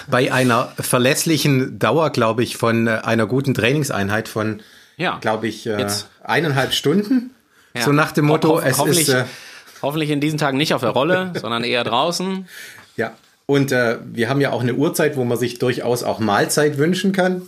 Speaker 2: bei einer verlässlichen Dauer, glaube ich, von äh, einer guten Trainingseinheit von, ja, glaube ich, äh, eineinhalb Stunden. Ja. So nach dem Motto, Ho
Speaker 1: es hoffentlich, ist. Äh, hoffentlich in diesen Tagen nicht auf der Rolle, [LAUGHS] sondern eher draußen.
Speaker 2: Ja. Und äh, wir haben ja auch eine Uhrzeit, wo man sich durchaus auch Mahlzeit wünschen kann.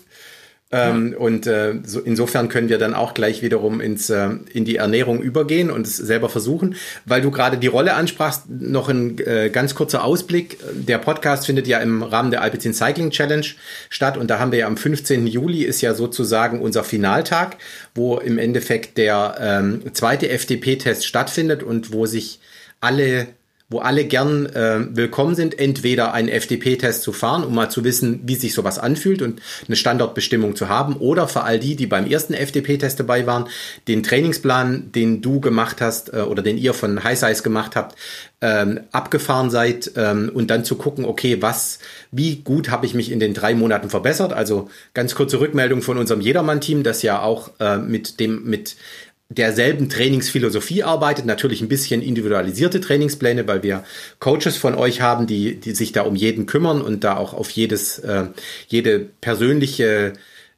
Speaker 2: Ähm. Und äh, so, insofern können wir dann auch gleich wiederum ins, äh, in die Ernährung übergehen und es selber versuchen. Weil du gerade die Rolle ansprachst, noch ein äh, ganz kurzer Ausblick. Der Podcast findet ja im Rahmen der Alpecin Cycling Challenge statt und da haben wir ja am 15. Juli ist ja sozusagen unser Finaltag, wo im Endeffekt der ähm, zweite FDP-Test stattfindet und wo sich alle wo alle gern äh, willkommen sind, entweder einen FDP-Test zu fahren, um mal zu wissen, wie sich sowas anfühlt und eine Standortbestimmung zu haben, oder für all die, die beim ersten FDP-Test dabei waren, den Trainingsplan, den du gemacht hast äh, oder den ihr von High Size gemacht habt, ähm, abgefahren seid ähm, und dann zu gucken, okay, was, wie gut habe ich mich in den drei Monaten verbessert? Also ganz kurze Rückmeldung von unserem Jedermann-Team, das ja auch äh, mit dem mit derselben Trainingsphilosophie arbeitet, natürlich ein bisschen individualisierte Trainingspläne, weil wir Coaches von euch haben, die, die sich da um jeden kümmern und da auch auf jedes, äh, jede persönliche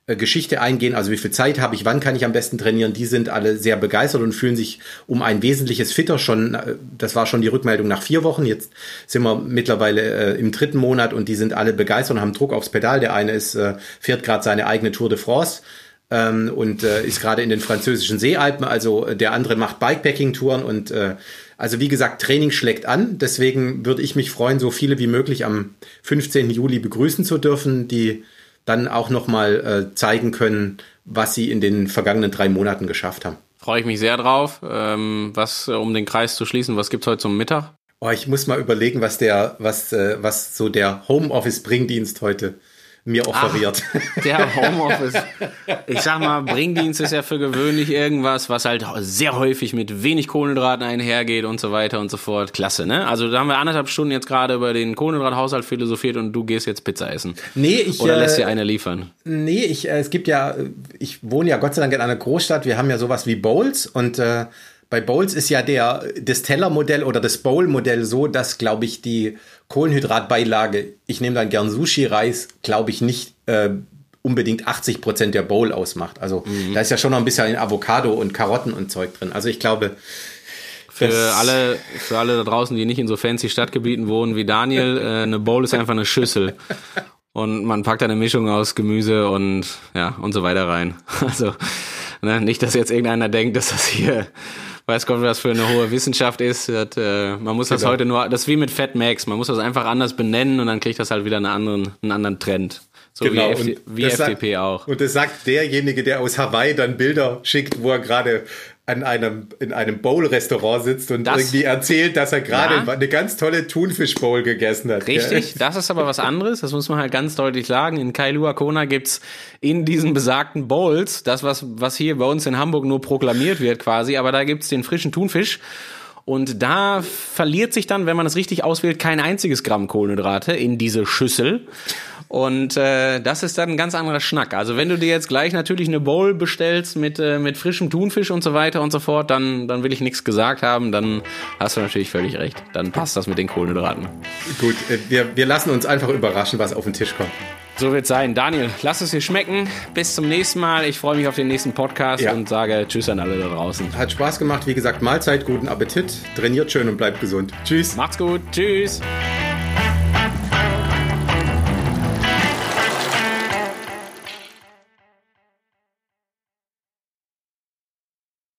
Speaker 2: äh, Geschichte eingehen, also wie viel Zeit habe ich, wann kann ich am besten trainieren, die sind alle sehr begeistert und fühlen sich um ein wesentliches fitter schon, äh, das war schon die Rückmeldung nach vier Wochen, jetzt sind wir mittlerweile äh, im dritten Monat und die sind alle begeistert und haben Druck aufs Pedal, der eine ist, äh, fährt gerade seine eigene Tour de France, ähm, und äh, ist gerade in den französischen Seealpen. Also äh, der andere macht Bikepacking-Touren und äh, also wie gesagt, Training schlägt an. Deswegen würde ich mich freuen, so viele wie möglich am 15. Juli begrüßen zu dürfen, die dann auch nochmal äh, zeigen können, was sie in den vergangenen drei Monaten geschafft haben.
Speaker 1: Freue ich mich sehr drauf. Ähm, was, äh, um den Kreis zu schließen, was gibt's heute zum Mittag?
Speaker 2: Oh, ich muss mal überlegen, was der, was, äh, was so der Homeoffice-Bringdienst heute mir offeriert.
Speaker 1: Ach, [LAUGHS] der Homeoffice. Ich sag mal, Bringdienst ist ja für gewöhnlich irgendwas, was halt sehr häufig mit wenig Kohlenhydraten einhergeht und so weiter und so fort. Klasse, ne? Also da haben wir anderthalb Stunden jetzt gerade über den Kohlenhydrathaushalt philosophiert und du gehst jetzt Pizza essen.
Speaker 2: Nee, ich.
Speaker 1: Oder lässt dir eine liefern?
Speaker 2: Nee, ich, äh, es gibt ja, ich wohne ja Gott sei Dank in einer Großstadt. Wir haben ja sowas wie Bowls und äh, bei Bowls ist ja der, das Teller-Modell oder das Bowl-Modell so, dass, glaube ich, die Kohlenhydratbeilage, ich nehme dann gern Sushi-Reis, glaube ich nicht äh, unbedingt 80 Prozent der Bowl ausmacht. Also mhm. da ist ja schon noch ein bisschen Avocado und Karotten und Zeug drin. Also ich glaube,
Speaker 1: für alle, für alle da draußen, die nicht in so fancy Stadtgebieten wohnen wie Daniel, äh, eine Bowl ist einfach eine Schüssel. Und man packt eine Mischung aus Gemüse und ja und so weiter rein. [LAUGHS] Also ne, nicht, dass jetzt irgendeiner denkt, dass das hier weiß Gott, was für eine hohe Wissenschaft ist. Das, äh, man muss das genau. heute nur, das ist wie mit Fat Max, man muss das einfach anders benennen und dann kriegt das halt wieder einen anderen, einen anderen Trend. So genau. wie, F wie FDP
Speaker 2: sagt,
Speaker 1: auch.
Speaker 2: Und das sagt derjenige, der aus Hawaii dann Bilder schickt, wo er gerade an einem, in einem Bowl-Restaurant sitzt und das, irgendwie erzählt, dass er gerade ja. eine ganz tolle Thunfisch-Bowl gegessen hat.
Speaker 1: Richtig, ja. das ist aber was anderes, das muss man halt ganz deutlich sagen. In Kailua Kona gibt's in diesen besagten Bowls, das was, was hier bei uns in Hamburg nur proklamiert wird quasi, aber da gibt's den frischen Thunfisch und da verliert sich dann, wenn man es richtig auswählt, kein einziges Gramm Kohlenhydrate in diese Schüssel. Und äh, das ist dann ein ganz anderer Schnack. Also wenn du dir jetzt gleich natürlich eine Bowl bestellst mit, äh, mit frischem Thunfisch und so weiter und so fort, dann, dann will ich nichts gesagt haben, dann hast du natürlich völlig recht. Dann passt das mit den Kohlenhydraten.
Speaker 2: Gut, äh, wir, wir lassen uns einfach überraschen, was auf den Tisch kommt.
Speaker 1: So wird sein. Daniel, lass es dir schmecken. Bis zum nächsten Mal. Ich freue mich auf den nächsten Podcast ja. und sage Tschüss an alle da draußen.
Speaker 2: Hat Spaß gemacht. Wie gesagt, Mahlzeit, guten Appetit. Trainiert schön und bleibt gesund. Tschüss.
Speaker 1: Macht's gut. Tschüss.